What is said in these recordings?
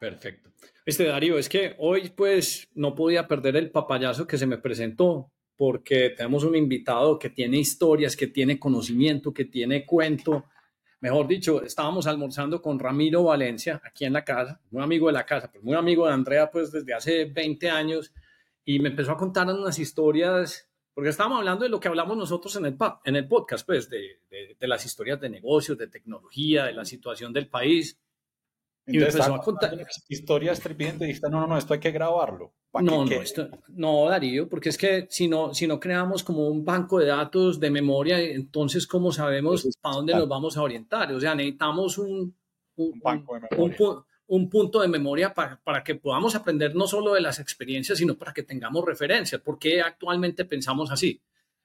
Perfecto. Este Darío, es que hoy pues no podía perder el papayazo que se me presentó porque tenemos un invitado que tiene historias, que tiene conocimiento, que tiene cuento. Mejor dicho, estábamos almorzando con Ramiro Valencia aquí en la casa, muy amigo de la casa, pues muy amigo de Andrea pues desde hace 20 años y me empezó a contar unas historias porque estábamos hablando de lo que hablamos nosotros en el, en el podcast, pues, de, de, las historias de negocios, de tecnología, de la situación del país. Y me empezó a contar. Historias trepidantes. No, no, no, esto hay que grabarlo. No, no, esto, no, Darío, porque es que si no, si no creamos como un banco de datos de memoria, entonces, ¿cómo sabemos para dónde nos vamos a orientar? O sea, necesitamos un, un, banco de memoria un punto de memoria para, para, que podamos aprender no solo de las experiencias, sino para que tengamos referencias. ¿Por qué actualmente pensamos así?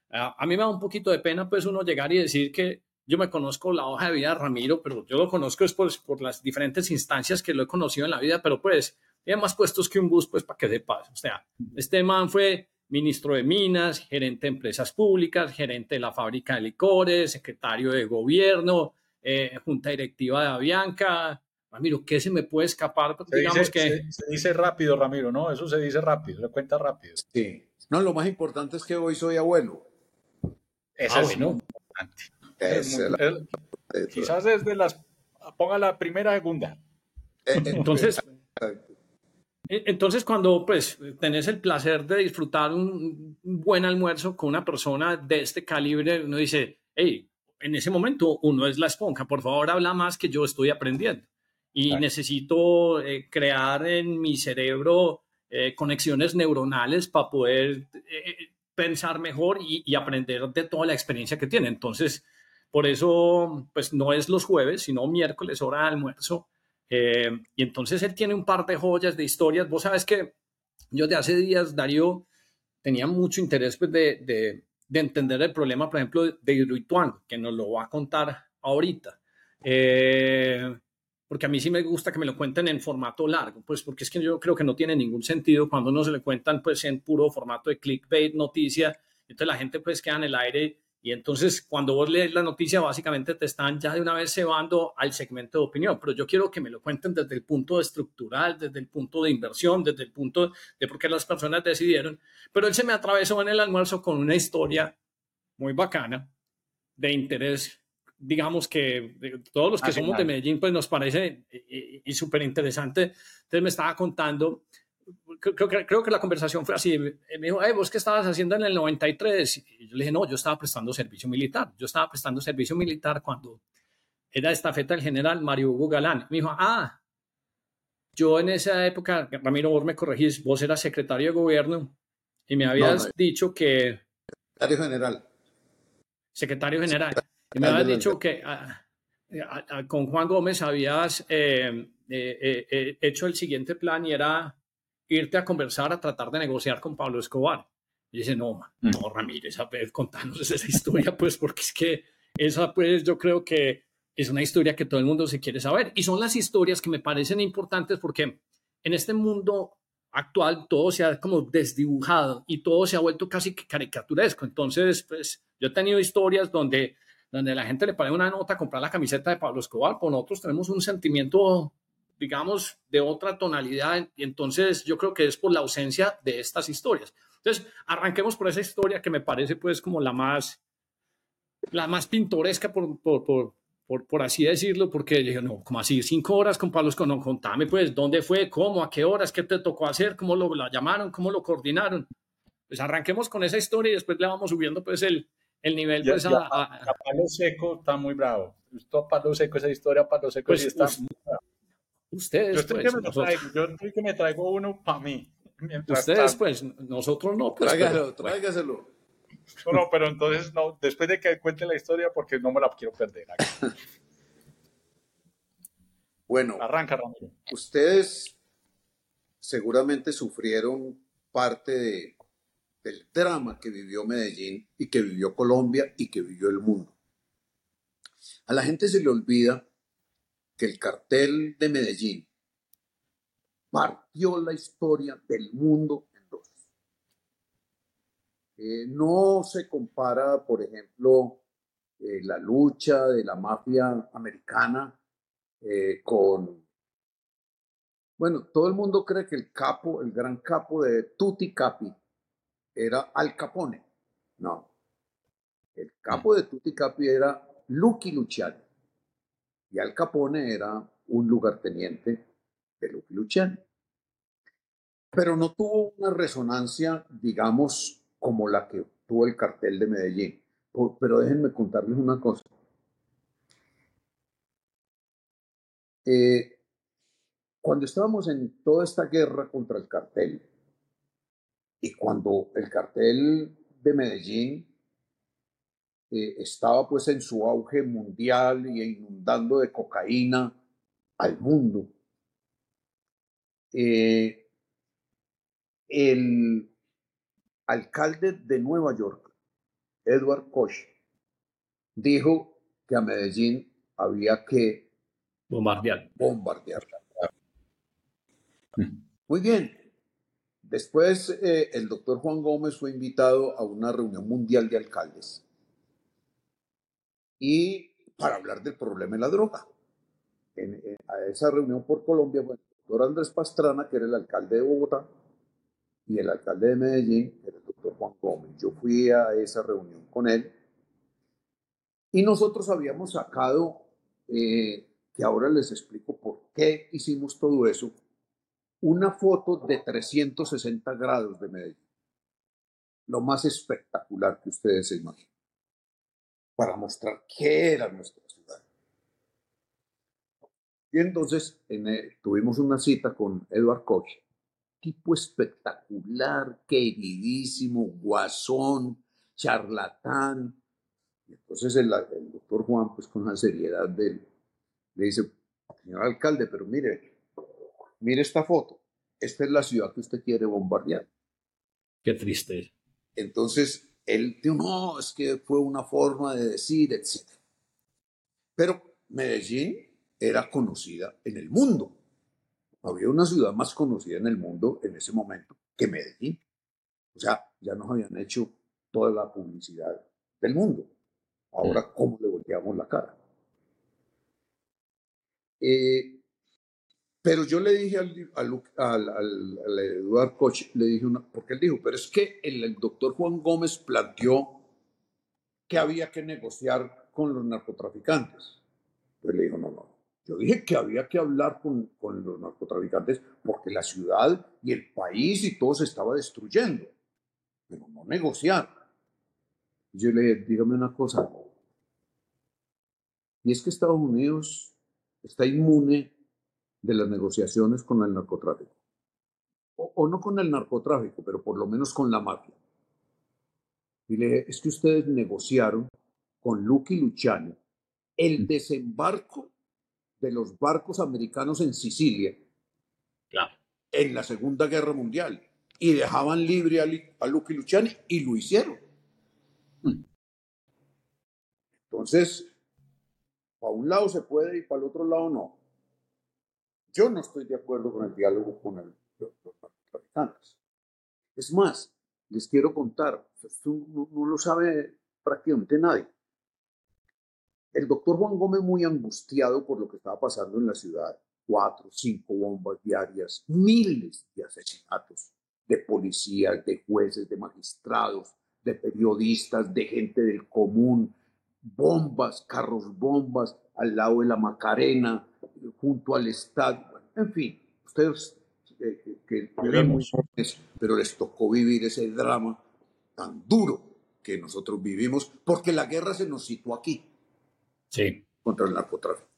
A, mí me da un poquito de pena pues uno llegar y decir que yo me conozco la hoja de vida de Ramiro, pero yo lo conozco es por, por las diferentes instancias que lo he conocido en la vida, pero pues tiene más puestos que un bus, pues para que sepas. O sea, este man fue ministro de Minas, gerente de empresas públicas, gerente de la fábrica de licores, secretario de gobierno, eh, junta directiva de Avianca, Ramiro, ¿qué se me puede escapar? Se Digamos dice, que... Se, dice rápido, Ramiro, ¿no? Eso se dice rápido, se cuenta rápido. Sí. No, lo más importante es que hoy soy abuelo. Eso ah, es importante. Es quizás desde las... Ponga la primera, segunda. Eh, eh, entonces... Eh, entonces, cuando pues tenés el placer de disfrutar un buen almuerzo con una persona de este calibre, uno dice, hey, en ese momento uno es la esponja, por favor habla más que yo estoy aprendiendo y necesito eh, crear en mi cerebro eh, conexiones neuronales para poder eh, pensar mejor y, aprender de toda la experiencia que tiene. Entonces, por eso, pues no es los jueves, sino miércoles, hora de almuerzo. y entonces él tiene un par de joyas de historias. Vos sabes que yo de hace días, Darío, tenía mucho interés pues, de, de, de, entender el problema, por ejemplo, de Hidroituango, que nos lo va a contar ahorita. Eh, porque a mí sí me gusta que me lo cuenten en formato largo, pues porque es que yo creo que no tiene ningún sentido cuando no se le cuentan pues en puro formato de clickbait, noticia, entonces la gente pues queda en el aire y entonces cuando vos lees la noticia básicamente te están ya de una vez cebando al segmento de opinión, pero yo quiero que me lo cuenten desde el punto estructural, desde el punto de inversión, desde el punto de por qué las personas decidieron, pero él se me atravesó en el almuerzo con una historia muy bacana de interés. Digamos que todos los que somos de Medellín, pues nos parece y, súper interesante. Entonces me estaba contando, creo, creo, que la conversación fue así, me dijo, ¿vos qué estabas haciendo en el 93? Y yo le dije, no, yo estaba prestando servicio militar, yo estaba prestando servicio militar cuando era esta feta del general Mario Hugo Galán. Me dijo, ah, yo en esa época, Ramiro, vos me corregís, vos eras secretario de gobierno y me habías dicho que... Secretario general. Secretario general. Y me habías dicho que ah, con Juan Gómez habías eh, eh, eh, hecho el siguiente plan y era irte a conversar, a tratar de negociar con Pablo Escobar. Y dice, no, mm. no, Ramírez, a ver, contanos esa historia, pues, porque es que esa, pues, yo creo que es una historia que todo el mundo se quiere saber. Y son las historias que me parecen importantes porque en este mundo actual todo se ha como desdibujado y todo se ha vuelto casi caricaturesco. Entonces, pues, yo he tenido historias donde donde la gente le pone una nota a comprar la camiseta de Pablo Escobar, por nosotros tenemos un sentimiento, digamos, de otra tonalidad, y entonces yo creo que es por la ausencia de estas historias. Entonces, arranquemos por esa historia que me parece pues como la más, la más pintoresca, por, por, por, por, así decirlo, porque dije, no, como así, cinco horas con Pablo Escobar, no, contame pues, ¿dónde fue? ¿Cómo? ¿A qué horas? ¿Qué te tocó hacer? ¿Cómo lo, lo llamaron? ¿Cómo lo coordinaron? Pues arranquemos con esa historia y después le vamos subiendo pues el, el nivel pues a, Palo Seco está muy bravo. Esto Palo Seco, esa historia Palo Seco pues, está muy bravo. Ustedes, yo estoy, pues, que me traigo, yo estoy que me traigo uno para mí. Ustedes, pues, nosotros no. Pues, Tráigaselo, tráigaselo. No, no, pero entonces no, después de que cuente la historia, porque no me la quiero perder. bueno, arranca, Ramiro. Ustedes seguramente sufrieron parte de del drama que vivió Medellín y que vivió Colombia y que vivió el mundo. A la gente se le olvida que el cartel de Medellín partió la historia del mundo en dos. Eh, no se compara, por ejemplo, eh, la lucha de la mafia americana eh, con Bueno, todo el mundo cree que el capo, el gran capo de Tutti Capi, era Al Capone. No. El capo de Tutti Capi era Lucky Luciani. Y Al Capone era un lugarteniente de Lucky Luciani. Pero no tuvo una resonancia, digamos, como la que tuvo el cartel de Medellín. Pero déjenme contarles una cosa. Eh, cuando estábamos en toda esta guerra contra el cartel y cuando el cartel de Medellín eh, estaba pues en su auge mundial y inundando de cocaína al mundo, eh, el alcalde de Nueva York, Edward Koch, dijo que a Medellín había que bombardear. bombardearla. Muy bien. Después eh, el doctor Juan Gómez fue invitado a una reunión mundial de alcaldes y para hablar del problema de la droga. En, a esa reunión por Colombia fue el doctor Andrés Pastrana, que era el alcalde de Bogotá, y el alcalde de Medellín, era el doctor Juan Gómez. Yo fui a esa reunión con él y nosotros habíamos sacado, eh, que ahora les explico por qué hicimos todo eso, una foto de 360 grados de Medellín. Lo más espectacular que ustedes se imaginan. Para mostrar qué era nuestra ciudad. Y entonces tuvimos una cita con Edward Koch, tipo espectacular, queridísimo, guasón, charlatán. Y entonces el, doctor Juan, pues con la seriedad de él, le dice, señor alcalde, pero mire, mire esta foto, esta es la ciudad que usted quiere bombardear. Qué triste. Entonces, él dijo, no, es que fue una forma de decir, etc. Pero Medellín era conocida en el mundo. Había una ciudad más conocida en el mundo en ese momento que Medellín. O sea, ya nos habían hecho toda la publicidad del mundo. Ahora, mm. ¿cómo le volteamos la cara? Eh, pero yo le dije al, al, al, Eduard Koch, le dije una, porque él dijo, pero es que el, doctor Juan Gómez planteó que había que negociar con los narcotraficantes. Entonces le dijo, no, no, yo dije que había que hablar con, con los narcotraficantes porque la ciudad y el país y todo se estaba destruyendo, pero no negociar. Yo le dije, dígame una cosa, y es que Estados Unidos está inmune de las negociaciones con el narcotráfico. O, no con el narcotráfico, pero por lo menos con la mafia. Y le dije, es que ustedes negociaron con Lucky Luciani el desembarco de los barcos americanos en Sicilia en la Segunda Guerra Mundial y dejaban libre a, a Lucky Luciani y lo hicieron. Mm. Entonces, para un lado se puede y para el otro lado no. Yo no estoy de acuerdo con el diálogo con los narcotraficantes. Es más, les quiero contar, esto no, no lo sabe prácticamente nadie. El doctor Juan Gómez muy angustiado por lo que estaba pasando en la ciudad, cuatro, cinco bombas diarias, miles de asesinatos de policías, de jueces, de magistrados, de periodistas, de gente del común, bombas, carros bombas al lado de la Macarena, junto al estadio, en fin, ustedes eh, que, pero les tocó vivir ese drama tan duro que nosotros vivimos, porque la guerra se nos situó aquí, sí. contra el narcotráfico.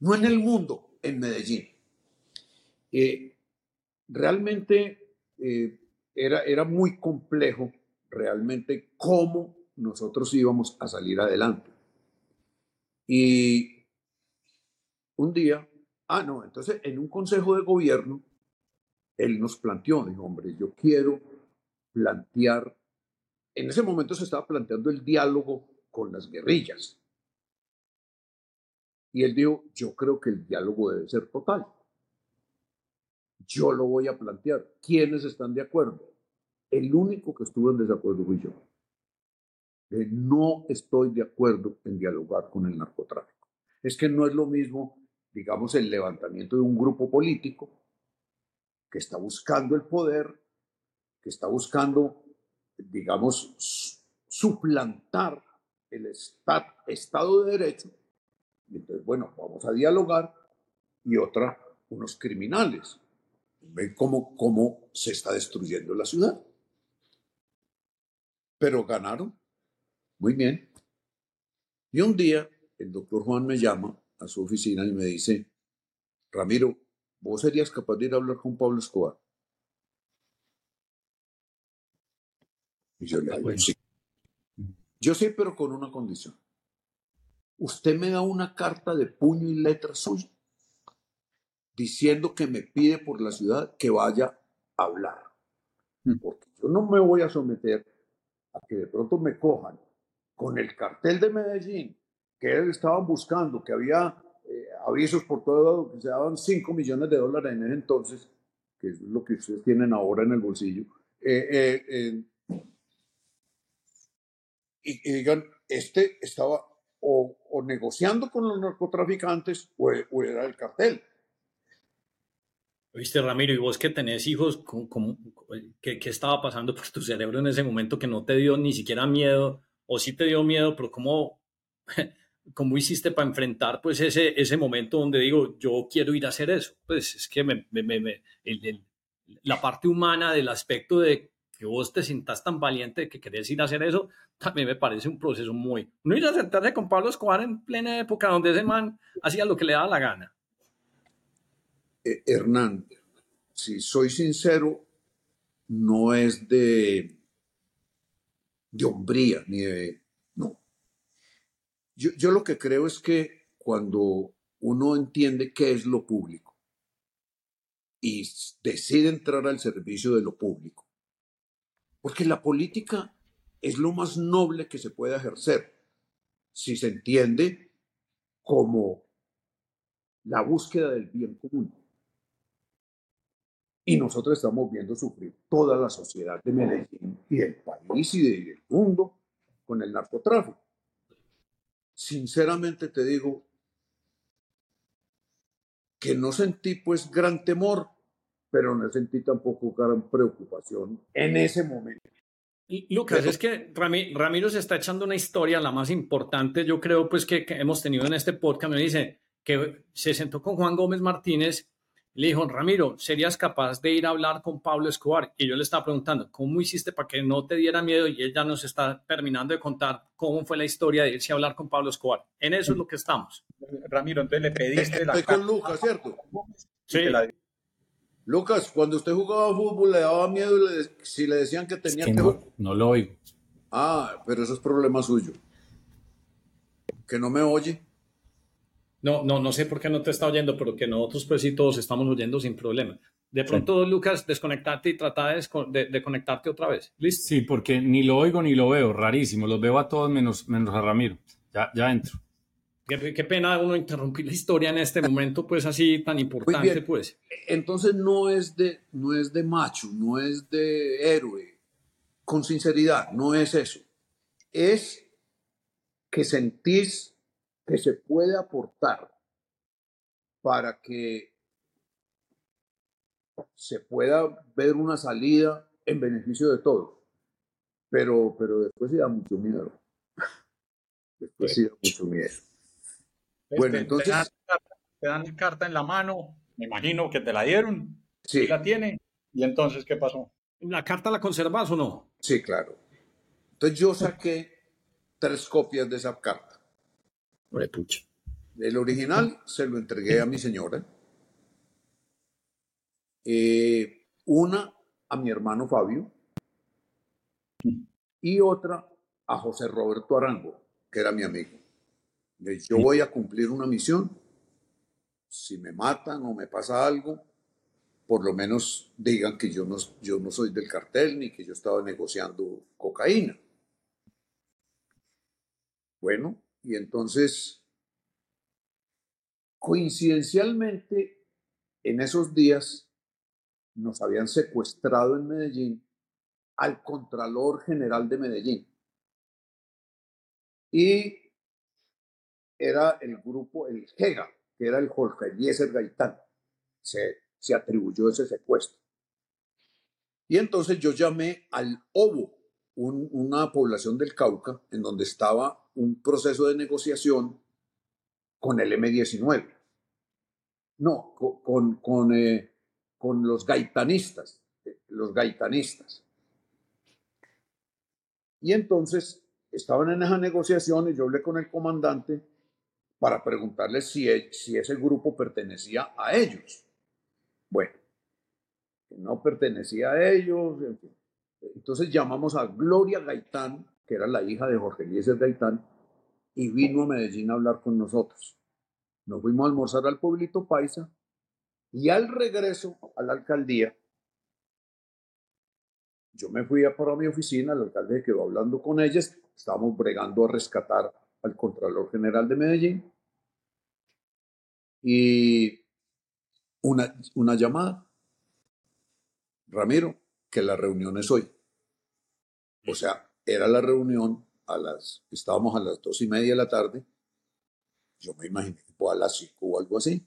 No en el mundo, en Medellín. Eh, realmente eh, era, era muy complejo, realmente, cómo nosotros íbamos a salir adelante. Y un día Ah, no, entonces en un consejo de gobierno, él nos planteó, dijo, hombre, yo quiero plantear, en ese momento se estaba planteando el diálogo con las guerrillas. Y él dijo, yo creo que el diálogo debe ser total. Yo lo voy a plantear. ¿Quiénes están de acuerdo? El único que estuvo en desacuerdo fui yo. no estoy de acuerdo en dialogar con el narcotráfico. Es que no es lo mismo digamos, el levantamiento de un grupo político que está buscando el poder, que está buscando, digamos, suplantar el Estado de Derecho. Y entonces, bueno, vamos a dialogar. Y otra, unos criminales. Ven cómo, cómo se está destruyendo la ciudad. Pero ganaron. Muy bien. Y un día el doctor Juan me llama a su oficina y me dice, Ramiro, ¿vos serías capaz de ir a hablar con Pablo Escobar? Y yo le digo, sí. Yo sé, pero con una condición. Usted me da una carta de puño y letra suya diciendo que me pide por la ciudad que vaya a hablar. Mm. Porque yo no me voy a someter a que de pronto me cojan con el cartel de Medellín que estaban buscando, que había eh, avisos por todo que se daban 5 millones de dólares en ese entonces, que es lo que ustedes tienen ahora en el bolsillo. Eh, eh, y, digan, este estaba o, negociando con los narcotraficantes o, era el cartel. Viste, Ramiro, y vos que tenés hijos, ¿qué, ¿qué, estaba pasando por tu cerebro en ese momento que no te dio ni siquiera miedo, o sí te dio miedo, pero cómo, cómo hiciste para enfrentar pues ese, ese momento donde digo, yo quiero ir a hacer eso? Pues es que me, me, la parte humana del aspecto de que vos te sientas tan valiente de que querés ir a hacer eso, también me parece un proceso muy... No ir a sentarse con Pablo Escobar en plena época donde ese man hacía lo que le daba la gana. Eh, Hernán, si soy sincero, no es de, de hombría, ni de... Yo lo que creo es que cuando uno entiende qué es lo público y decide entrar al servicio de lo público, porque la política es lo más noble que se puede ejercer si se entiende como la búsqueda del bien común. Y nosotros estamos viendo sufrir toda la sociedad de Medellín y del país y del mundo con el narcotráfico. Sinceramente te digo que no sentí pues gran temor pero no sentí tampoco gran preocupación en ese momento. Lucas, es que Ramiro se está echando una historia, la más importante, yo creo, pues que, hemos tenido en este podcast. Me dice que se sentó con Juan Gómez Martínez le dijo, Ramiro, ¿serías capaz de ir a hablar con Pablo Escobar? Y yo le estaba preguntando, ¿cómo hiciste para que no te diera miedo? Y él ya nos está terminando de contar cómo fue la historia de irse a hablar con Pablo Escobar. En eso es lo que estamos. Ramiro, entonces le pediste la... Estoy con Lucas, ¿cierto? Sí. Lucas, cuando usted jugaba fútbol, ¿le daba miedo si le decían que tenía que... No, no lo oigo. Ah, pero eso es problema suyo. ¿Que no me oye? No, no, no sé por qué no te está oyendo, pero que nosotros pues sí todos estamos oyendo sin problema. De pronto, Lucas, desconectarte y trata de, conectarte otra vez. ¿Listo? Sí, porque ni lo oigo ni lo veo, rarísimo. Los veo a todos menos, menos a Ramiro. Ya, ya entro. Qué, pena uno interrumpir la historia en este momento, pues así tan importante, pues. Entonces no es de, no es de macho, no es de héroe, con sinceridad, no es eso. Es que sentís que se puede aportar para que se pueda ver una salida en beneficio de todos. Pero, pero después sí da mucho miedo. Después sí da mucho miedo. Bueno, entonces. Te dan, la carta en la mano, me imagino que te la dieron. Sí. la tiene. ¿Y entonces qué pasó? ¿La carta la conservas o no? Sí, claro. Entonces yo saqué tres copias de esa carta. Pucha. El original se lo entregué a mi señora. Eh, una a mi hermano Fabio y otra a José Roberto Arango, que era mi amigo. Yo voy a cumplir una misión. Si me matan o me pasa algo, por lo menos digan que yo no, yo no soy del cartel ni que yo estaba negociando cocaína. Bueno, y entonces, coincidencialmente, en esos días nos habían secuestrado en Medellín al Contralor General de Medellín. Y era el grupo, el GEGA, que era el Jorge Eliezer Gaitán. Se se atribuyó ese secuestro. Y entonces yo llamé al OBO, una población del Cauca, en donde estaba un proceso de negociación con el M-19. No, con, con, eh, con los gaitanistas, eh, los gaitanistas. Y entonces estaban en esa negociación y yo hablé con el comandante para preguntarle si, e, si ese grupo pertenecía a ellos. Bueno, no pertenecía a ellos. Entonces llamamos a Gloria Gaitán, que era la hija de Jorge Eliezer Gaitán, y vino a Medellín a hablar con nosotros. Nos fuimos a almorzar al pueblito Paisa y al regreso a la alcaldía, yo me fui a para mi oficina, el alcalde quedó hablando con ellas, estábamos bregando a rescatar al Contralor General de Medellín y una, una llamada. Ramiro, que la reunión es hoy. O sea, era la reunión a las, estábamos a las dos y media de la tarde. Yo me imaginé que fue a las cinco o algo así.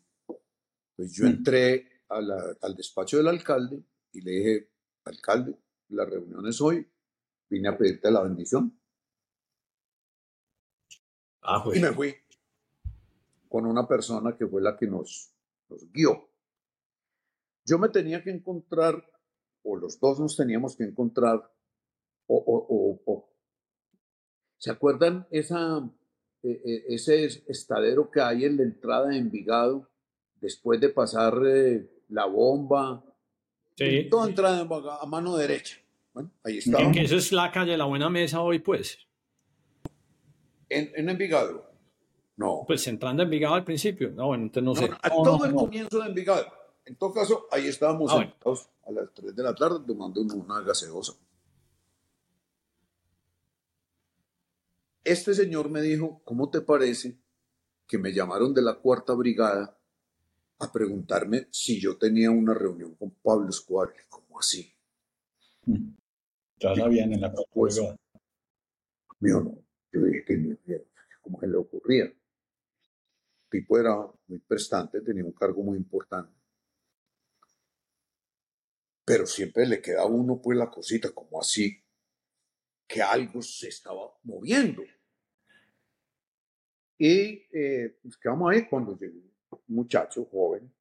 Pues yo entré al despacho del alcalde y le dije, alcalde, la reunión es hoy, vine a pedirte la bendición. Ah, pues. Y me fui con una persona que fue la que nos, nos guió. Yo me tenía que encontrar, o los dos nos teníamos que encontrar, o, ¿se acuerdan esa, e, e, ese estadero que hay en la entrada de Envigado, después de pasar eh, la bomba? Sí. Toda entrada a mano derecha. Bueno, ahí está. Que eso es la calle La Buena Mesa hoy, pues. En, en Envigado. No. Pues entrando a Envigado al principio. No, bueno, entonces no, sé. a todo el comienzo de Envigado. En todo caso, ahí estábamos ah, sentados a las 3 de la tarde tomando una gaseosa. Este señor me dijo, ¿cómo te parece que me llamaron de la cuarta brigada a preguntarme si yo tenía una reunión con Pablo Escobar? ¿Cómo así? Ya sabían en la propuesta. Mío no. Yo dije que como que le ocurría. El tipo era muy prestante, tenía un cargo muy importante. Pero siempre le queda a uno pues la cosita como así, que algo se estaba moviendo. Y eh, pues quedamos ahí cuando llegó un muchacho joven,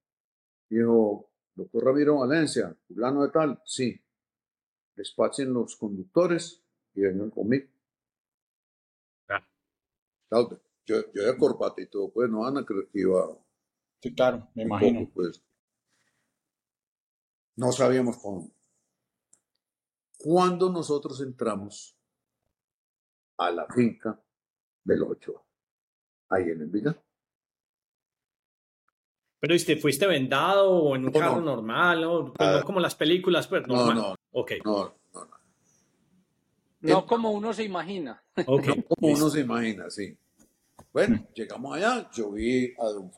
dijo, doctor Ramiro Valencia, fulano de tal, sí, despachen los conductores y vengan conmigo. Yo, yo de corbata y todo, pues no van a creer que iba. Sí, claro, me imagino. pues. No sabíamos cómo. Cuando nosotros entramos a la finca del 8, ahí en el Envigado. Pero ¿y fuiste vendado o en un carro normal? ¿no? Pues ah. como las películas, pues normal. No, no. Okay. No, no, no. No como uno se imagina. Okay. No como uno se imagina, sí. Bueno, mm. llegamos allá, yo vi a don,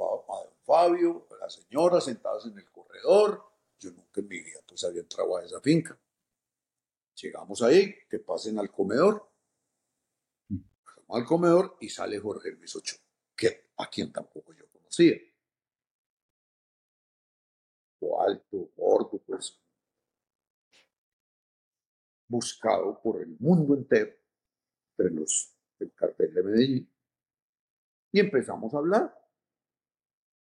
Fabio, a, las señoras sentadas en el corredor, yo nunca en mi vida pues había entrado a esa finca. Llegamos ahí, que pasen al comedor. Vamos al comedor y sale Jorge Luis Ochoa, que a quien tampoco yo conocía. O alto, gordo, pues buscado por el mundo entero, entre los del cartel de Medellín, y empezamos a hablar.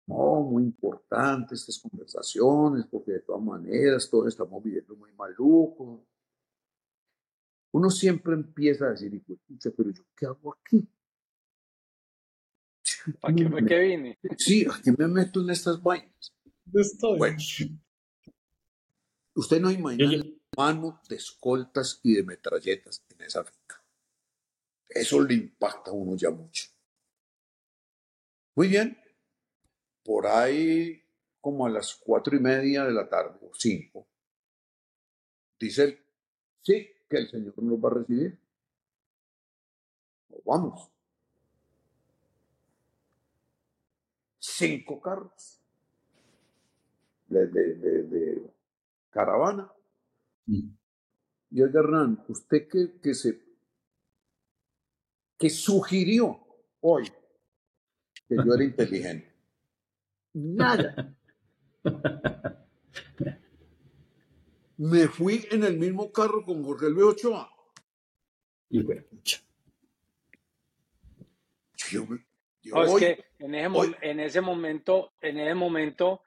No, muy importante estas conversaciones, porque de todas maneras todos estamos viviendo muy maluco. Uno siempre empieza a decir, escucha, pero yo qué hago aquí? ¿Para qué, me, qué vine? Sí, ¿a qué me meto en estas vainas? Bueno, usted no imagina el mano de escoltas y de metralletas en esa finca. Eso le impacta a uno ya mucho. Muy bien. Por ahí, como a las cuatro y media de la tarde, o cinco, dice él, sí, que el Señor nos va a recibir. vamos. Cinco carros de, de, caravana. Mm. Y el Hernán, usted que, que se que sugirió hoy que yo era inteligente. Nada. me fui en el mismo carro con Jorge Luis Ochoa. Y bueno, yo, es que en ese, en ese, momento, en ese momento,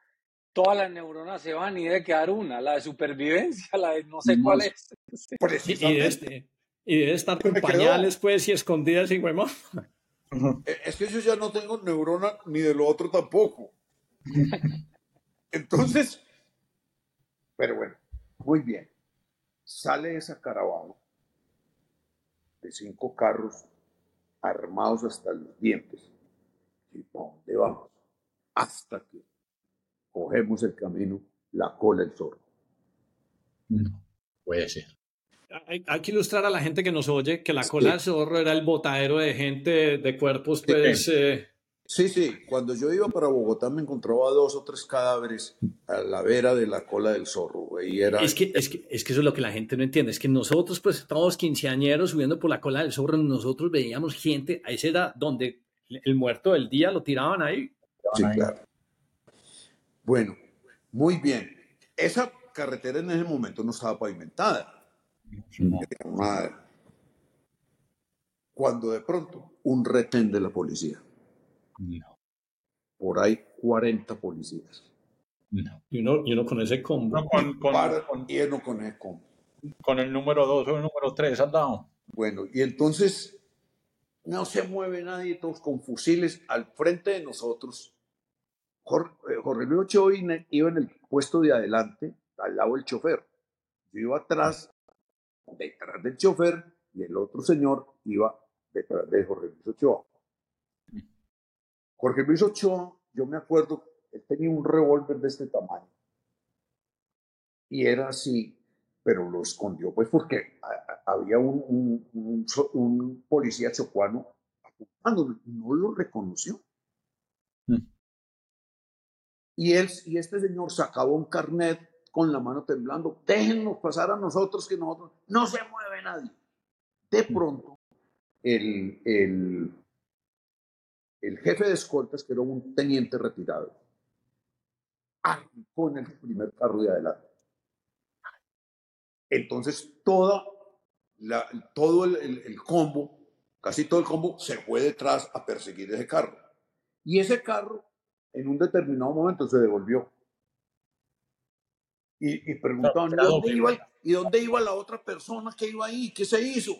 todas las neuronas se van y debe quedar una, la de supervivencia, la de no sé cuál es. Y debe, y debe estar con pañales, pues, y escondidas y huevón. Es que yo ya no tengo neurona ni de lo otro tampoco. Entonces, pero bueno, muy bien. Sale esa caravana de cinco carros armados hasta los dientes. ¿Y dónde vamos? Hasta que cogemos el camino, la cola del zorro. No, puede ser. Hay, que ilustrar a la gente que nos oye que la cola del zorro era el botadero de gente, de cuerpos, pues... Eh, Sí, sí, cuando yo iba para Bogotá me encontraba dos o tres cadáveres a la vera de la cola del zorro, güey. Era... Es, que, es, que, es que eso es lo que la gente no entiende, es que nosotros, pues, todos quinceañeros subiendo por la cola del zorro, nosotros veíamos gente, a esa edad donde el muerto del día lo tiraban ahí. Sí, claro. Bueno, muy bien. Esa carretera en ese momento no estaba pavimentada. Cuando de pronto un retén de la policía no. Por ahí 40 policías. No. Y uno, y uno con ese combo. con, con, con ese combo. Con el número 2 o el número 3 al lado. Bueno, y entonces no se mueve nadie, todos con fusiles al frente de nosotros. Jorge, eh, Jorge Luis Ochoa iba en el puesto de adelante, al lado del chofer. Yo iba atrás, detrás del chofer, y el otro señor iba detrás de Jorge Luis Ochoa. Jorge Luis Ochoa, yo me acuerdo, él tenía un revólver de este tamaño. Y era así, pero lo escondió, pues porque había un, un, policía chocuano apuntándolo, no lo reconoció. Mm. Y, él, y este señor sacaba un carnet con la mano temblando, déjennos pasar a nosotros que nosotros, no se mueve nadie. De mm. pronto, el, el, el jefe de escoltas, que era un teniente retirado, con el primer carro de adelante. Entonces, toda la, todo el, combo, casi todo el combo, se fue detrás a perseguir ese carro. Y ese carro, en un determinado momento, se devolvió. Y, y preguntaban, ¿y, dónde iba, ¿y dónde iba la otra persona que iba ahí? ¿Qué se hizo?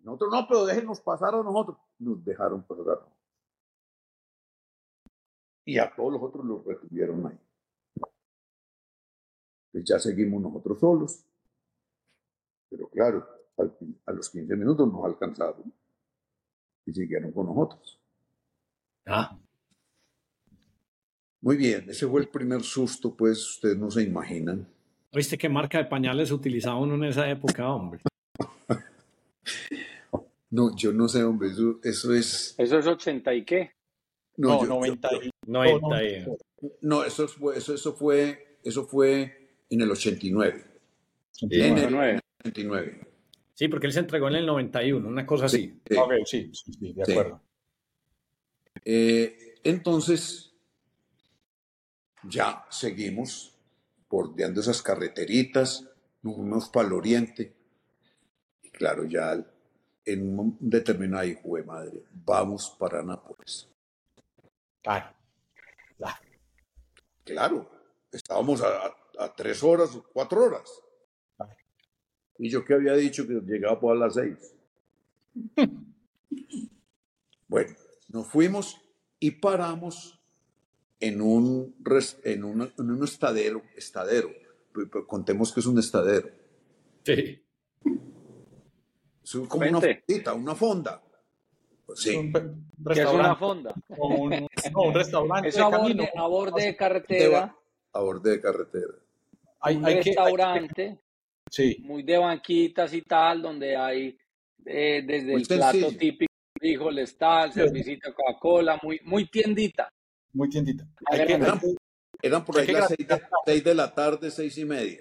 Nosotros no, pero déjenos pasar a nosotros. Nos dejaron pasar y a todos los otros los retuvieron ahí. Pues ya seguimos nosotros solos. Pero claro, a los 15 minutos nos alcanzaron y siguieron con nosotros. Ah. Muy bien, ese fue el primer susto, pues ustedes no se imaginan. ¿Viste qué marca de pañales utilizaban en esa época, hombre? no, yo no sé, hombre, eso, eso es... ¿Eso es 80 y qué? No, 90, no, eso fue, eso, eso, fue, eso fue en el 89. En el 89. Sí, porque él se entregó en el 91, una cosa así. Sí, sí, sí, de acuerdo. Eh, entonces, ya seguimos bordeando esas carreteritas, unos para el oriente. Y claro, ya en un determinado hijo de madre, vamos para Nápoles. Claro. Claro. Estábamos a, tres horas, cuatro horas. Y yo que había dicho que llegaba por las seis. bueno, nos fuimos y paramos en un, en, un estadero, estadero. Contemos que es un estadero. Sí. Es como una fondita, una fonda. Sí. ¿Qué es una fonda? Un, no, un restaurante. Es a, borde, a borde de carretera. A borde de carretera. Hay, un restaurante. sí. Muy de banquitas y tal, donde hay eh, desde el plato típico, frijoles tal, servicio de Coca-Cola, muy, muy tiendita. Muy tiendita. eran, por ahí las seis de, la tarde, seis y media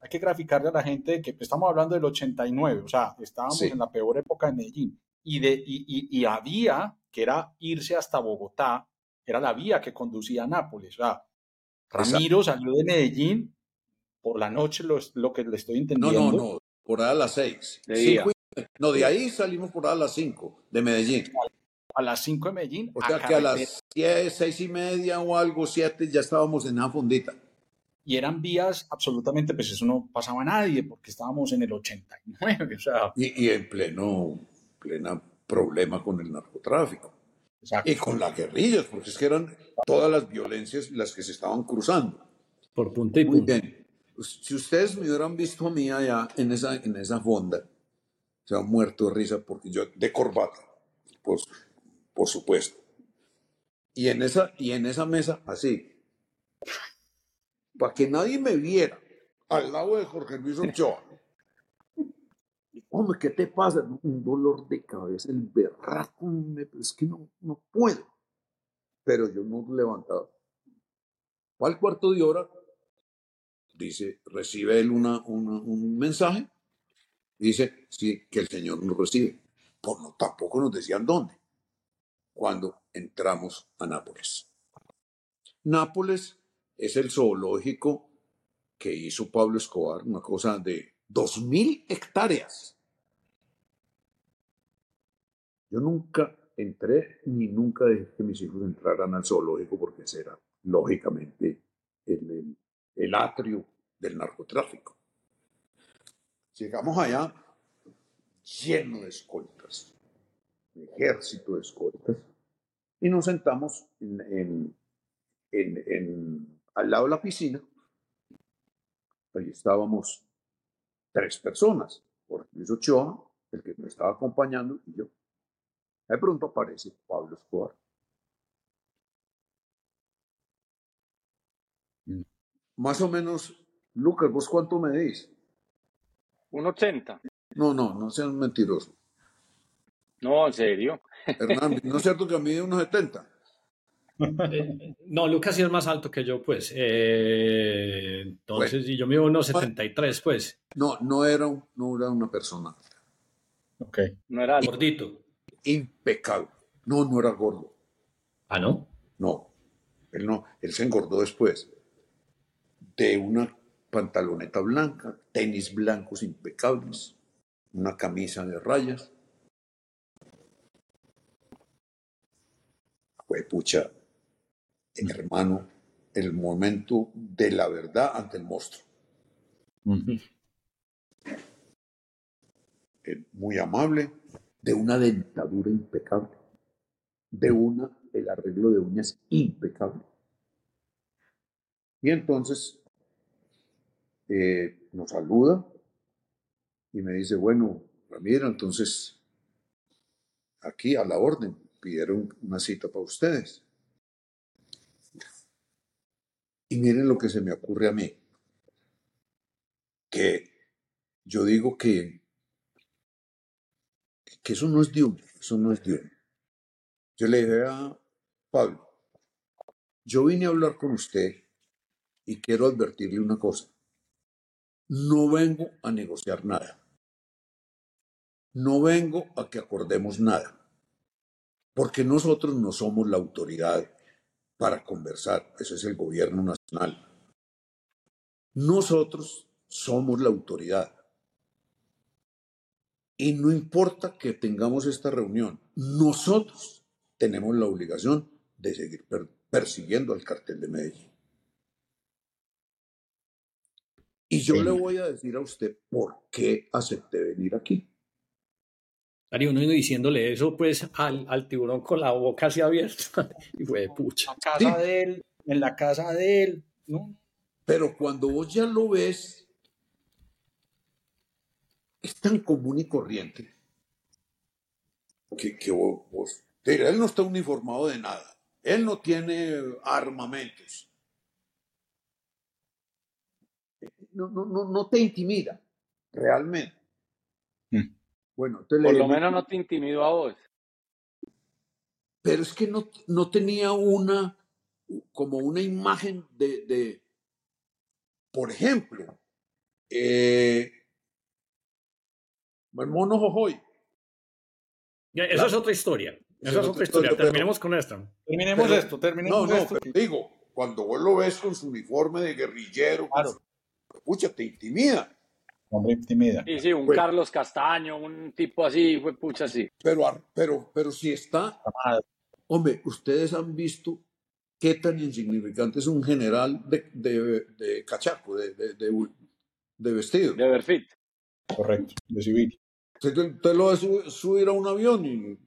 hay que graficarle a la gente que estamos hablando del 89, o sea, estábamos en la peor época de Medellín y, de, y, había, que era irse hasta Bogotá, era la vía que conducía a Nápoles. O sea, Ramiro salió de Medellín por la noche lo, lo que le estoy entendiendo. No, no, no, por ahí a las seis. no, de ahí salimos por ahí a las cinco de Medellín. A las cinco de Medellín. O sea que a las diez, seis y media o algo, siete, ya estábamos en la fundita. Y eran vías absolutamente, pues eso no pasaba a nadie, porque estábamos en el 89, o sea. Y, y en pleno, plena problema con el narcotráfico. Y con las guerrillas, porque es que eran todas las violencias las que se estaban cruzando. Por punto y punto. Muy bien. Si ustedes me hubieran visto a mí allá en esa, en esa fonda, se han muerto de risa porque yo, de corbata, por, por supuesto. Y en, esa, y en esa mesa, así, para que nadie me viera, al lado de Jorge Luis Ochoa. Hombre, ¿qué te pasa? Un dolor de cabeza, el berraco, es que no, no puedo. Pero yo no levantaba. Fue al cuarto de hora, dice, recibe él una, un mensaje, dice, sí, que el Señor nos recibe. Pues no, tampoco nos decían dónde, cuando entramos a Nápoles. Nápoles es el zoológico que hizo Pablo Escobar, una cosa de dos mil hectáreas. Yo nunca entré ni nunca dejé que mis hijos entraran al zoológico porque ese era, lógicamente, el, el, atrio del narcotráfico. Llegamos allá lleno de escoltas, ejército de escoltas, y nos sentamos en, en, al lado de la piscina. Ahí estábamos tres personas, por Luis Ochoa, el que me estaba acompañando, y yo. De pronto aparece Pablo Escobar. Mm. Más o menos, Lucas, ¿vos cuánto me medís? Un 80. No, no, no seas mentiroso. No, en serio. Hernán, ¿no es cierto que a mí de unos 70? No, Lucas sí es más alto que yo, pues. Eh, entonces, y yo mido unos 73, pues. No, no era, no era una persona. Ok. No era gordito impecable. No, no era gordo. ¿Ah, no? No, él no, él se engordó después. De una pantaloneta blanca, tenis blancos impecables, una camisa de rayas. Fue pucha, hermano, el momento de la verdad ante el monstruo. Muy amable, de una dentadura impecable, de una, el arreglo de uñas impecable. Y entonces eh, nos saluda y me dice, bueno, Ramiro, entonces aquí a la orden, pidieron una cita para ustedes. Y miren lo que se me ocurre a mí, que yo digo que que eso no es Dios, eso no es Dios. Yo le dije a Pablo, yo vine a hablar con usted y quiero advertirle una cosa. No vengo a negociar nada. No vengo a que acordemos nada. Porque nosotros no somos la autoridad para conversar. Eso es el gobierno nacional. Nosotros somos la autoridad. Y no importa que tengamos esta reunión, nosotros tenemos la obligación de seguir persiguiendo al cartel de Medellín. Y yo le voy a decir a usted por qué acepté venir aquí. Darío, uno diciéndole eso pues al, al, tiburón con la boca así abierta y fue de pucha. La casa de él, en la casa de él, ¿no? Pero cuando vos ya lo ves es tan común y corriente que, vos, él no está uniformado de nada, él no tiene armamentos. No, no, no, no te intimida, realmente. Hmm. Bueno, Por lo menos no te intimido a vos. Pero es que no, no tenía una, como una imagen de, de por ejemplo, eh, el mono Jojoy. Eso es otra historia. Eso es otra historia. Terminemos con esto. Terminemos esto. Terminemos no, no, Pero digo, cuando vos lo ves con su uniforme de guerrillero, claro. pucha, te intimida. Hombre, intimida. Sí, sí, un Carlos Castaño, un tipo así, fue pucha, sí. Pero, pero, pero si está, hombre, ustedes han visto qué tan insignificante es un general de, de, de cachaco, de, de, de, vestido. De Berfit. Correcto, de civil. Usted lo va a subir a un avión y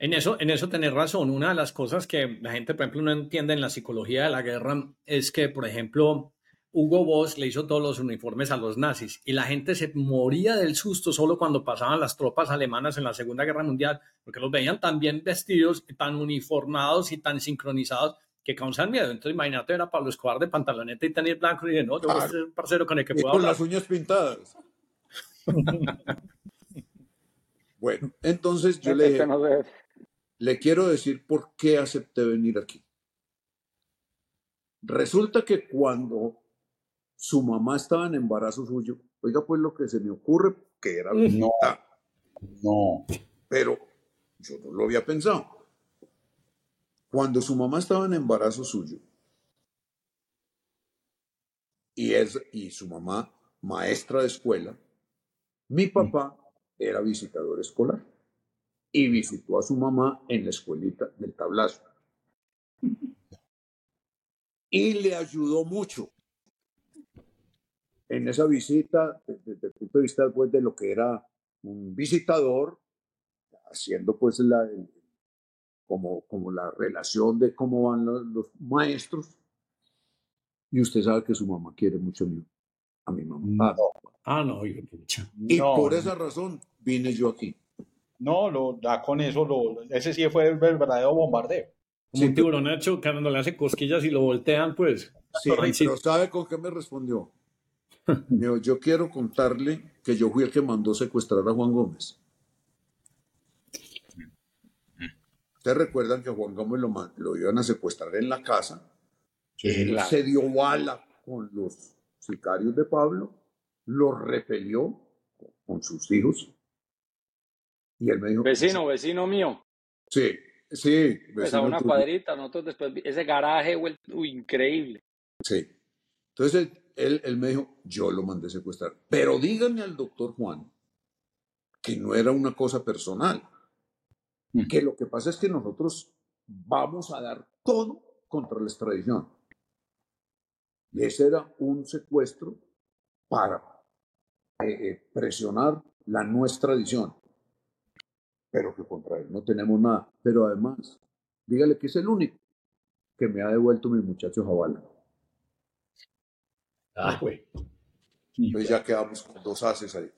en eso, en eso tenés razón. Una de las cosas que la gente, por ejemplo, no entiende en la psicología de la guerra es que, por ejemplo, Hugo Boss le hizo todos los uniformes a los nazis y la gente se moría del susto solo cuando pasaban las tropas alemanas en la Segunda Guerra Mundial, porque los veían tan bien vestidos, tan uniformados y tan sincronizados que causan miedo. Entonces, imagínate, era Pablo Escobar de pantaloneta y tenis blanco y dije, no, yo voy a ser un parcero con el que puedo con las uñas pintadas. bueno, entonces yo le le quiero decir por qué acepté venir aquí. Resulta que cuando su mamá estaba en embarazo suyo, oiga pues lo que se me ocurre, que era no, no, pero yo no lo había pensado. Cuando su mamá estaba en embarazo suyo y es y su mamá maestra de escuela, mi papá era visitador escolar y visitó a su mamá en la escuelita del tablazo. Y le ayudó mucho en esa visita, desde, el punto de vista pues, de lo que era un visitador, haciendo pues la, como, como la relación de cómo van los, maestros. Y usted sabe que su mamá quiere mucho a mi, mamá. Ah, no, y por esa razón vine yo aquí. No, lo da con eso, lo, ese sí fue el verdadero bombardeo. Como un tiburón hecho cuando le hace cosquillas y lo voltean, pues. Sí, pero ¿sabe con qué me respondió? yo quiero contarle que yo fui el que mandó secuestrar a Juan Gómez. Ustedes recuerdan que a Juan Gómez lo, lo iban a secuestrar en la casa. Él se dio bala con los sicarios de Pablo, lo repelió con sus hijos y él me dijo... Vecino, vecino mío. Sí, sí. Pues a una cuadrita, nosotros después, ese garaje, uy, increíble. Sí. Entonces él, él me dijo, yo lo mandé secuestrar. Pero díganme al doctor Juan que no era una cosa personal. Mm. Que lo que pasa es que nosotros vamos a dar todo contra la extradición. Y ese era un secuestro para eh, eh, presionar la no extradición pero que contra él no tenemos nada. Pero además, dígale que es el único que me ha devuelto mi muchacho Jabala. Ah, güey. Pues ya quedamos con dos haces ahí.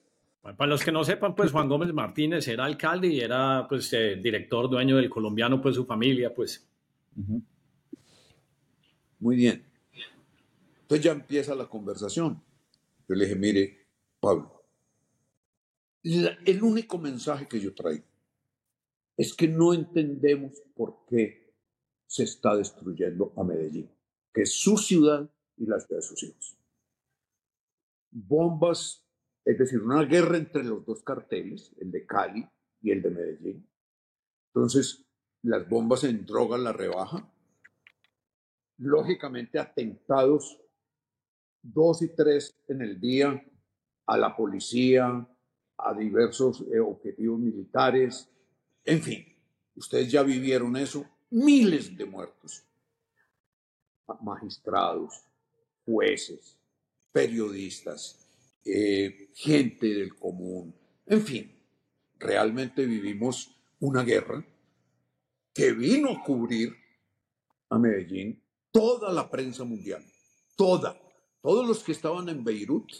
Para los que no sepan, pues Juan Gómez Martínez era alcalde y era pues eh, director, dueño del colombiano, pues su familia, pues. Muy bien. Entonces ya empieza la conversación. Yo le dije, mire, Pablo, el único mensaje que yo traigo es que no entendemos por qué se está destruyendo a Medellín, que es su ciudad y la ciudad de sus hijos. Bombas, es decir, una guerra entre los dos carteles, el de Cali y el de Medellín. Entonces, las bombas en droga la rebaja. Lógicamente, atentados dos y tres en el día a la policía, a diversos eh, objetivos militares, en fin, ustedes ya vivieron eso, miles de muertos, magistrados, jueces, periodistas, eh, gente del común, en fin, realmente vivimos una guerra que vino a cubrir a Medellín toda la prensa mundial, toda, todos los que estaban en Beirut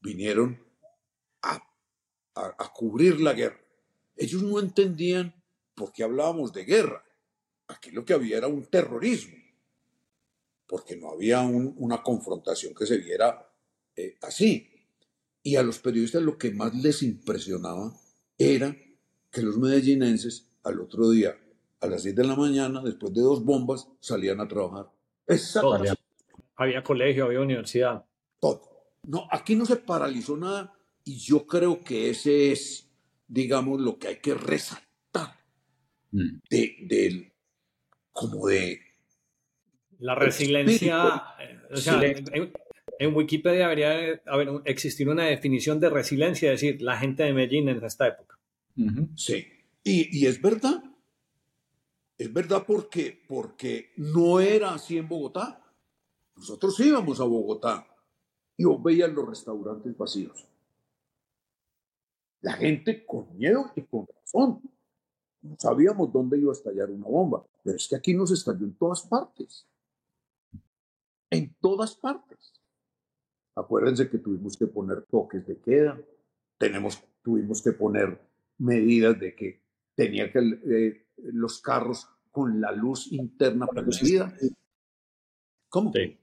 vinieron a cubrir la guerra. Ellos no entendían por qué hablábamos de guerra. Aquí lo que había era un terrorismo, porque no había una confrontación que se viera eh, así. Y a los periodistas lo que más les impresionaba era que los medellinenses al otro día, a las 6 de la mañana, después de dos bombas, salían a trabajar. Exactamente. Había colegio, había universidad. Todo. No, aquí no se paralizó nada y yo creo que ese es digamos, lo que hay que resaltar mm. de, como de... La resiliencia, eh, en Wikipedia debería haber, existir una definición de resiliencia, es decir, la gente de Medellín en esta época. Sí, y, y, es verdad. Es verdad porque, porque no era así en Bogotá. Nosotros íbamos a Bogotá y vos veías los restaurantes vacíos. La gente con miedo y con razón. No sabíamos dónde iba a estallar una bomba, pero es que aquí nos estalló en todas partes. En todas partes. Acuérdense que tuvimos que poner toques de queda, tenemos, tuvimos que poner medidas de que tenía que eh, los carros con la luz interna perdida. ¿Cómo? Sí,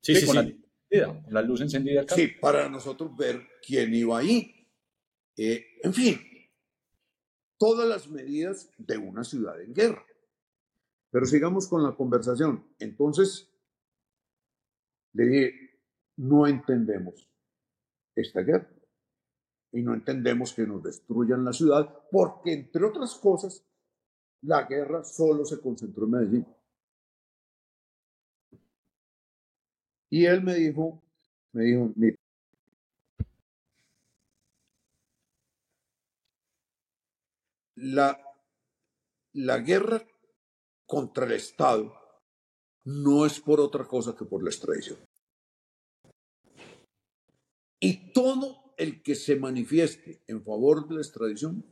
sí, sí, con, La, luz encendida. Sí, para nosotros ver quién iba ahí. Eh, en fin, todas las medidas de una ciudad en guerra. Pero sigamos con la conversación. Entonces, le dije, no entendemos esta guerra y no entendemos que nos destruyan la ciudad porque, entre otras cosas, la guerra solo se concentró en Medellín. Y él me dijo, me dijo, mira, la, la guerra contra el Estado no es por otra cosa que por la extradición. Y todo el que se manifieste en favor de la extradición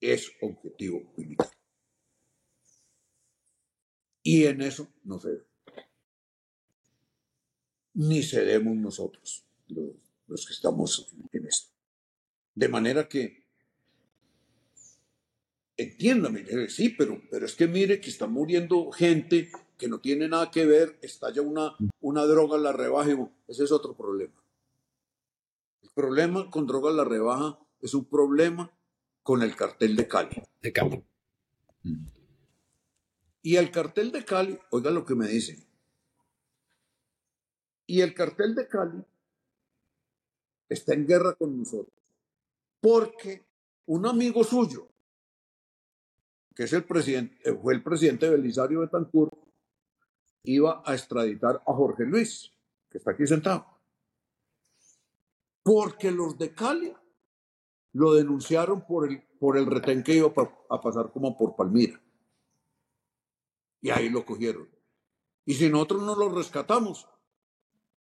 es objetivo militar. Y en eso no cede. Ni cedemos nosotros, los, los que estamos en esto. De manera que, entiéndame, sí, pero, pero es que mire que está muriendo gente que no tiene nada que ver, estalla una, una droga, la rebaja, ese es otro problema. Problema con drogas la rebaja es un problema con el cartel de Cali. De Cali. Y el cartel de Cali, oiga lo que me dicen. Y el cartel de Cali está en guerra con nosotros. Porque un amigo suyo, que es el presidente, eh, fue el presidente Belisario Betancourt, iba a extraditar a Jorge Luis, que está aquí sentado. Porque los de Cali lo denunciaron por el, por el retén que iba a pasar como por Palmira. Y ahí lo cogieron. Y si nosotros no lo rescatamos,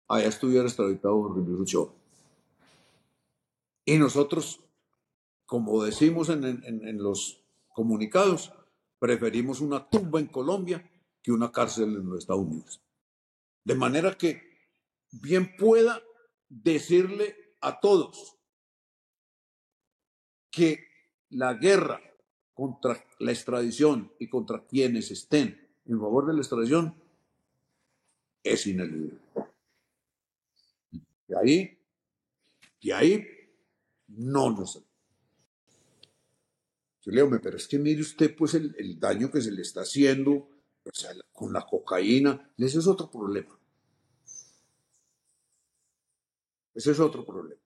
allá estuviera extraditado Jorge Luis Y nosotros, como decimos en, en los comunicados, preferimos una tumba en Colombia que una cárcel en los Estados Unidos. De manera que bien pueda decirle a todos que la guerra contra la extradición y contra quienes estén en favor de la extradición es ineludible. Y ahí, y ahí no nos. Yo le pero es que mire usted pues el, el daño que se le está haciendo con la cocaína, ese es otro problema. Ese es otro problema.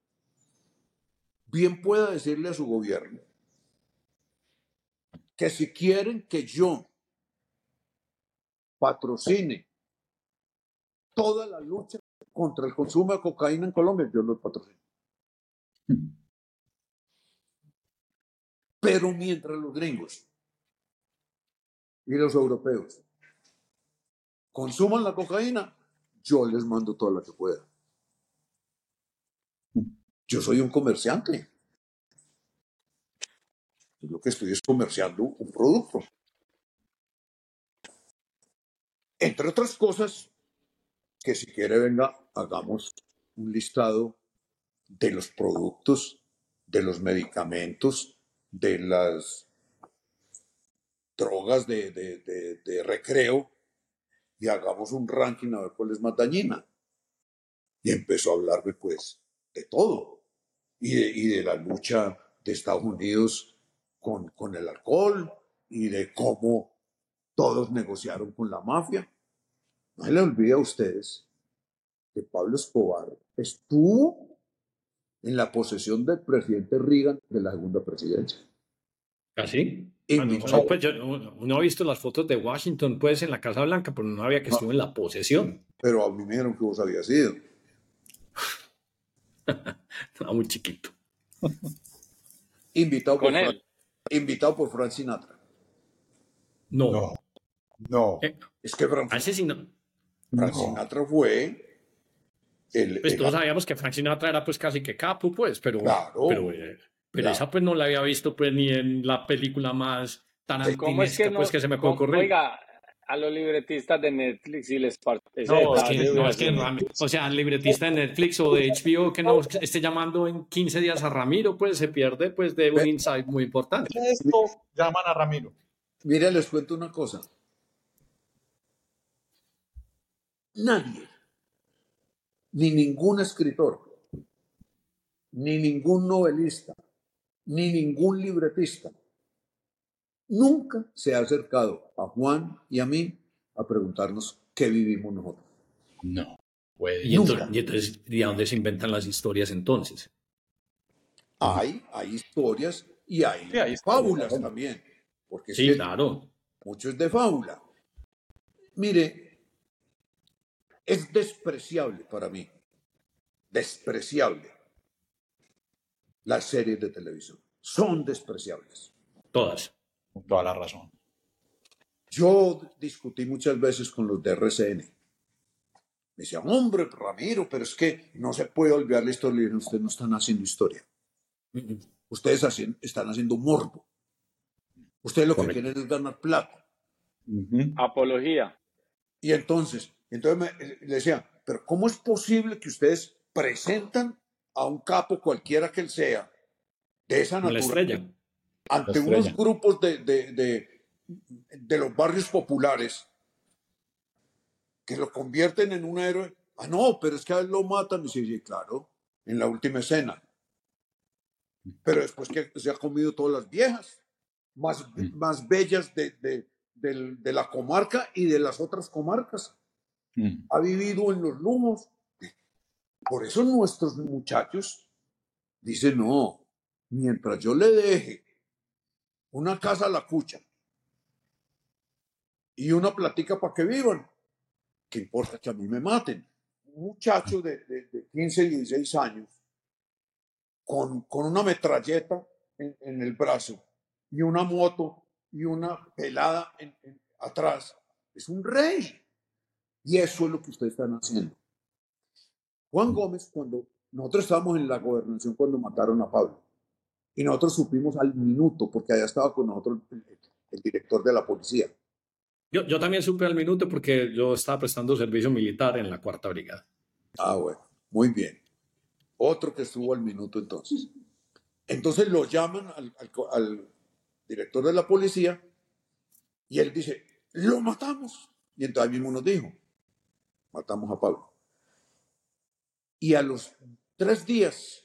Bien pueda decirle a su gobierno que si quieren que yo patrocine toda la lucha contra el consumo de cocaína en Colombia, yo lo patrocino. Pero mientras los gringos y los europeos consuman la cocaína, yo les mando toda la que pueda. Yo soy un comerciante. lo que estoy es comerciando un producto. Entre otras cosas, que si quiere venga, hagamos un listado de los productos, de los medicamentos, de las drogas de, de recreo y hagamos un ranking a ver cuál es más dañina. Y empezó a hablarme pues de todo y de, la lucha de Estados Unidos con, con el alcohol y de cómo todos negociaron con la mafia. No se le olvide a ustedes que Pablo Escobar estuvo en la posesión del presidente Reagan de la segunda presidencia. ¿Así? ¿Ah, Ah, pues uno ha visto las fotos de Washington, pues en la Casa Blanca, pero no había que estuvo en la posesión. Pero a mí me dijeron que vos habías ido. Estaba muy chiquito. Invitado por, invitado por Frank Sinatra. No. No. Eh, es que Frank, Frank Sinatra fue el, pues todos sabíamos que Frank Sinatra era pues casi que capo, pues, pero, pero, eh, pero esa pues no la había visto pues ni en la película más tan ¿Cómo es que pues que se me puede ocurrir. Oiga, a los libretistas de Netflix y les parece. No, es que, no, es que o sea, el libretista de Netflix o de HBO que no esté llamando en 15 días a Ramiro, pues se pierde pues de un insight muy importante. Esto llaman a Ramiro. Mire, les cuento una cosa. Nadie, ni ningún escritor, ni ningún novelista, ni ningún libretista nunca se ha acercado a Juan y a mí a preguntarnos qué vivimos nosotros. No. ¿Y, entonces, ¿y dónde se inventan las historias entonces? Hay, hay historias y hay, fábulas también. Porque sí, claro. Mucho es de fábula. Mire, es despreciable para mí, despreciable, las series de televisión. Son despreciables. Todas. Con toda la razón. Yo discutí muchas veces con los de RCN. Me decían, hombre, Ramiro, pero es que no se puede olvidar la historia. Ustedes no están haciendo historia. Ustedes están haciendo morbo. Ustedes lo que quieren es ganar plata. Apología. Y entonces, entonces me, le decía, pero ¿cómo es posible que ustedes presentan a un capo cualquiera que él sea de esa naturaleza ante unos grupos de, de, los barrios populares que lo convierten en un héroe? Ah, no, pero es que a él lo matan. Y sí, claro, en la última escena. Pero después que se ha comido todas las viejas más, mm. más bellas de, de, la comarca y de las otras comarcas. Mm. Ha vivido en los lujos. Por eso nuestros muchachos dicen, no, mientras yo le deje una casa a la cucha y una platica para que vivan, ¿qué importa que a mí me maten? Un muchacho de, de, 15, 16 años con, con una metralleta en, en el brazo y una moto y una pelada atrás. Es un rey. Y eso es lo que ustedes están haciendo. Juan Gómez, cuando nosotros estábamos en la gobernación cuando mataron a Pablo, y nosotros supimos al minuto, porque allá estaba con nosotros el, director de la policía. Yo, yo, también supe al minuto porque yo estaba prestando servicio militar en la cuarta brigada. Ah, bueno, muy bien. Otro que estuvo al minuto entonces. Entonces lo llaman al, al director de la policía, y él dice, lo matamos. Y entonces mismo nos dijo, matamos a Pablo. Y a los tres días,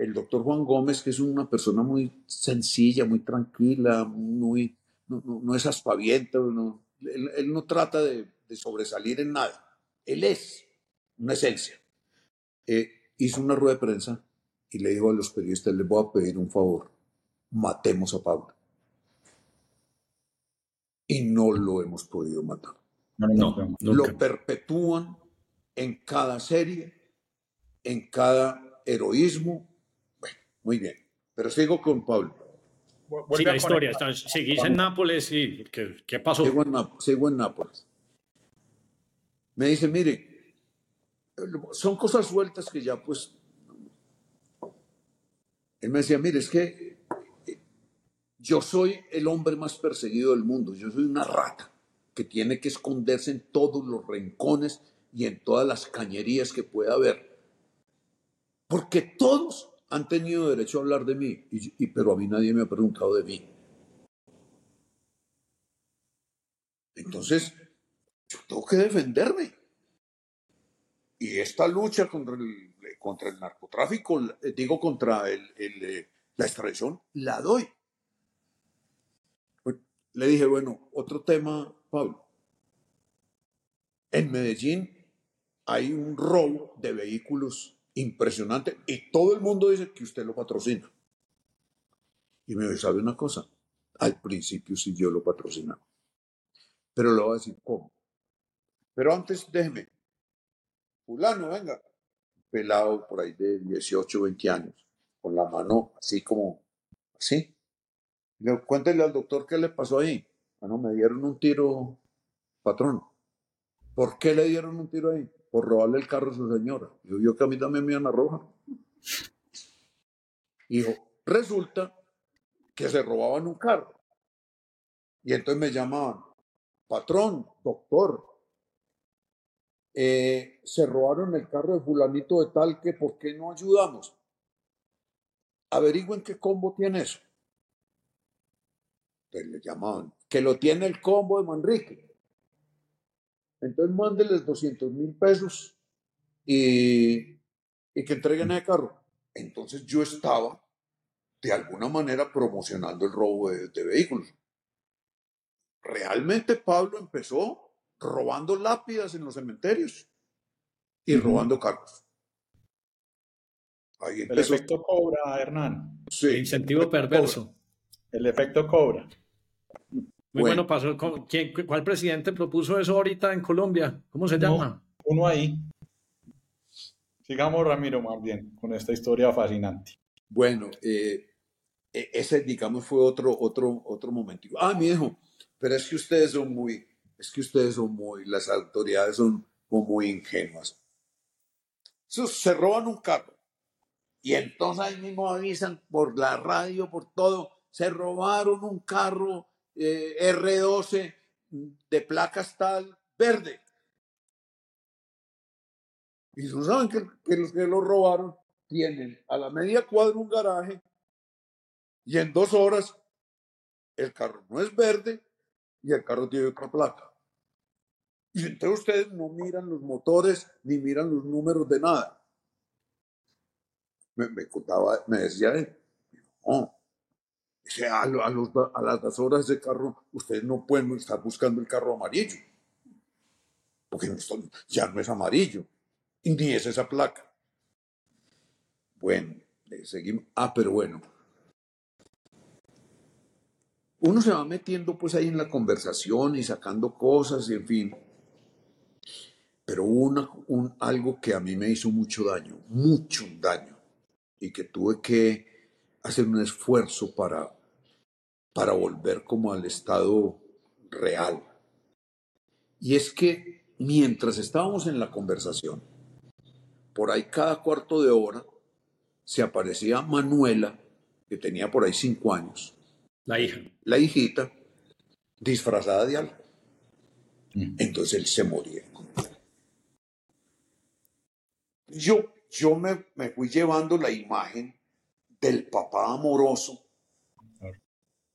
el doctor Juan Gómez, que es una persona muy sencilla, muy tranquila, muy, no, es aspaviento, no, él, no trata de, sobresalir en nada. Él es una esencia. Eh, hizo una rueda de prensa y le dijo a los periodistas, les voy a pedir un favor, matemos a Pablo y no lo hemos podido matar. No, lo perpetúan en cada serie, en cada heroísmo. Muy bien. Pero sigo con Pablo. Sí, la historia. Seguís en Nápoles y ¿qué, pasó? Sigo en, sigo en Nápoles. Me dice, mire, son cosas sueltas que ya pues... Él me decía, mire, es que yo soy el hombre más perseguido del mundo, yo soy una rata que tiene que esconderse en todos los rincones y en todas las cañerías que pueda haber. Porque todos han tenido derecho a hablar de mí, y, pero a mí nadie me ha preguntado de mí. Entonces, yo tengo que defenderme. Y esta lucha contra el, el narcotráfico, digo, contra la extradición, la doy le dije, bueno, otro tema, Pablo. En Medellín hay un robo de vehículos impresionante y todo el mundo dice que usted lo patrocina. Y me dice, ¿sabe una cosa? Al principio sí yo lo patrocinaba. Pero lo voy a decir cómo. Pero antes déjeme. Fulano, venga. Pelado por ahí de 18, 20 años. Con la mano así como así. cuéntele al doctor qué le pasó ahí. Bueno, me dieron un tiro, patrón. ¿Por qué le dieron un tiro ahí? Por robarle el carro a su señora. Yo vio que a mí también me iban a roja. Dijo, resulta que se robaban un carro. Y entonces me llamaban, patrón, doctor, eh, se robaron el carro de fulanito de tal que ¿por qué no ayudamos? Averigüen qué combo tiene eso. Entonces le llamaban, que lo tiene el combo de Manrique. Entonces mándeles 200 mil pesos y, y que entreguen el carro. Entonces yo estaba de alguna manera promocionando el robo de, vehículos. Realmente Pablo empezó robando lápidas en los cementerios y robando carros. El efecto cobra, Hernán. Sí. incentivo perverso. El efecto cobra. Muy bueno, pasó. ¿quién, ¿Cuál presidente propuso eso ahorita en Colombia? ¿Cómo se llama? Uno ahí. Sigamos, Ramiro, más bien, con esta historia fascinante. Bueno, eh, e, ese, digamos, fue otro, otro, otro momento. Ah, mi hijo, pero es que ustedes son muy, es que ustedes son muy, las autoridades son muy ingenuas. se roban un carro y entonces ahí mismo avisan por la radio, por todo, se robaron un carro eh, R12 de placas tal verde. Y no saben que, los que lo robaron tienen a la media cuadra un garaje y en dos horas el carro no es verde y el carro tiene otra placa. Y entonces ustedes no miran los motores ni miran los números de nada. Me, contaba, me decía él, no, a, a, las horas de carro ustedes no pueden estar buscando el carro amarillo, porque ya no es amarillo, ni es esa placa. Bueno, seguimos. Ah, pero bueno, uno se va metiendo pues ahí en la conversación y sacando cosas y en fin. Pero hubo un, algo que a mí me hizo mucho daño, mucho daño, y que tuve que hacer un esfuerzo para, para volver como al estado real. Y es que mientras estábamos en la conversación, por ahí cada cuarto de hora se aparecía Manuela, que tenía por ahí cinco años, la hija. La hijita, disfrazada de algo. Mm. Entonces él se moría. Yo, yo me, me fui llevando la imagen del papá amoroso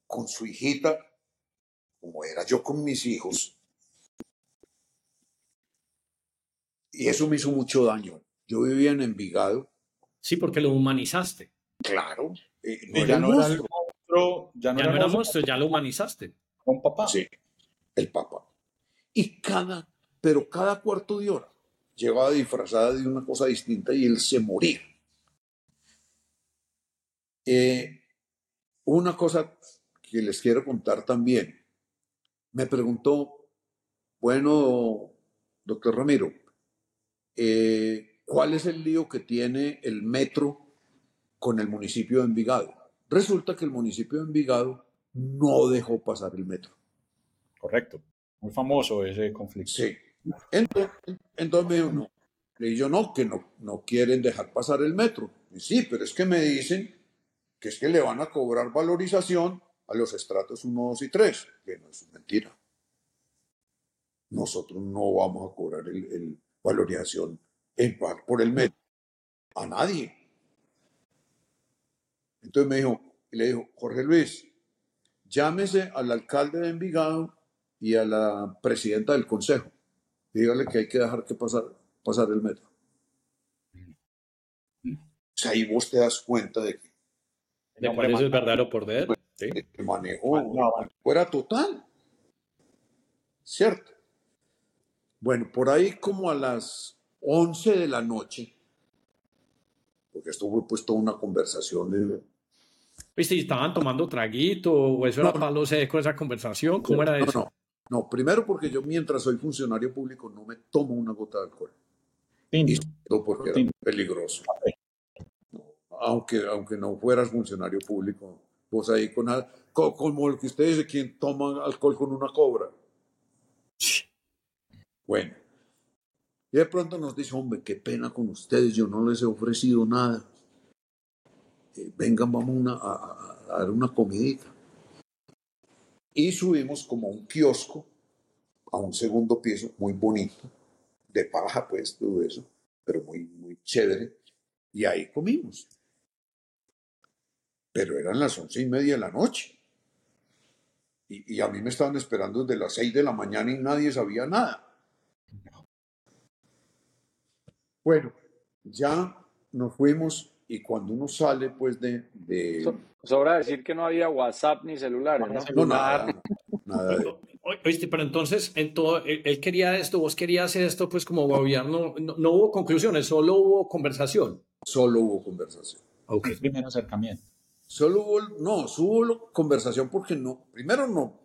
con su hijita, como era yo con mis hijos. Y eso me hizo mucho daño. Yo vivía en Envigado. Sí, porque lo humanizaste. Claro. Eh, no, era ya no, era, monstruo, ya lo humanizaste. Con papá. Sí, el papá. Y cada, pero cada cuarto de hora llevaba disfrazada de una cosa distinta y él se moría. Eh, una cosa que les quiero contar también. Me preguntó, bueno, doctor Ramiro, eh, ¿cuál es el lío que tiene el metro con el municipio de Envigado? Resulta que el municipio de Envigado no dejó pasar el metro. Correcto. Muy famoso ese conflicto. Sí. Entonces, entonces me dijo, no. Le dije yo, no, que no, no quieren dejar pasar el metro. Y sí, pero es que me dicen que es que le van a cobrar valorización a los estratos 1, 2 y 3. Que no es mentira. Nosotros no vamos a cobrar el, valorización en, por el metro. A nadie. Entonces me dijo, y le dijo, Jorge Luis, llámese al alcalde de Envigado y a la presidenta del consejo. Dígale que hay que dejar que pasar, pasar el metro. O sea, ahí vos te das cuenta de que... ¿De cuál es el verdadero poder? ¿Sí? El manejo fuera total. ¿Cierto? Bueno, por ahí como a las 11 de la noche, porque esto fue puesto una conversación de ¿Viste? ¿Estaban tomando traguito o eso era palo seco esa conversación? ¿Cómo era eso? No, no, primero porque yo mientras soy funcionario público no me tomo una gota de alcohol. Y porque era peligroso. Aunque, aunque no fueras funcionario público, pues ahí con, como el que usted dice, quien toma alcohol con una cobra. Bueno. Y de pronto nos dice, hombre, qué pena con ustedes, yo no les he ofrecido nada. Eh, vengan, vamos a, dar una comidita. Y subimos como a un kiosco, a un segundo piso, muy bonito, de paja, pues, todo eso, pero muy, muy chévere. Y ahí comimos. Pero eran las once y media de la noche. Y, y, a mí me estaban esperando desde las seis de la mañana y nadie sabía nada. Bueno, ya nos fuimos y cuando uno sale pues de... de... sobra decir que no había WhatsApp ni celulares, ¿no? No, nada, nada Oíste, pero entonces, en todo, él, quería esto, vos querías esto, pues como gobierno, no, hubo conclusiones, solo hubo conversación. Solo hubo conversación. Ok. Primero acercamiento. Solo hubo, no, hubo conversación porque no, primero no,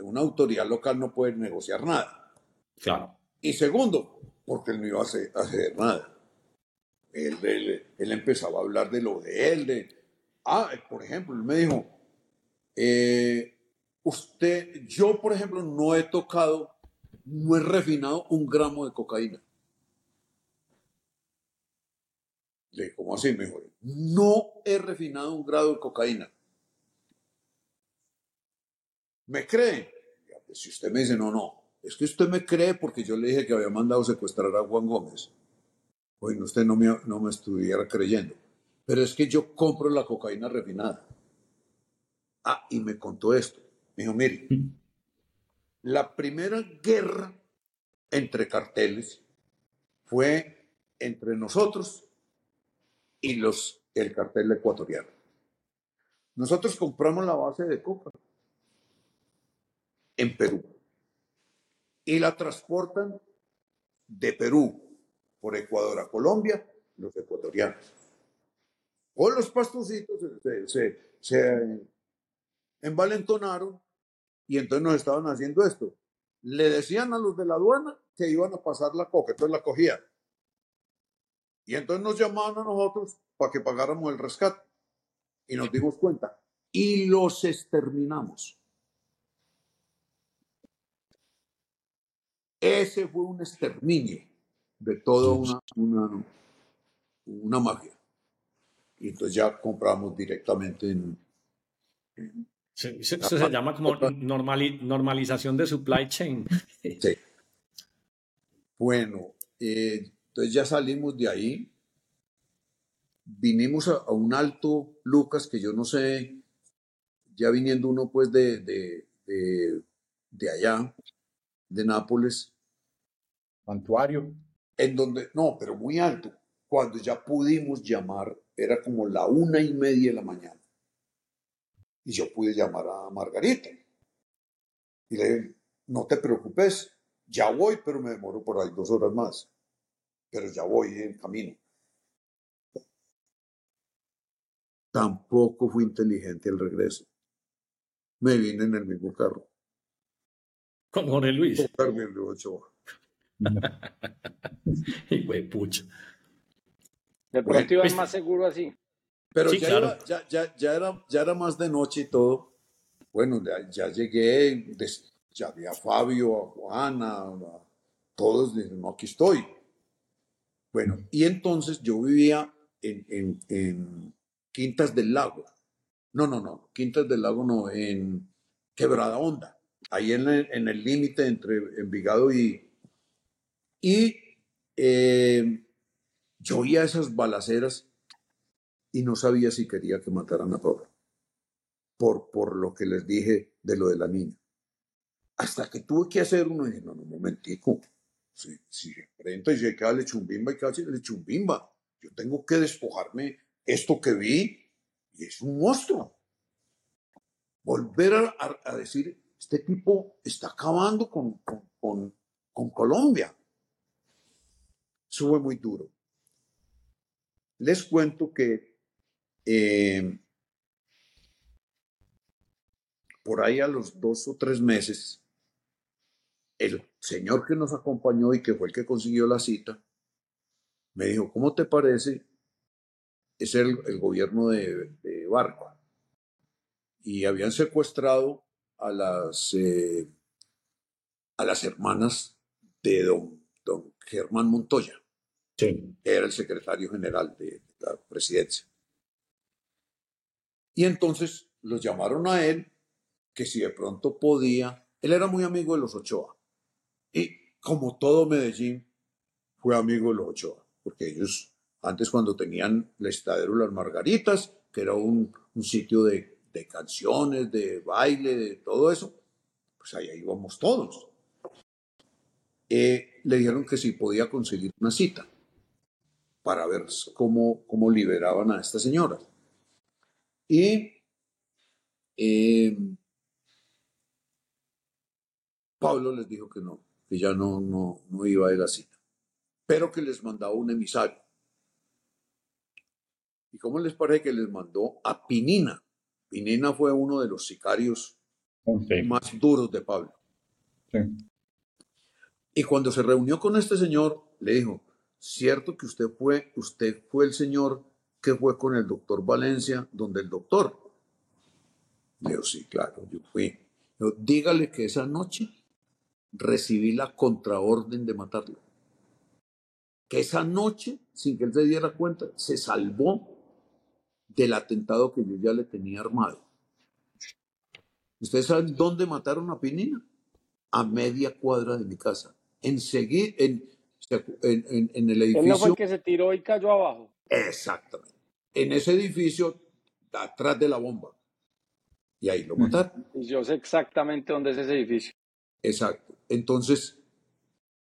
una autoridad local no puede negociar nada. Claro. Y segundo, porque él no iba a hacer, nada. Él, él, empezaba a hablar de lo de él, de, ah, por ejemplo, él me dijo, eh, usted, yo, por ejemplo, no he tocado, no he refinado un gramo de cocaína. Le dije, ¿cómo así? Me no he refinado un grado de cocaína. ¿Me cree? Pues, si usted me dice, no, no, es que usted me cree porque yo le dije que había mandado secuestrar a Juan Gómez. Bueno, usted no me, no me estuviera creyendo. Pero es que yo compro la cocaína refinada. Ah, y me contó esto. Me dijo, mire, la primera guerra entre carteles fue entre nosotros y los, el cartel ecuatoriano. Nosotros compramos la base de coca en Perú y la transportan de Perú por Ecuador a Colombia los ecuatorianos. O los pastositos se, se, envalentonaron y entonces nos estaban haciendo esto. Le decían a los de la aduana que iban a pasar la coca, entonces la cogían. Y entonces nos llamaban a nosotros para que pagáramos el rescate. Y nos dimos cuenta. Y los exterminamos. Ese fue un exterminio de toda una, una, una magia. Y entonces ya compramos directamente en... eso se llama como normalización de supply chain. Sí. Bueno, eh, entonces ya salimos de ahí. Vinimos a, un alto, Lucas, que yo no sé, ya viniendo uno pues de, de, de allá, de Nápoles. Santuario. En donde, no, pero muy alto. Cuando ya pudimos llamar, era como la una y media de la mañana. Y yo pude llamar a Margarita. Y le dije, no te preocupes, ya voy, pero me demoro por ahí dos horas más. Pero ya voy en camino. Tampoco fui inteligente el regreso. Me vine en el mismo carro. Con Jorge Luis. Con Carmen Ochoa. y güey, pucho. De pronto iba más seguro así. Pero ya, era, ya, ya, ya, era, ya era más de noche y todo. Bueno, ya, llegué, ya vi a Fabio, a Juana, a todos, dicen, no, aquí estoy. Bueno, y entonces yo vivía en, Quintas del Lago. No, no, no, Quintas del Lago no, en Quebrada Honda ahí en el límite entre Envigado y... Y eh, yo oía esas balaceras y no sabía si quería que mataran a Pablo, por, por lo que les dije de lo de la niña. Hasta que tuve que hacer uno y dije, no, no, un momentico, si, si enfrenta y si hay que darle chumbimba, hay que darle chumbimba. Yo tengo que despojarme esto que vi y es un monstruo. Volver a decir, este tipo está acabando con, con, Colombia. Sube muy duro. Les cuento que eh, por ahí a los dos o tres meses, el señor que nos acompañó y que fue el que consiguió la cita, me dijo, ¿cómo te parece? Es el, gobierno de, Barco. Y habían secuestrado a las, eh, a las hermanas de don, don Germán Montoya, que era el secretario general de la presidencia. Y entonces los llamaron a él, que si de pronto podía, él era muy amigo de los Ochoa. Y como todo Medellín, fue amigo de los Ochoa porque ellos antes cuando tenían el estadero Las Margaritas, que era un, sitio de, canciones, de baile, de todo eso, pues allá íbamos todos. Eh, le dijeron que si podía conseguir una cita para ver cómo, cómo liberaban a esta señora. Y eh, Pablo les dijo que no, que ya no, no, no iba a ir a la cita pero que les mandaba un emisario. ¿Y cómo les parece que les mandó a Pinina? Pinina fue uno de los sicarios más duros de Pablo. Y cuando se reunió con este señor, le dijo, cierto que usted fue, usted fue el señor que fue con el doctor Valencia, donde el doctor. Le dijo, sí, claro, yo fui. dígale que esa noche recibí la contraorden de matarlo que esa noche, sin que él se diera cuenta, se salvó del atentado que yo ya le tenía armado. ¿Ustedes saben dónde mataron a Pinina? A media cuadra de mi casa. Enseguida, en, en, en, el edificio. Él no fue el que se tiró y cayó abajo. Exactamente. En ese edificio, atrás de la bomba. Y ahí lo mataron. Y yo sé exactamente dónde es ese edificio. Exacto. Entonces,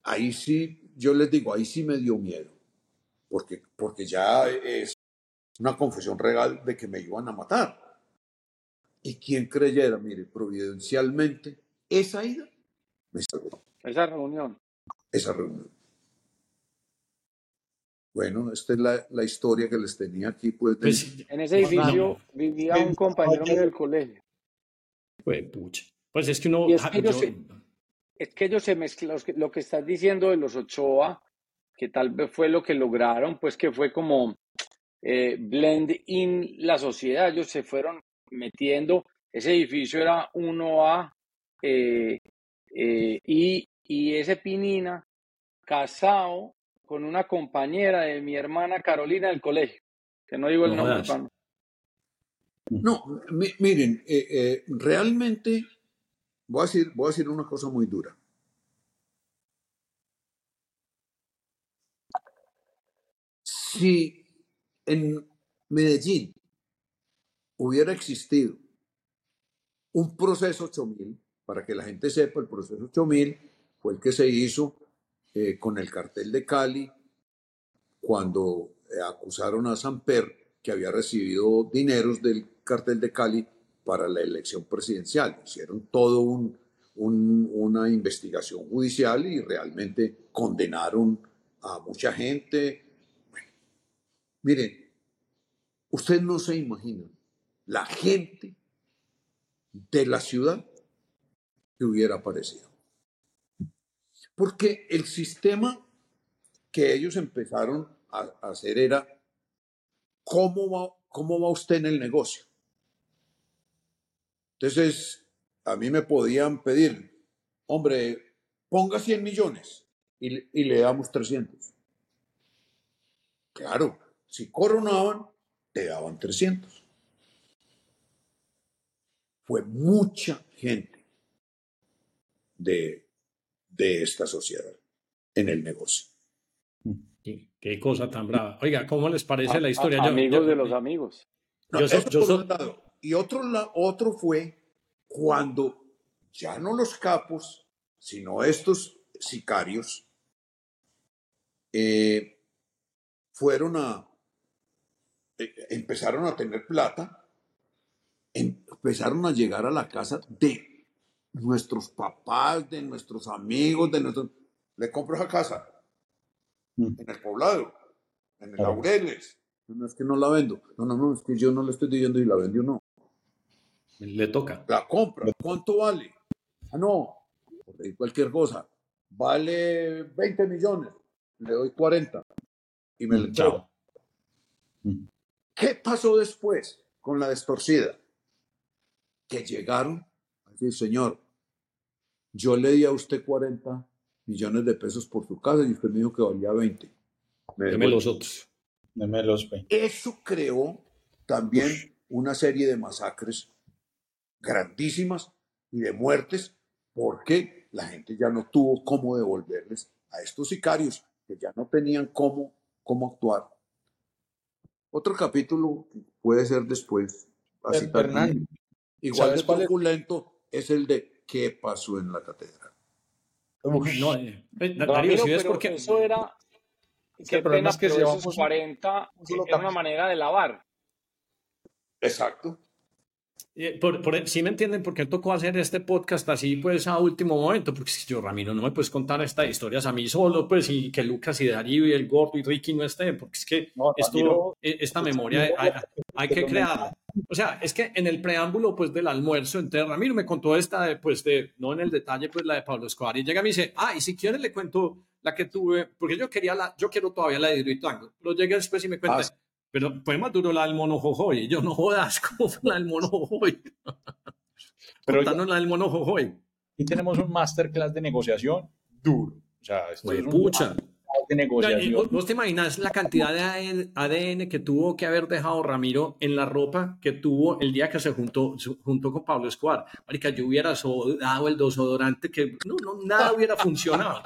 ahí sí yo les digo, ahí sí me dio miedo, porque, porque ya es una confesión real de que me iban a matar. Y quien creyera, mire, providencialmente, esa ida me salvó. Esa reunión. Esa reunión. Bueno, esta es la, historia que les tenía aquí. Pues, pues en ese edificio vivía un compañero del colegio. Pues, pucha. Pues es que uno es que ellos se mezclan, lo que estás diciendo de los Ochoa, que tal vez fue lo que lograron, pues que fue como eh, blend in la sociedad, ellos se fueron metiendo, ese edificio era 1A eh, eh, y, ese Pinina casado con una compañera de mi hermana Carolina del colegio, que no digo el nombre. No, miren, realmente Voy a decir, voy a decir una cosa muy dura. Si en Medellín hubiera existido un proceso 8000, para que la gente sepa, el proceso 8000 fue el que se hizo eh, con el cartel de Cali cuando eh, acusaron a Samper que había recibido dineros del cartel de Cali para la elección presidencial. Hicieron todo un, una investigación judicial y realmente condenaron a mucha gente. miren, ustedes no se imaginan la gente de la ciudad que hubiera aparecido. Porque el sistema que ellos empezaron a, hacer era, ¿cómo ¿cómo va usted en el negocio? Entonces, a mí me podían pedir, hombre, ponga 100 millones y, le damos 300. Claro, si coronaban, te daban 300. Fue mucha gente de, esta sociedad en el negocio. Qué, cosa tan brava. Oiga, ¿cómo les parece la historia? amigos de los amigos. yo, yo, y otro, otro fue cuando ya no los capos, sino estos sicarios, eh, fueron a, eh, empezaron a tener plata, empezaron a llegar a la casa de nuestros papás, de nuestros amigos, de nuestros... Le compro esa casa mm. en el poblado, en el Laureles. No es que no la vendo. No, no, no, es que yo no le estoy diciendo y la vendió no. Le toca. La compra. ¿Cuánto vale? Ah, no, cualquier cosa. Vale 20 millones. Le doy 40. Y me lo chao. ¿Qué pasó después con la destorcida? Que llegaron a decir, señor, yo le di a usted 40 millones de pesos por su casa y usted me dijo que valía 20. Deme los otros. Deme los 20. Eso creó también una serie de masacres grandísimas y de muertes porque la gente ya no tuvo cómo devolverles a estos sicarios que ya no tenían cómo, cómo actuar. Otro capítulo puede ser después. Así igual de truculento es el de qué pasó en la catedral. no, eh, eh porque eso era qué pena, que pero esos 40 era una manera de lavar. Exacto. Eh, por, por, sí me entienden por qué tocó hacer este podcast así pues a último momento, porque si yo Ramiro no me puedes contar estas historias a mí solo, pues y que Lucas y Darío y el Gordo y Ricky no estén, porque es que esto, e, esta memoria hay, que crearla. O sea, es que en el preámbulo pues del almuerzo, entonces Ramiro me contó esta, pues de, no en el detalle pues la de Pablo Escobar y llega y me dice, ah, y si quieres le cuento la que tuve, porque yo quería la, yo quiero todavía la de Hidroituango, pero llega después y me cuenta, ah, pero fue más duro la del mono jojoy. Yo no jodas, ¿cómo fue la del mono jojoy? Pero Contanos la del mono jojoy. Y tenemos un masterclass de negociación duro. O sea, esto es pucha. De negociación. ¿Vos te imaginas la cantidad de ADN que tuvo que haber dejado Ramiro en la ropa que tuvo el día que se juntó, junto con Pablo Escobar? Marica, yo hubiera dado el desodorante que no, no, nada hubiera funcionado.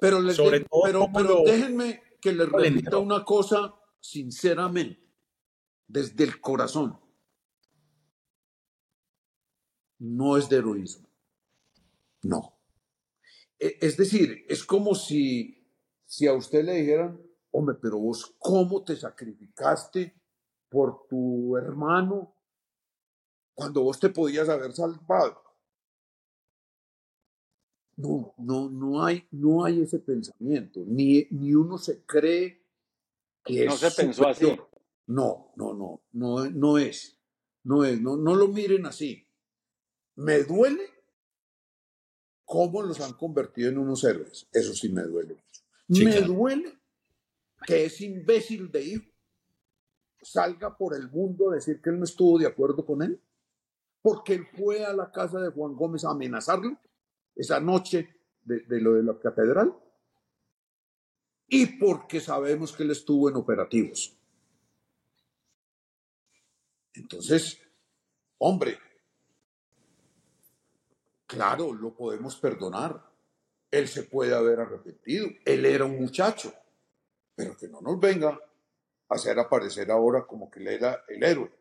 Pero, les Sobre todo pero, pero déjenme, que le repita una cosa sinceramente, desde el corazón. No es de heroísmo. No. E, es decir, es como si, si a usted le dijeran, hombre, pero vos, ¿cómo te sacrificaste por tu hermano cuando vos te podías haber salvado? No, no, no hay, no hay ese pensamiento, ni, ni uno se cree que no se pensó así. No, no, no, no, no es, no es, no, no lo miren así. Me duele cómo los han convertido en unos héroes, eso sí me duele mucho. me duele que ese imbécil de hijo salga por el mundo a decir que él no estuvo de acuerdo con él, porque él fue a la casa de Juan Gómez a amenazarlo esa noche de, lo de la catedral y porque sabemos que él estuvo en operativos. Entonces, hombre, claro, lo podemos perdonar. Él se puede haber arrepentido. Él era un muchacho. Pero que no nos venga a hacer aparecer ahora como que él era el héroe.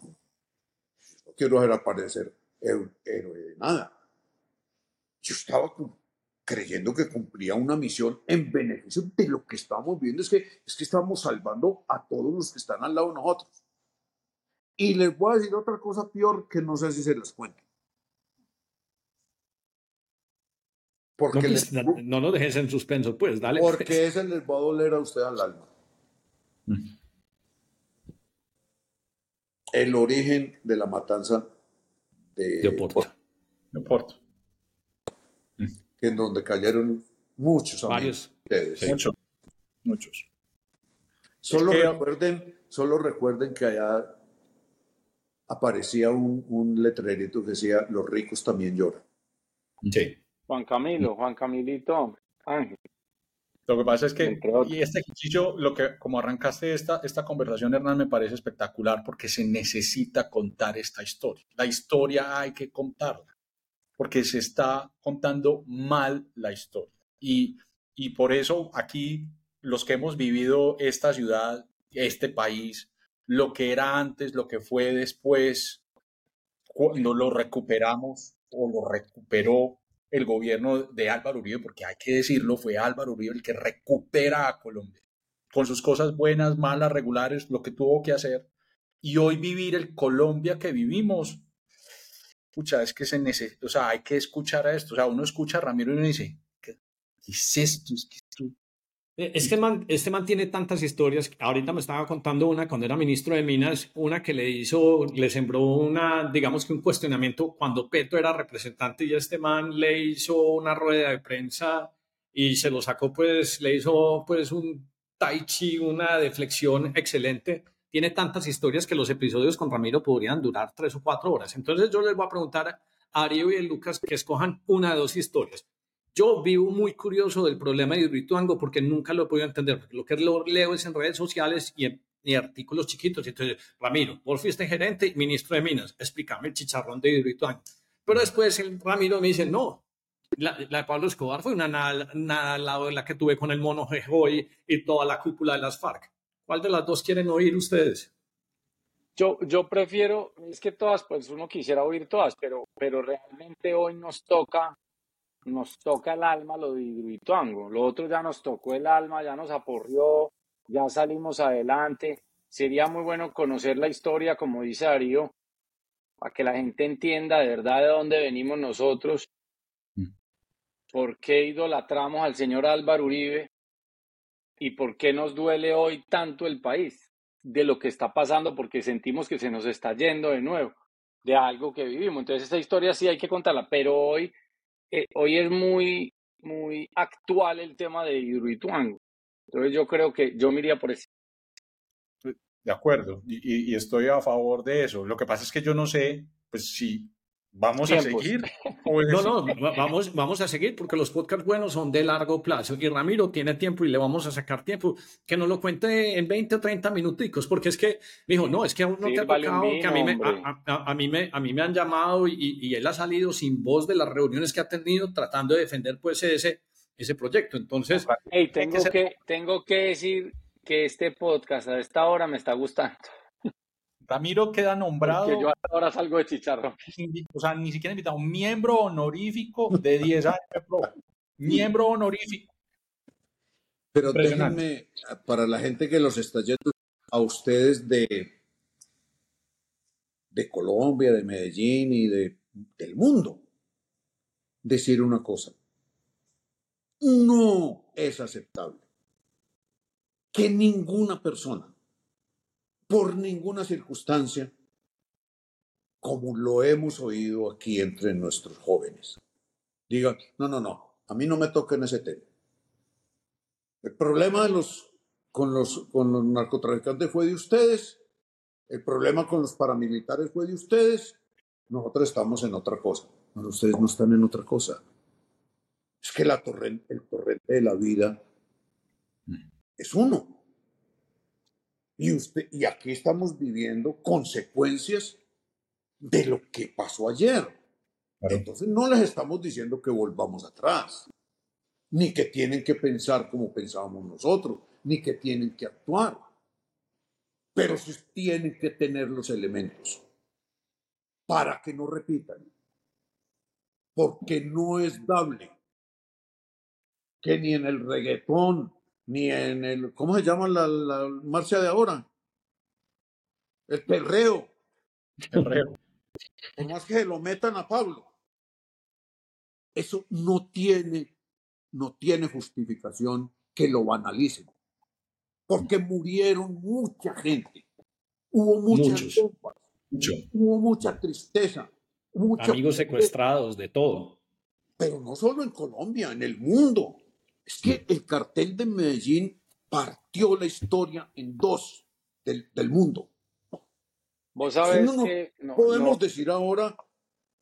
No quiero hacer aparecer héroe de nada yo estaba creyendo que cumplía una misión en beneficio de lo que estamos viendo, es que, es que estamos salvando a todos los que están al lado de nosotros. Y les voy a decir otra cosa peor que no sé si se las cuento. Porque no, pues, no nos dejes en suspenso, pues, dale. Porque pues. ese les va a doler a usted al alma. Mm. El origen de la matanza de, de Oporto. De Oporto en donde cayeron muchos Varios. Muchos. Muchos. Solo, recuerden, solo recuerden que allá aparecía un, un letrerito que decía, los ricos también lloran. Sí. Juan Camilo, Juan Camilito, Ángel. Lo que pasa es que, y este ejercicio, lo que, como arrancaste esta, esta conversación, Hernán, me parece espectacular porque se necesita contar esta historia. La historia hay que contarla porque se está contando mal la historia. Y, y por eso aquí los que hemos vivido esta ciudad, este país, lo que era antes, lo que fue después, cuando lo recuperamos o lo recuperó el gobierno de Álvaro Uribe, porque hay que decirlo, fue Álvaro Uribe el que recupera a Colombia, con sus cosas buenas, malas, regulares, lo que tuvo que hacer. Y hoy vivir el Colombia que vivimos escucha, es que se necesita, o sea, hay que escuchar a esto. O sea, uno escucha a Ramiro y uno dice, ¿qué, es esto? Es que esto, Eh, este man, este man tiene tantas historias. Ahorita me estaba contando una cuando era ministro de Minas, una que le hizo, le sembró una, digamos que un cuestionamiento cuando Petro era representante y este man le hizo una rueda de prensa y se lo sacó, pues le hizo pues un tai chi, una deflexión excelente. Tiene tantas historias que los episodios con Ramiro podrían durar tres o cuatro horas. Entonces yo les voy a preguntar a Ario y a Lucas que escojan una de dos historias. Yo vivo muy curioso del problema de Hidroituango porque nunca lo he podido entender. Lo que leo es en redes sociales y en, artículos chiquitos. Entonces, Ramiro, vos fuiste gerente y ministro de Minas. Explícame el chicharrón de Hidroituango. Pero después el Ramiro me dice, no, la, de Pablo Escobar fue una nada, al lado de la que tuve con el mono Jejoy y toda la cúpula de las FARC. ¿Cuál de las dos quieren oír ustedes? Yo, yo prefiero, es que todas, pues uno quisiera oír todas, pero, pero realmente hoy nos toca nos toca el alma lo de Hidroituango, lo otro ya nos tocó el alma, ya nos aporrió, ya salimos adelante. Sería muy bueno conocer la historia, como dice Darío, para que la gente entienda de verdad de dónde venimos nosotros, mm. por qué idolatramos al señor Álvaro Uribe y por qué nos duele hoy tanto el país de lo que está pasando, porque sentimos que se nos está yendo de nuevo de algo que vivimos. Entonces, esta historia sí hay que contarla, pero hoy eh, hoy es muy, muy actual el tema de Hidroituango. Entonces yo creo que yo me iría por ese. De acuerdo, y, y, estoy a favor de eso. Lo que pasa es que yo no sé, pues si ¿Vamos a seguir? no, no, vamos, vamos a seguir porque los podcasts buenos son de largo plazo y Ramiro tiene tiempo y le vamos a sacar tiempo. Que nos lo cuente en 20 o 30 minuticos porque es que, dijo, no, es que aún no te ha tocado, que a mí, me, a, mí me, a mí me han llamado y, y, él ha salido sin voz de las reuniones que ha tenido tratando de defender pues ese, ese proyecto. Entonces... Hey, tengo, que, tengo que decir que este podcast a esta hora me está gustando. Ramiro queda nombrado. yo ahora salgo de chicharro. O sea, ni siquiera invitado un miembro honorífico de 10 años. miembro honorífico. Pero déjenme, para la gente que los está yendo a ustedes de, de Colombia, de Medellín y de, del mundo, decir una cosa. No es aceptable que ninguna persona por ninguna circunstancia, como lo hemos oído aquí entre nuestros jóvenes. Digan, no, no, no, a mí no me toquen ese tema. El problema de los, con, los, con los narcotraficantes fue de ustedes, el problema con los paramilitares fue de ustedes, nosotros estamos en otra cosa, pero ustedes no están en otra cosa. Es que la torrente, el torrente de la vida mm. es uno. Y, usted, y aquí estamos viviendo consecuencias de lo que pasó ayer. Entonces no les estamos diciendo que volvamos atrás, ni que tienen que pensar como pensábamos nosotros, ni que tienen que actuar. Pero sí tienen que tener los elementos para que no repitan. Porque no es dable que ni en el reggaetón, ni en el, ¿cómo se llama la, la marcha de ahora? El perreo. Perreo. Por más que lo metan a Pablo. Eso no tiene, no tiene justificación que lo banalicen. Porque murieron mucha gente. Hubo muchas hubo mucha tristeza. Amigos secuestrados, de todo. Pero no solo en Colombia, en el mundo. Es que el cartel de Medellín partió la historia en dos del, mundo. Vos sabés que no, podemos decir ahora,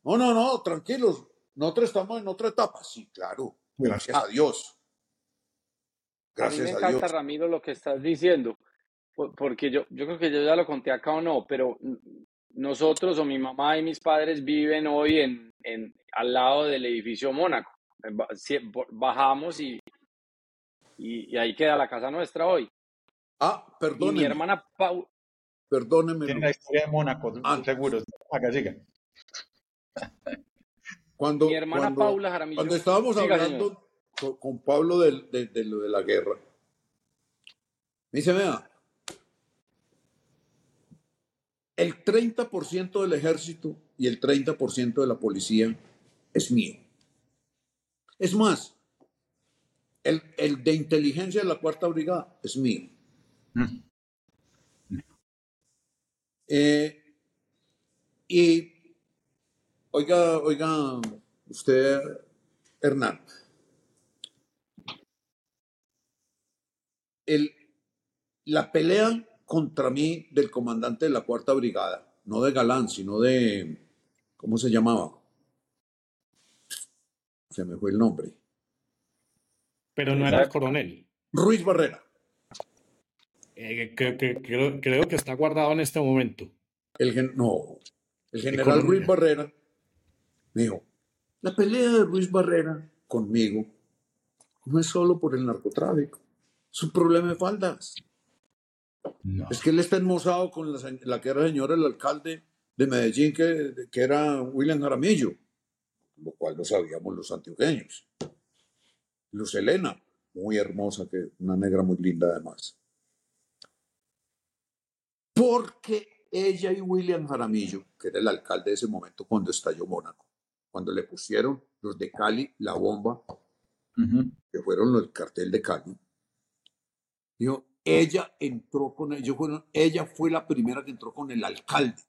no, no, no, tranquilos, nosotros estamos en otra etapa. Sí, claro, gracias a Dios. Gracias a mí me encanta, Ramiro, lo que estás diciendo, porque yo, yo creo que yo ya lo conté acá o no, pero nosotros o mi mamá y mis padres viven hoy en, en al lado del edificio Mónaco. Bajamos y, y, ahí queda la casa nuestra hoy. Ah, perdón. Mi hermana Paula. Perdóneme. Tiene la historia de Mónaco, ah. seguro. Acá siga. Cuando, mi hermana Paula Jaramillo. Cuando estábamos hablando con, Pablo de, de, de, lo de la guerra, me dice, vea, el 30% del ejército y el 30% de la policía es mío. Es más, El, el, de inteligencia de la cuarta brigada es mío. Mm. Eh, y oiga, oiga, usted, Hernán, el, la pelea contra mí del comandante de la cuarta brigada, no de Galán, sino de, ¿cómo se llamaba? Se me fue el nombre. Pero no era el coronel. Ruiz Barrera. Eh, creo, que está guardado en este momento. El, no, el general Ruiz Barrera me dijo, la pelea de Ruiz Barrera conmigo no es solo por el narcotráfico, es un problema de faldas. Es que él está enmozado con la, que era señora el alcalde de Medellín, que, que era William Jaramillo, lo cual lo sabíamos los antioqueños. Luz Elena, muy hermosa, que una negra muy linda además. Porque ella y William Jaramillo, que era el alcalde de ese momento cuando estalló Mónaco, cuando le pusieron los de Cali la bomba, que fueron los del cartel de Cali, dijo, ella entró con ellos, ella fue la primera que entró con el alcalde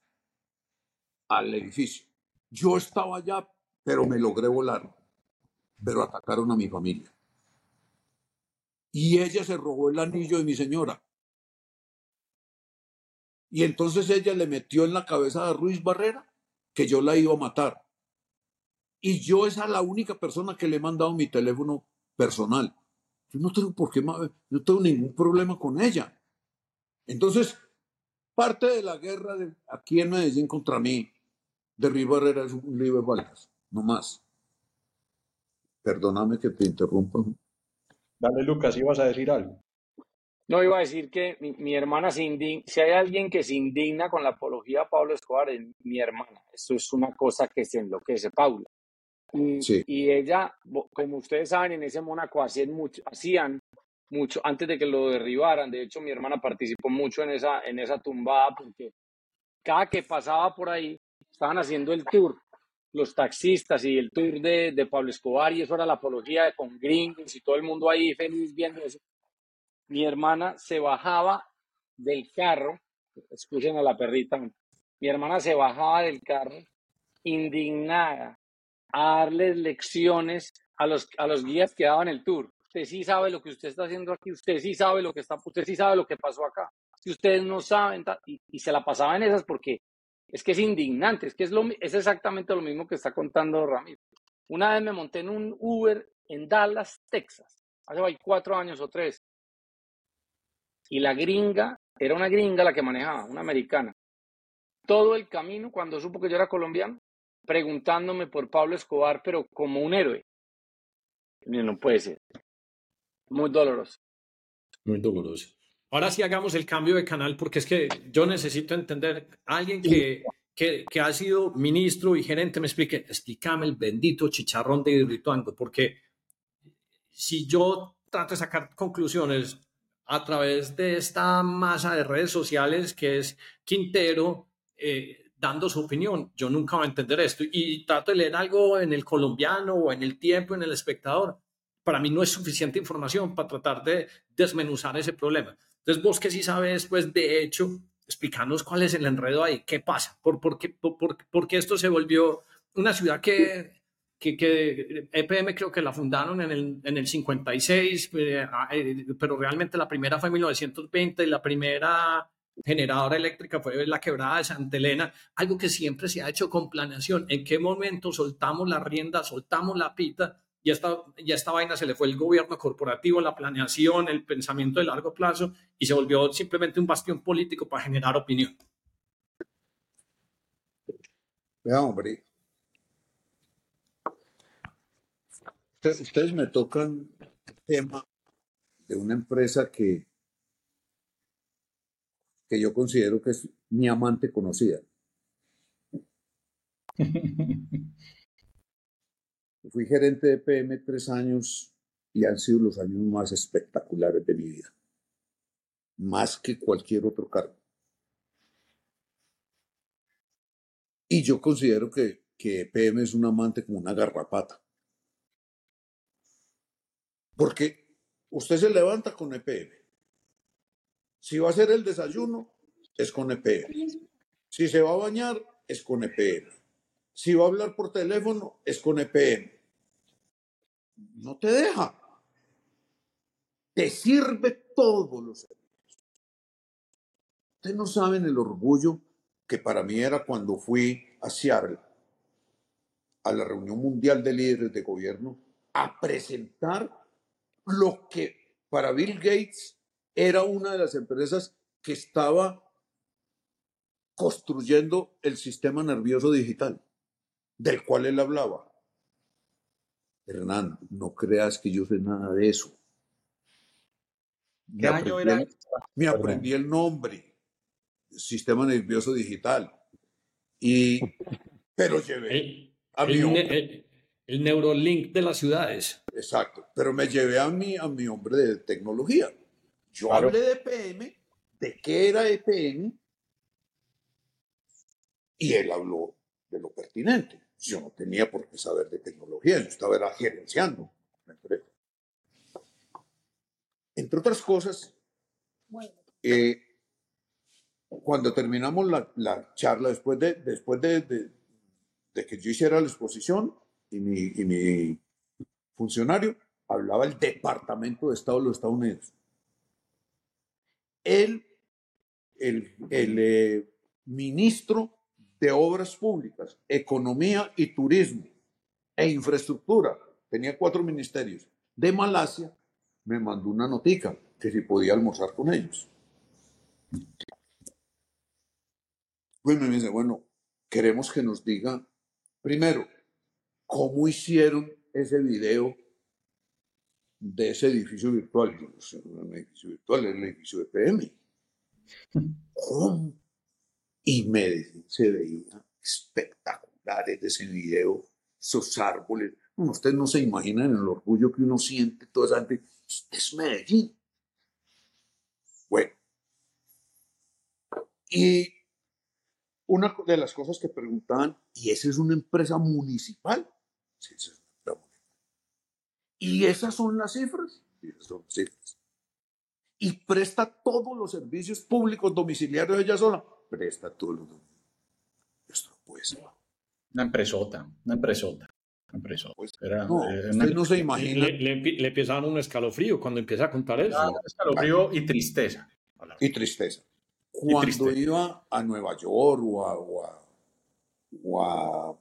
al edificio. Yo estaba allá, pero me logré volar, pero atacaron a mi familia. Y ella se robó el anillo de mi señora. Y entonces ella le metió en la cabeza a Ruiz Barrera que yo la iba a matar. Y yo esa es la única persona que le he mandado mi teléfono personal. Yo no tengo por qué, no tengo ningún problema con ella. Entonces, parte de la guerra de, aquí en Medellín contra mí, de Ruiz Barrera es un libro de balas, no más. Perdóname que te interrumpa. Dale, Lucas, ibas a decir algo. No, iba a decir que mi, hermana se indigna, si hay alguien que se indigna con la apología de Pablo Escobar, es mi hermana. Esto es una cosa que se enloquece, Paula. Y, y ella, como ustedes saben, en ese Mónaco hacían mucho, hacían mucho antes de que lo derribaran. De hecho, mi hermana participó mucho en esa, en esa tumbada porque cada que pasaba por ahí, estaban haciendo el tour los taxistas y el tour de, de Pablo Escobar y eso era la apología con gringos y todo el mundo ahí feliz viendo eso. Mi hermana se bajaba del carro, escuchen a la perrita, mi hermana se bajaba del carro indignada a darles lecciones a los, a los guías que daban el tour. Usted sí sabe lo que usted está haciendo aquí, usted sí sabe lo que está, usted sí sabe lo que pasó acá. Si ustedes no saben, y, y se la pasaba en esas porque es que es indignante, es que es, lo, es exactamente lo mismo que está contando Ramiro. Una vez me monté en un Uber en Dallas, Texas, hace cuatro años o tres. Y la gringa, era una gringa la que manejaba, una americana. Todo el camino, cuando supo que yo era colombiano, preguntándome por Pablo Escobar, pero como un héroe. No puede ser. Muy doloroso. Muy doloroso. Ahora sí hagamos el cambio de canal porque es que yo necesito entender alguien que, que, ha sido ministro y gerente me explique, explícame el bendito chicharrón de Hidroituango, porque si yo trato de sacar conclusiones a través de esta masa de redes sociales que es Quintero eh, dando su opinión, yo nunca voy a entender esto y trato de leer algo en el colombiano o en el tiempo, en el espectador. Para mí no es suficiente información para tratar de desmenuzar ese problema. Entonces, vos que sí sabes, pues de hecho, explicarnos cuál es el enredo ahí, qué pasa, por, por, qué, por, qué esto se volvió una ciudad que, que, que, EPM creo que la fundaron en el, en el 56, eh, eh, pero realmente la primera fue en 1920 y la primera generadora eléctrica fue la quebrada de Santa Elena, algo que siempre se ha hecho con planeación. ¿En qué momento soltamos la rienda, soltamos la pita ya esta, ya esta vaina se le fue el gobierno corporativo, la planeación, el pensamiento de largo plazo y se volvió simplemente un bastión político para generar opinión. Vea, hombre. Ustedes me tocan el tema de una empresa que, que yo considero que es mi amante conocida. Fui gerente de PM tres años y han sido los años más espectaculares de mi vida, más que cualquier otro cargo. Y yo considero que, que PM es un amante como una garrapata. Porque usted se levanta con EPM. Si va a hacer el desayuno, es con EPM. Si se va a bañar, es con EPM. Si va a hablar por teléfono, es con EPM. No te deja. Te sirve todos los servicios. Ustedes no saben el orgullo que para mí era cuando fui a Seattle, a la reunión mundial de líderes de gobierno, a presentar lo que para Bill Gates era una de las empresas que estaba construyendo el sistema nervioso digital, del cual él hablaba. Hernán, no creas que yo sé nada de eso. Me, aprendí, me aprendí el nombre, sistema nervioso digital. Y, pero llevé a mi hombre. El, Neurolink de las ciudades. Exacto, pero me llevé a mi, a mi hombre de tecnología. Yo hablé de EPM, de qué era EPM, y él habló de lo pertinente. Yo no tenía por qué saber de tecnología, yo estaba gerenciando Entre otras cosas, eh, cuando terminamos la, charla, después, de, después de, que yo hiciera la exposición y mi, funcionario, hablaba el Departamento de Estado de los Estados Unidos. Él, el, el eh, ministro de Obras Públicas, Economía y Turismo e Infraestructura, tenía cuatro ministerios, de Malasia, me mandó una notica que si podía almorzar con ellos. Bueno, me dice, bueno, queremos que nos diga, primero, cómo hicieron ese video de ese edificio virtual. Yo no sé, un edificio virtual, es el edificio de PM. ¿Cómo? Y me se veía espectacular ese video, esos árboles. ustedes no se imaginan el orgullo que uno siente, toda esa gente. Es Medellín. Bueno. Y una de las cosas que preguntaban, ¿y esa es una empresa municipal? Sí, esa es una empresa municipal. ¿Y esas son las cifras? Sí, esas son las cifras. ¿Y presta todos los servicios públicos domiciliarios de ella sola? Presta todos los Esto no puede ser. Una empresota, una empresota. Pues, no, eh, usted no se imagina. Le, le, empieza un escalofrío cuando empieza a contar eso. un escalofrío y tristeza. Y tristeza. Cuando iba a Nueva York o a,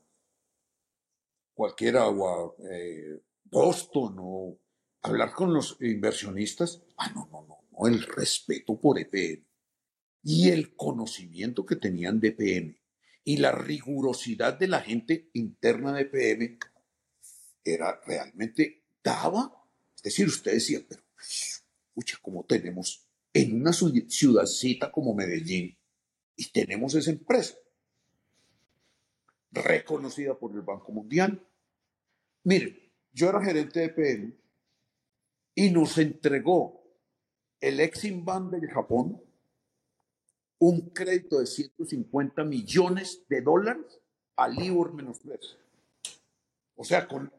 cualquiera, o a eh, Boston, o hablar con los inversionistas, ah, no, no, no, no, el respeto por EPM y el conocimiento que tenían de EPM y la rigurosidad de la gente interna de EPM era realmente daba, es decir, usted decía, pero, escucha, ¿cómo tenemos en una ciudadcita como Medellín y tenemos esa empresa reconocida por el Banco Mundial. Mire, yo era gerente de PM y nos entregó el Exim Bank de Japón un crédito de 150 millones de dólares a Libor menos 3. O sea, con,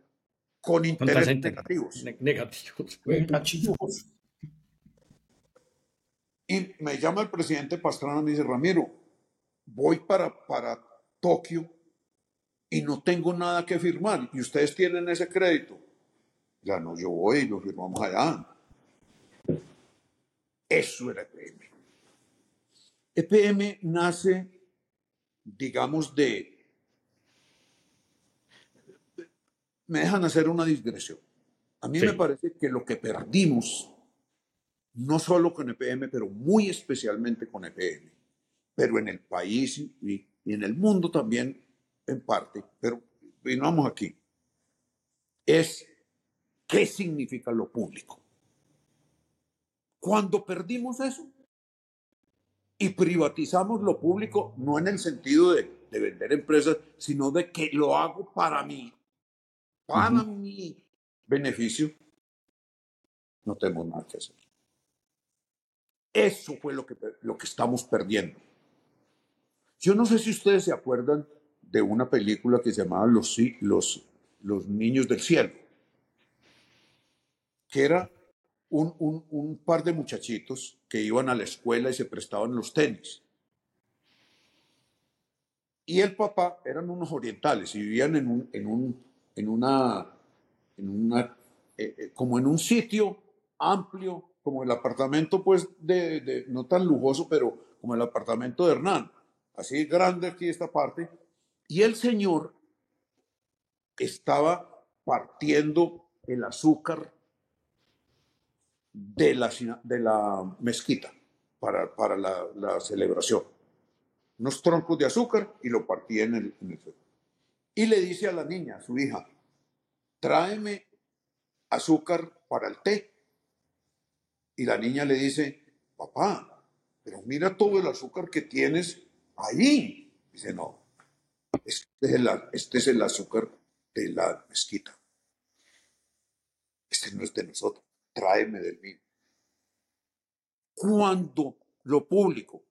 con intereses negativos. Negativos. Negativos. Y me llama el presidente Pastrana y me dice, Ramiro, voy para, para Tokio y no tengo nada que firmar. Y ustedes tienen ese crédito. Ya no, yo voy y lo firmamos allá. Eso era EPM. EPM nace, digamos, de... Me dejan hacer una digresión. A mí me parece que lo que perdimos no solo con EPM, pero muy especialmente con EPM, pero en el país y, en el mundo también en parte, pero vamos aquí, es qué significa lo público. Cuando perdimos eso y privatizamos lo público, no en el sentido de, vender empresas, sino de que lo hago para mí, para mi beneficio, no tenemos nada que hacer. Eso fue lo que, lo que estamos perdiendo. Yo no sé si ustedes se acuerdan de una película que se llamaba Los, los, los Niños del Cielo, que era un, par de muchachitos que iban a la escuela y se prestaban los tenis. Y el papá eran unos orientales y vivían en un, en un, en una, en una eh, eh, como en un sitio amplio, como el apartamento, pues, de, no tan lujoso, pero como el apartamento de Hernán, así grande aquí esta parte. Y el señor estaba partiendo el azúcar de la, de la mezquita para, para la, celebración. Unos troncos de azúcar y lo partía en el, en. Y le dice a la niña, su hija, tráeme azúcar para el té. Y la niña le dice, papá, pero mira todo el azúcar que tienes ahí. Dice, no, este es el, este es el azúcar de la mezquita. Este no es de nosotros tráeme del mío. Cuando lo público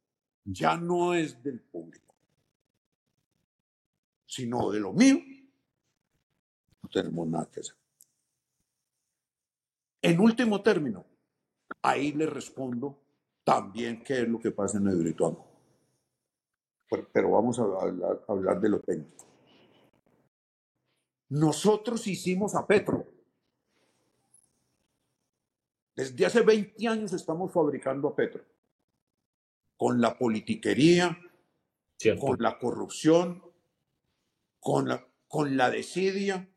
ya no es del público, sino de lo mío, no tenemos nada que hacer. En último término, ahí le respondo también qué es lo que pasa en el Hidroituango. Pero vamos a hablar, a hablar de lo técnico. Nosotros hicimos a Petro desde hace 20 años estamos fabricando a Petro. Con la politiquería, con la corrupción, con la, con la desidia,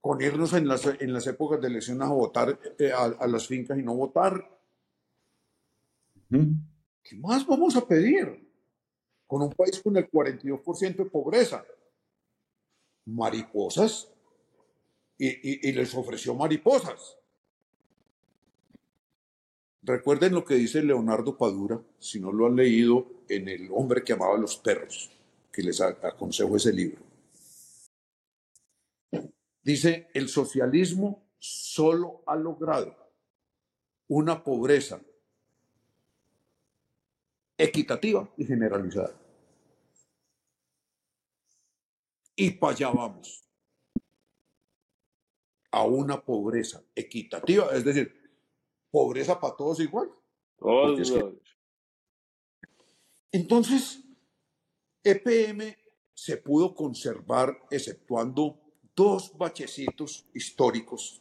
con irnos en las, en las épocas de elecciones a votar eh, a, las fincas y no votar. ¿Qué más vamos a pedir? Con un país con el 42% de pobreza. Mariposas. y les ofreció mariposas. Recuerden lo que dice Leonardo Padura, si no lo han leído, en El hombre que amaba a los perros, que les aconsejo ese libro. Dice, el socialismo solo ha logrado una pobreza equitativa y generalizada. Y para allá vamos. A una pobreza equitativa, es decir, pobreza para todos igual. Entonces, EPM se pudo conservar exceptuando dos bachecitos históricos.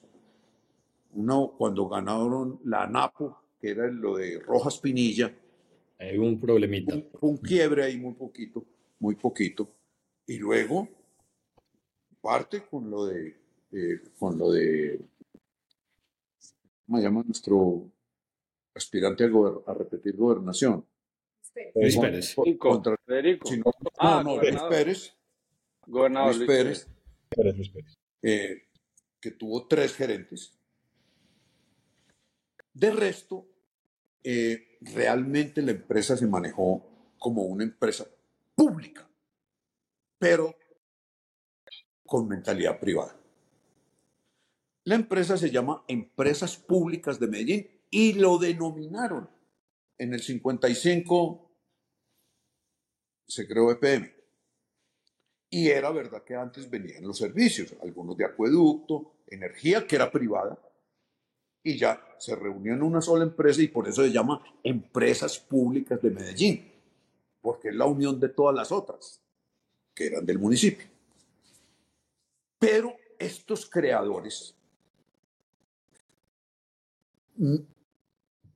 Uno cuando ganaron la NAPO, que era lo de Rojas Pinilla. Hay un problemita. Un, quiebre ahí muy poquito, muy poquito. Y luego parte con lo de, eh, con lo de ¿cómo llama nuestro aspirante a, repetir gobernación? Luis Pérez. Contra, Federico. no, ah, no, Luis Pérez. Gobernador Luis, Pérez. Luis Pérez. Eh, que tuvo tres gerentes. De resto, eh, realmente la empresa se manejó como una empresa pública, pero con mentalidad privada. La empresa se llama Empresas Públicas de Medellín y lo denominaron. En el 55 se creó EPM. Y era verdad que antes venían los servicios, algunos de acueducto, energía, que era privada, y ya se reunió en una sola empresa y por eso se llama Empresas Públicas de Medellín, porque es la unión de todas las otras, que eran del municipio. Pero estos creadores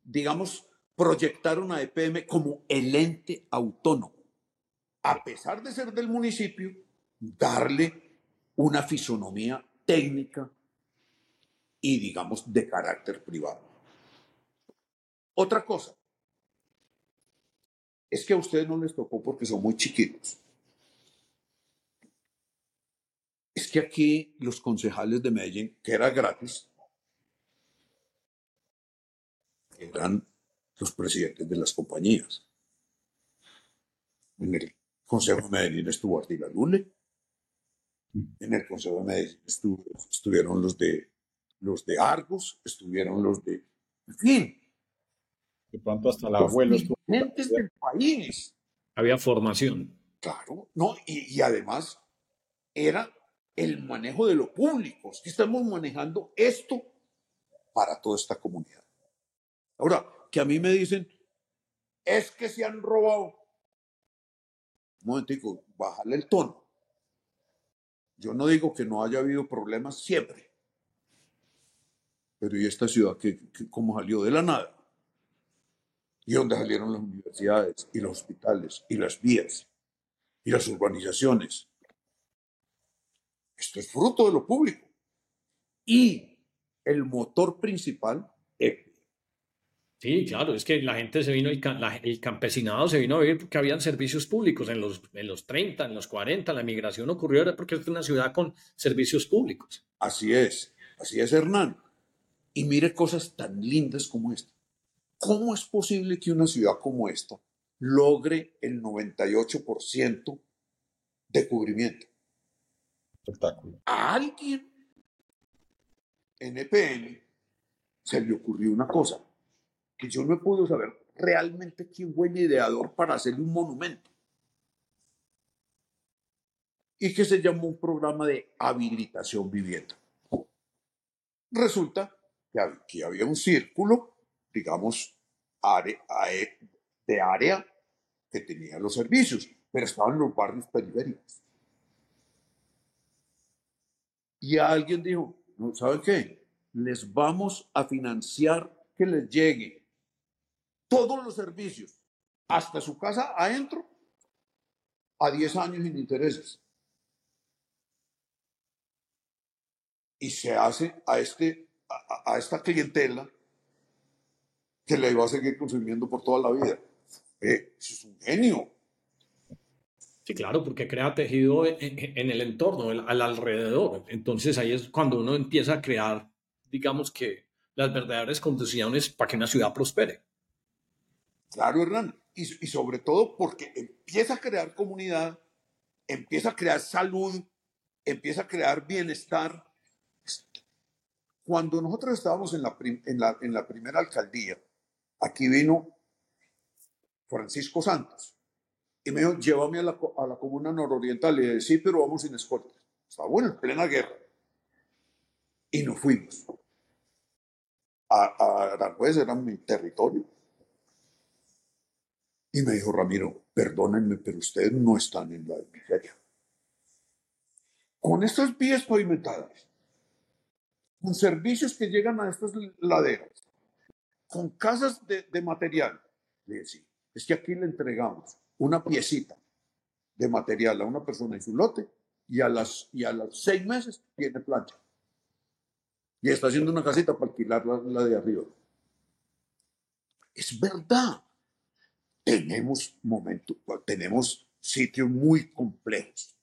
digamos, proyectaron a EPM como el ente autónomo. A pesar de ser del municipio, darle una fisonomía técnica y, digamos, de carácter privado. Otra cosa, es que a ustedes no les tocó porque son muy chiquitos. Es que aquí los concejales de Medellín, que era gratis, eran los presidentes de las compañías. En el Consejo de Medellín estuvo Artila Lule. En el Consejo de Medellín estuvieron los de, los de Argos, estuvieron los de... En fin. De pronto hasta el abuelo estuvo... del país. Había formación. Claro, no, y, y además era el manejo de lo público. Es que estamos manejando esto para toda esta comunidad. Ahora, que a mí me dicen, es que se han robado. Un momentico, bájale el tono. Yo no digo que no haya habido problemas siempre. Pero ¿y esta ciudad que, cómo salió de la nada? ¿Y dónde salieron las universidades y los hospitales y las vías y las urbanizaciones? Esto es fruto de lo público. Y el motor principal es Sí, claro, es que la gente se vino, el, el, campesinado se vino a vivir porque habían servicios públicos en los, en los 30, en los 40, la migración ocurrió porque es una ciudad con servicios públicos. Así es, así es Hernán. Y mire cosas tan lindas como esta. ¿Cómo es posible que una ciudad como esta logre el 98% de cubrimiento? Espectáculo. A alguien en EPN se le ocurrió una cosa que yo no he podido saber realmente quién fue el ideador para hacerle un monumento. Y que se llamó un programa de habilitación vivienda. Resulta que había un círculo, digamos, de área que tenía los servicios, pero estaban los barrios periféricos. Y alguien dijo, ¿no saben qué? Les vamos a financiar que les llegue todos los servicios, hasta su casa adentro, a 10 años sin intereses. Y se hace a, este, a, esta clientela que le va a seguir consumiendo por toda la vida. Eso es un genio. Sí, claro, porque crea tejido en, el entorno, al alrededor. Entonces ahí es cuando uno empieza a crear, digamos que, las verdaderas condiciones para que una ciudad prospere. Claro, Hernán. Y, sobre todo porque empieza a crear comunidad, empieza a crear salud, empieza a crear bienestar. Cuando nosotros estábamos en la, en la, primera alcaldía, aquí vino Francisco Santos y me dijo, llévame a la, a la comuna nororiental. Y le dije, sí, pero vamos sin escolta. Estaba bueno, en plena guerra. Y nos fuimos. A, a Aranjuez era mi territorio. Y me dijo, Ramiro, perdónenme, pero ustedes no están en la miseria. Con estas vías pavimentadas, con servicios que llegan a estas laderas, con casas de, material, le decía, es que aquí le entregamos una piecita de material a una persona en su lote y a las, y a los seis meses tiene plancha. Y está haciendo una casita para alquilar la de arriba. Es verdad tenemos momentos, tenemos sitios muy complejos,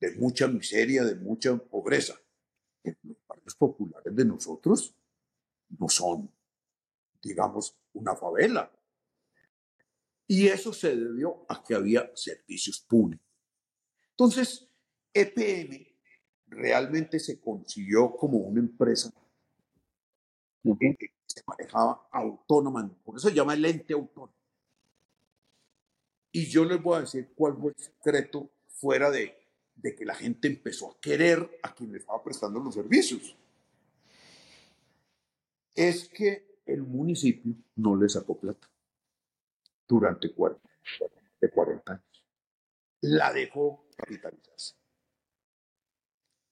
de mucha miseria, de mucha pobreza. Los barrios populares de nosotros no son, digamos, una favela. Y eso se debió a que había servicios públicos. Entonces, EPM realmente se consiguió como una empresa que se manejaba autónoma, por eso se llama el ente autónomo. Y yo les voy a decir cuál fue el secreto fuera de, de que la gente empezó a querer a quien le estaba prestando los servicios. Es que el municipio no le sacó plata durante 40, de 40 años. La dejó capitalizarse.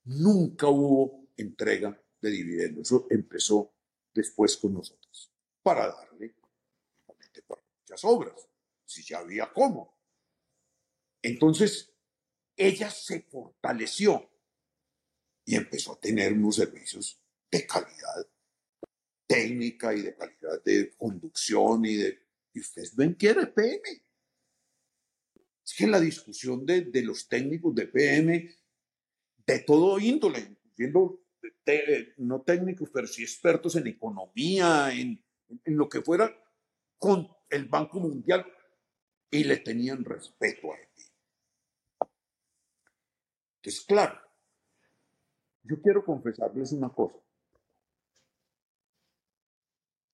Nunca hubo entrega de dividendos. Eso empezó después con nosotros para darle para muchas obras si ya había cómo. Entonces, ella se fortaleció y empezó a tener unos servicios de calidad técnica y de calidad de conducción y de... Ustedes ven que era PM. Es que la discusión de, los técnicos de PM, de todo índole, incluyendo no técnicos, pero sí expertos en economía, en, en lo que fuera, con el Banco Mundial, y le tenían respeto a él. Entonces, claro, yo quiero confesarles una cosa.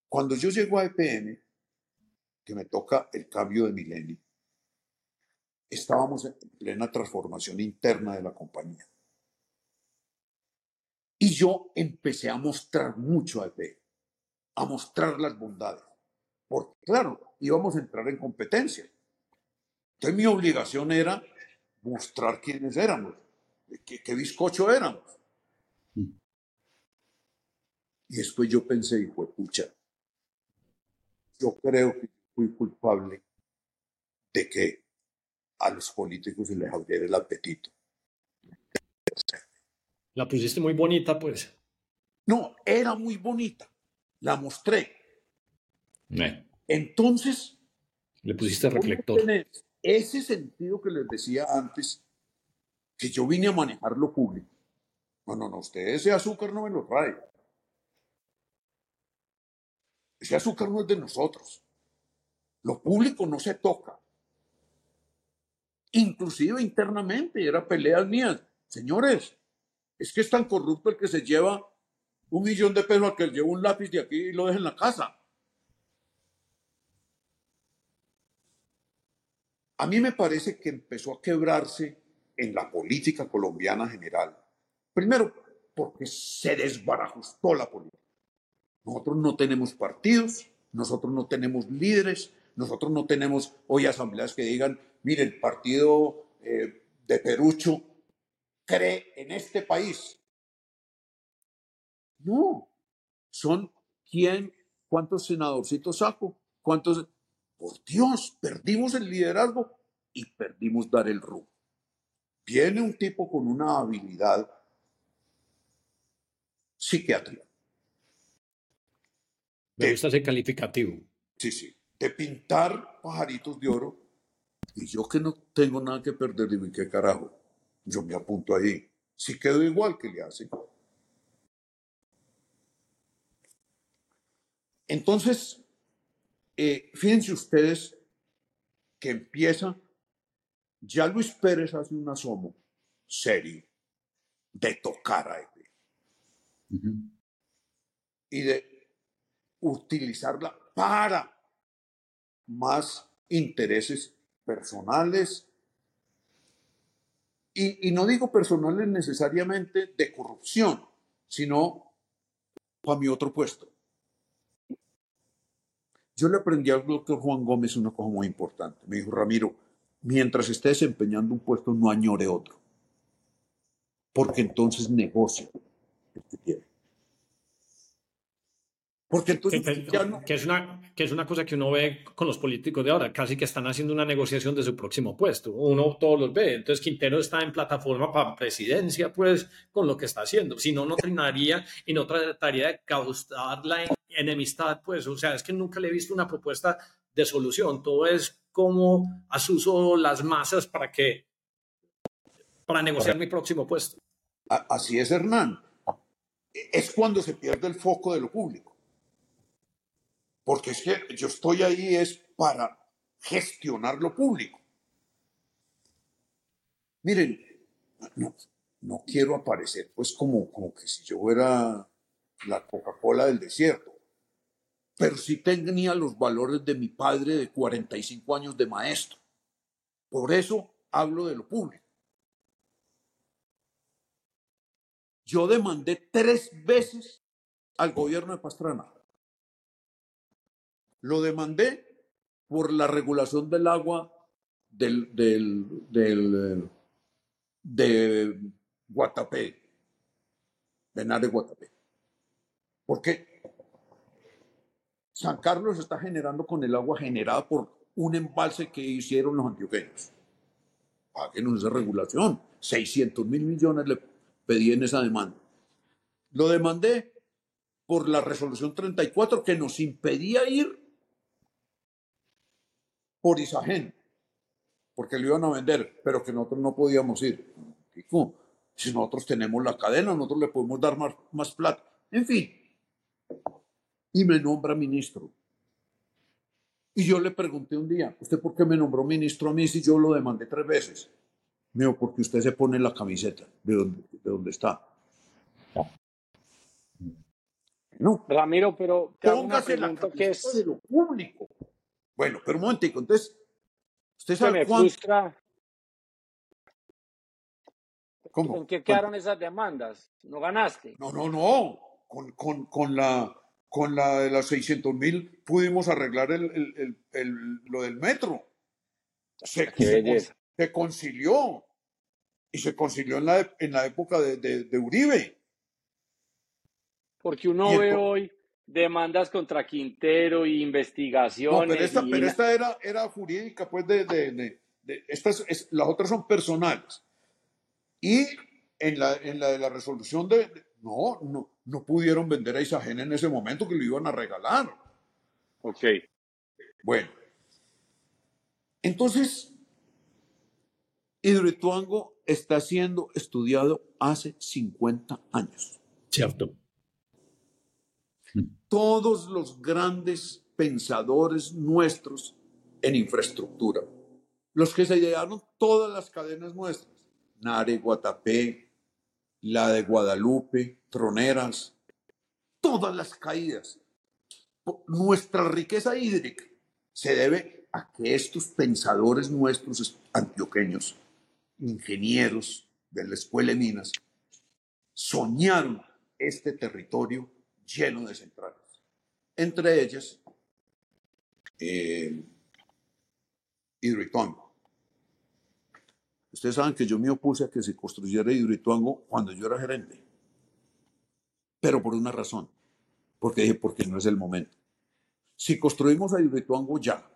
Cuando yo llego a EPN, que me toca el cambio de milenio, estábamos en plena transformación interna de la compañía. Y yo empecé a mostrar mucho a EPN, a mostrar las bondades. porque claro, íbamos a entrar en competencia. Entonces mi obligación era mostrar quiénes éramos, qué, qué bizcocho éramos. Y después yo pensé, hijo de pucha, yo creo que fui culpable de que a los políticos se les abriera el apetito. La pusiste muy bonita, pues. No, era muy bonita. La mostré. Entonces. Le pusiste reflector. Ese sentido que les decía antes, que yo vine a manejar lo público. No, no, no, usted ese azúcar no me lo trae. Ese azúcar no es de nosotros. Lo público no se toca. Inclusive internamente, era peleas mías. Señores, es que es tan corrupto el que se lleva un millón de pesos al que lleva un lápiz de aquí y lo deja en la casa. A mí me parece que empezó a quebrarse en la política colombiana general. Primero, porque se desbarajustó la política. Nosotros no tenemos partidos, nosotros no tenemos líderes, nosotros no tenemos hoy asambleas que digan, mire, el partido eh, de Perucho cree en este país. No, son quién, cuántos senadorcitos saco, cuántos... Por Dios, perdimos el liderazgo y perdimos dar el rumbo. Viene un tipo con una habilidad psiquiátrica me gusta ese calificativo. Sí, sí. De pintar pajaritos de oro. Y yo que no tengo nada que perder, digo, qué carajo? Yo me apunto ahí. Si quedo igual que le hacen. Entonces, eh, fíjense ustedes que empieza, ya Luis Pérez hace un asomo serio de tocar a él. Y de utilizarla para más intereses personales. Y, no digo personales necesariamente de corrupción, sino para mi otro puesto. Yo le aprendí al doctor Juan Gómez una cosa muy importante. Me dijo, Ramiro, mientras esté desempeñando un puesto, no añore otro. Porque entonces negocia el que tiene. Porque entonces que, es una, que es una cosa que uno ve con los políticos de ahora, casi que están haciendo una negociación de su próximo puesto. Uno todos los ve. Entonces Quintero está en plataforma para presidencia, pues, con lo que está haciendo. Si no, no terminaría y no trataría de causar la enemistad, pues. O sea, es que nunca le he visto una propuesta de solución. Todo es como asuso las masas para que, para negociar mi próximo puesto. Así es, Hernán. Es cuando se pierde el foco de lo público. Porque es que yo estoy ahí es para gestionar lo público. Miren, no, quiero aparecer pues como, como que si yo fuera la Coca-Cola del desierto, pero sí tenía los valores de mi padre de 45 años de maestro. Por eso hablo de lo público. Yo demandé tres veces al gobierno de Pastrana lo demandé por la regulación del agua del, del, del de Guatapé, de Nare Guatapé. Porque San Carlos está generando con el agua generada por un embalse que hicieron los antioqueños. Paguen esa regulación. 600 mil millones le pedí en esa demanda. Lo demandé por la resolución 34 que nos impedía ir por Isagen, porque lo iban a vender, pero que nosotros no podíamos ir. Si nosotros tenemos la cadena, nosotros le podemos dar más, más plata. En fin. Y me nombra ministro. Y yo le pregunté un día, ¿usted por qué me nombró ministro a mí si yo lo demandé tres veces? Me dijo, porque usted se pone la camiseta de donde, de donde está. No. Ramiro, pero póngase la camiseta es... de lo público. Bueno, pero un momentico, entonces, ¿usted sabe cuánto? ¿Con qué quedaron esas demandas? ¿No ganaste? No, no, no. Con, con, con, la, con la de las 600 mil pudimos arreglar el, lo del metro. Se, se, concilió. Y se concilió en la, en la época de, Uribe. Porque uno ve hoy demandas contra Quintero y investigaciones. No, pero esta, pero esta era, era jurídica, pues, de, de, estas, las otras son personales. Y en la, en la de la resolución de, no, no, no pudieron vender a Isagen en ese momento que lo iban a regalar. Ok. Bueno. Entonces, Hidroituango está siendo estudiado hace 50 años. Cierto. Todos los grandes pensadores nuestros en infraestructura, los que se idearon todas las cadenas nuestras, Nare, Guatapé, la de Guadalupe, Troneras, todas las caídas. Nuestra riqueza hídrica se debe a que estos pensadores nuestros antioqueños, ingenieros de la Escuela de Minas, soñaron este territorio lleno de centrales. Entre ellas, eh, Hidroituango. Ustedes saben que yo me opuse a que se construyera Hidroituango cuando yo era gerente. Pero por una razón. Porque dije, porque no es el momento. Si construimos a Hidroituango ya,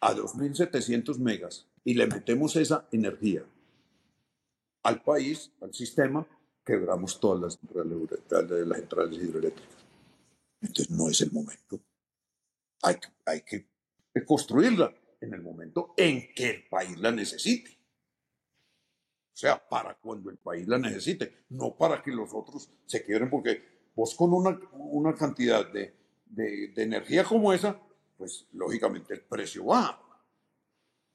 a 2.700 megas, y le metemos esa energía al país, al sistema, quebramos todas las centrales, las hidroeléctricas. Entonces no es el momento. Hay, hay que construirla en el momento en que el país la necesite. O sea, para cuando el país la necesite, no para que los otros se quiebren, porque vos con una, una cantidad de, de, de, energía como esa, pues lógicamente el precio va.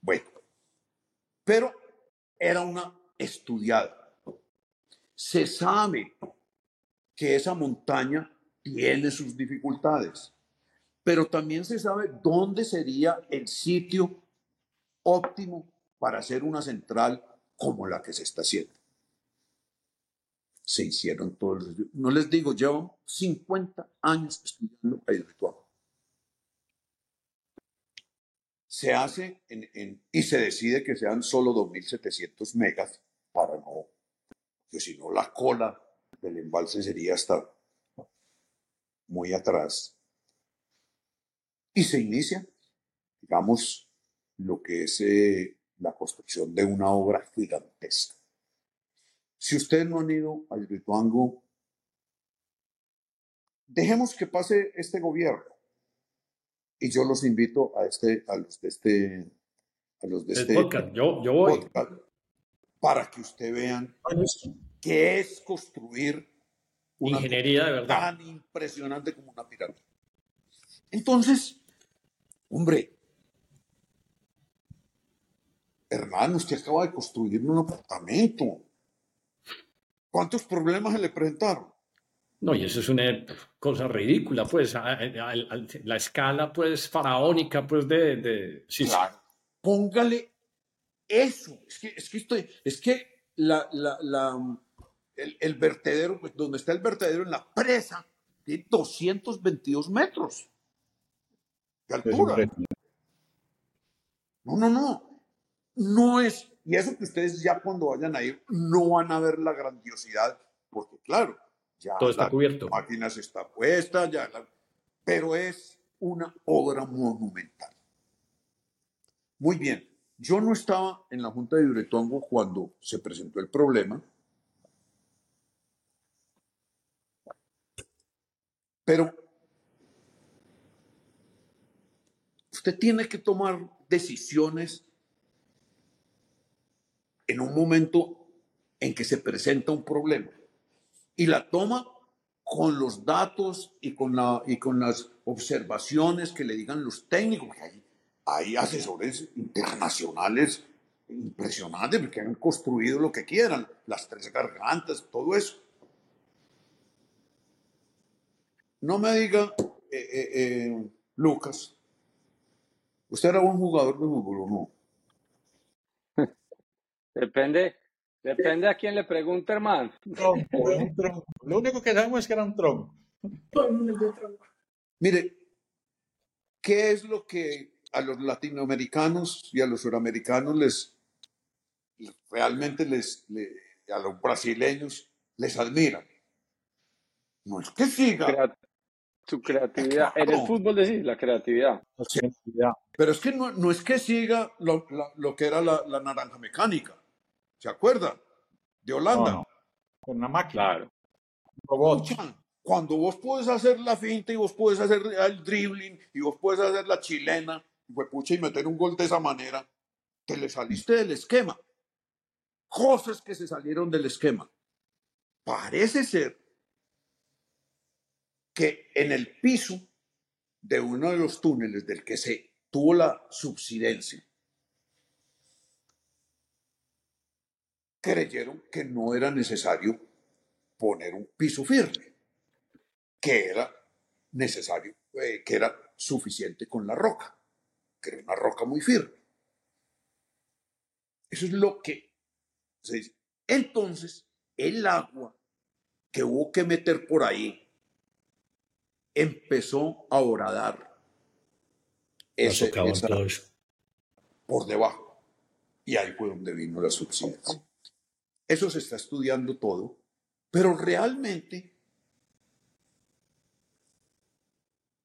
Bueno, pero era una estudiada. Se sabe que esa montaña tiene sus dificultades pero también se sabe dónde sería el sitio óptimo para hacer una central como la que se está haciendo. Se hicieron todos los... No les digo, llevan 50 años estudiando ritual. Se hace y se decide que sean solo 2.700 megas porque si no la cola del embalse sería hasta muy atrás y se inicia, digamos, lo que es eh, la construcción de una obra gigantesca. Si ustedes no han ido al Rituango, dejemos que pase este gobierno. Y yo los invito a, este, a los de este, a los de este podcast. Yo, yo voy. Para que ustedes vean qué es construir una ingeniería de verdad tan impresionante como una pirámide. Entonces, Hombre, hermano, usted acaba de construir un apartamento. ¿Cuántos problemas se le presentaron? No, y eso es una cosa ridícula, pues, la escala, pues, faraónica, pues, de... sí, claro. Póngale eso. Es que, es que, estoy, es que la, el, el, vertedero, pues, donde está el vertedero en la presa, tiene 222 metros altura. No, no, no. No es, y eso que ustedes ya cuando vayan a ir no van a ver la grandiosidad, porque claro, ya todo está cubierto. La máquina está puesta, ya pero es una obra monumental. Muy bien, yo no estaba en la Junta de Hidroituango cuando se presentó el problema, pero Usted tiene que tomar decisiones en un momento en que se presenta un problema y la toma con los datos y con, la, y con las observaciones que le digan los técnicos. Hay, hay asesores internacionales impresionantes que han construido lo que quieran, las tres gargantas, todo eso. No me diga, eh, eh, eh, Lucas, ¿Usted era un jugador de fútbol o no? Depende, depende a quién le pregunte, hermano. Lo único que sabemos es que era un tronco. Mire, ¿qué es lo que a los latinoamericanos y a los suramericanos les realmente les, a los brasileños les admiran? No es que siga. su creatividad. En el fútbol decís, la creatividad. Pero es que no, no es que siga lo, lo, que era la, la, naranja mecánica. ¿Se acuerda? De Holanda. Con una máquina. Claro. Robot. Cuando vos puedes hacer la finta y vos puedes hacer el dribbling y vos puedes hacer la chilena y, y meter un gol de esa manera, te le saliste del esquema. Cosas que se salieron del esquema. Parece ser que en el piso de uno de los túneles del que se tuvo la subsidencia, creyeron que no era necesario poner un piso firme, que era necesario, eh, que era suficiente con la roca, que era una roca muy firme. Eso es lo que se dice. Entonces, el agua que hubo que meter por ahí empezó a horadar ese, por debajo. Y ahí fue donde vino la subsidencia. Eso se está estudiando todo, pero realmente,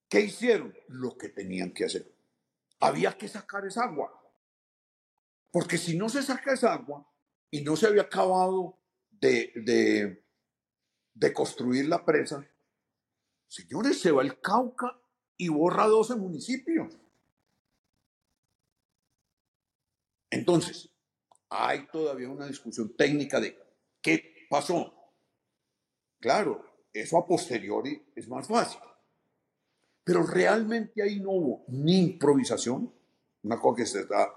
¿qué hicieron? Lo que tenían que hacer. Había que sacar esa agua. Porque si no se saca esa agua y no se había acabado de, de, construir la presa, señores, se va el Cauca y borra 12 municipios. Entonces, hay todavía una discusión técnica de qué pasó. Claro, eso a posteriori es más fácil. Pero realmente ahí no hubo ni improvisación, una cosa que se está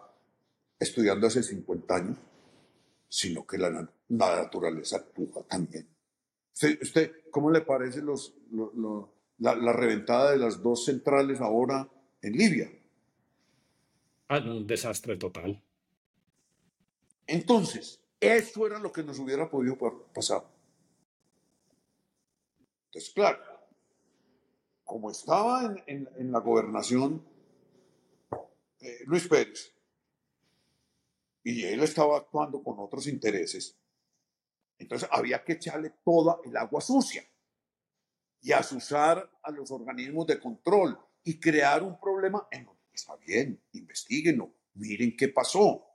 estudiando hace 50 años, sino que la, naturaleza actúa también. Usted, ¿Cómo le parece los, la, la, reventada de las dos centrales ahora en Libia? Ah, un desastre total. Entonces, eso era lo que nos hubiera podido pasar. Entonces, claro, como estaba en, la gobernación eh, Luis Pérez, y él estaba actuando con otros intereses, entonces había que echarle toda el agua sucia y asusar a los organismos de control y crear un problema en está bien, investiguenlo, miren qué pasó.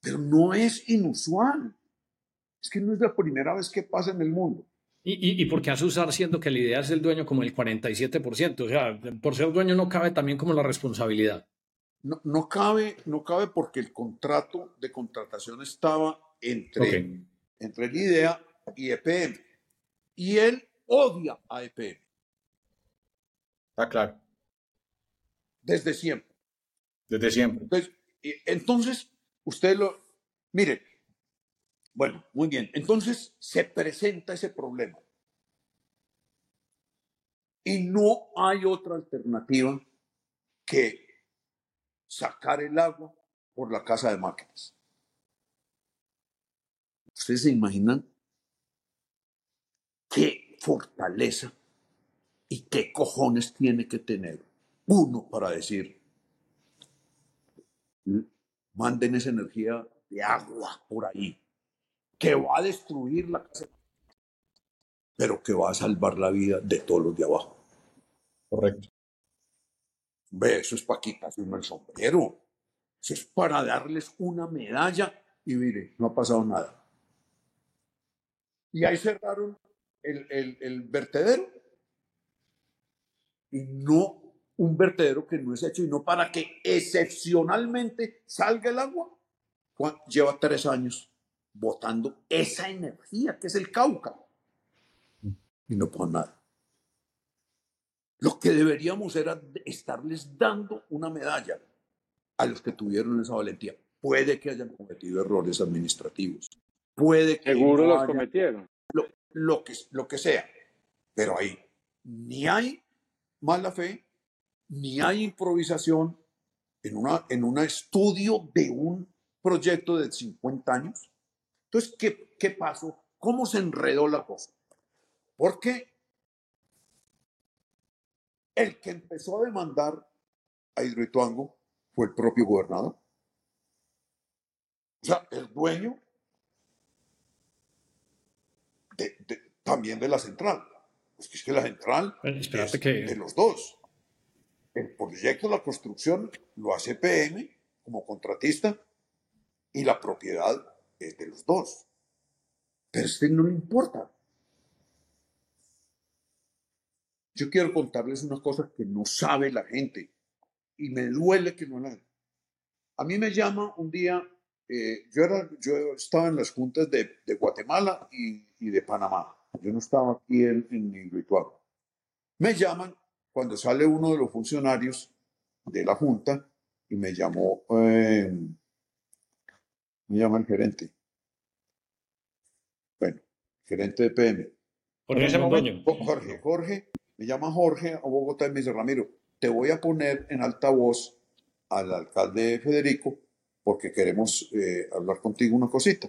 Pero no es inusual. Es que no es la primera vez que pasa en el mundo. ¿Y, y, por qué asusar siendo que la idea es el dueño como el 47%? O sea, por ser dueño no cabe también como la responsabilidad. No, no cabe, no cabe porque el contrato de contratación estaba entre, entre el IDEA y EPM. Y él odia a EPM. Está claro. Desde siempre. Desde siempre. Entonces, entonces Usted lo, mire, bueno, muy bien, entonces se presenta ese problema. Y no hay otra alternativa que sacar el agua por la casa de máquinas. ¿Ustedes se imaginan qué fortaleza y qué cojones tiene que tener uno para decir, manden esa energía de agua por ahí, que va a destruir la casa, pero que va a salvar la vida de todos los de abajo. Correcto. Ve, eso es para quitarse el sombrero. Eso es para darles una medalla y mire, no ha pasado nada. Y ahí cerraron el, el, el vertedero y no un vertedero que no es hecho y no para que excepcionalmente salga el agua. lleva tres años botando esa energía que es el Cauca y no pone nada. Lo que deberíamos era estarles dando una medalla a los que tuvieron esa valentía. Puede que hayan cometido errores administrativos. Puede que. Seguro los cometieron. Lo, lo, que, lo que sea. Pero ahí ni hay mala fe, ni hay improvisación en, una, en un estudio de un proyecto de 50 años. Entonces, ¿qué, ¿qué pasó? ¿Cómo se enredó la cosa? Porque El que empezó a demandar a Hidroituango fue el propio gobernador. O sea, el dueño también de la central. Pues que es que la central es de los dos. El proyecto, la construcción, lo hace PM como contratista y la propiedad de los dos. Pero a este no le importa. Yo quiero contarles una cosa que no sabe la gente y me duele que no la... A mí me llama un día, eh, yo, era, yo estaba en las juntas de, Guatemala y, y, de Panamá. Yo no estaba aquí en, en ritual. Me llaman cuando sale uno de los funcionarios de la junta y me llamó, eh, me llama el gerente. Bueno, gerente de PM. Jorge, Jorge, Jorge, me llama Jorge a Bogotá y me dice, Ramiro, te voy a poner en altavoz al alcalde Federico porque queremos eh, hablar contigo una cosita.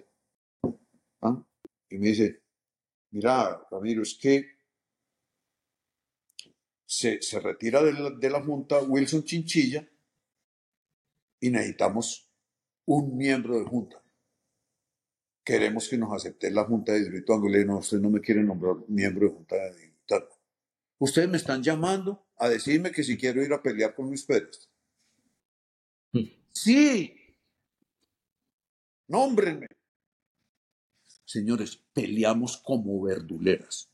¿Ah? Y me dice, mira, Ramiro, es que se, se retira de la, de la Junta Wilson Chinchilla y necesitamos un miembro de Junta. Queremos que nos acepte la Junta de Distrito Le no, usted no me quiere nombrar miembro de Junta de Distrito. Ustedes me están llamando a decirme que si quiero ir a pelear con Luis Pérez. Mm. Sí. Nómbrenme. Señores, peleamos como verduleras.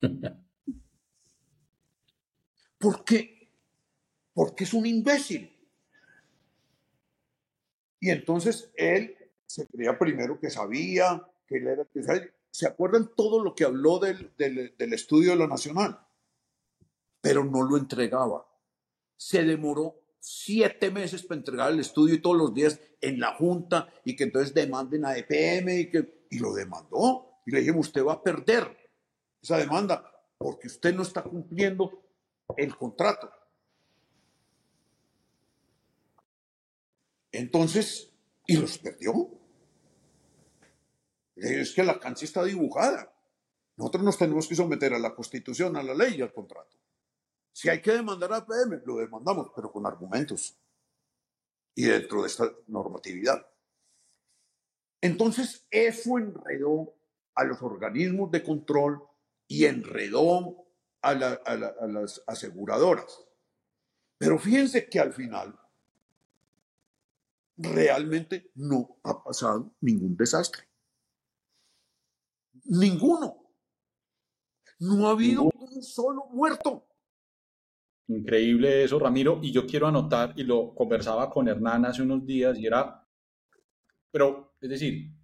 ¿Por qué? Porque es un imbécil. Y entonces él se creía primero que sabía, que él era... ¿Se acuerdan todo lo que habló del, del estudio de lo nacional? Pero no lo entregaba. Se demoró siete meses para entregar el estudio y todos los días en la junta y que entonces demanden a EPM y que y lo demandó y le dijimos usted va a perder esa demanda porque usted no está cumpliendo el contrato. Entonces, y los perdió. Es que la cancha está dibujada. Nosotros nos tenemos que someter a la constitución, a la ley y al contrato. Si hay que demandar a PM, lo demandamos, pero con argumentos y dentro de esta normatividad. Entonces, eso enredó a los organismos de control y enredó a, las aseguradoras. Pero fíjense que al final realmente no ha pasado ningún desastre. Ninguno. No ha habido un solo muerto. Increíble eso, Ramiro. Y yo quiero anotar, y lo conversaba con Hernán hace unos días, y era, pero, es decir,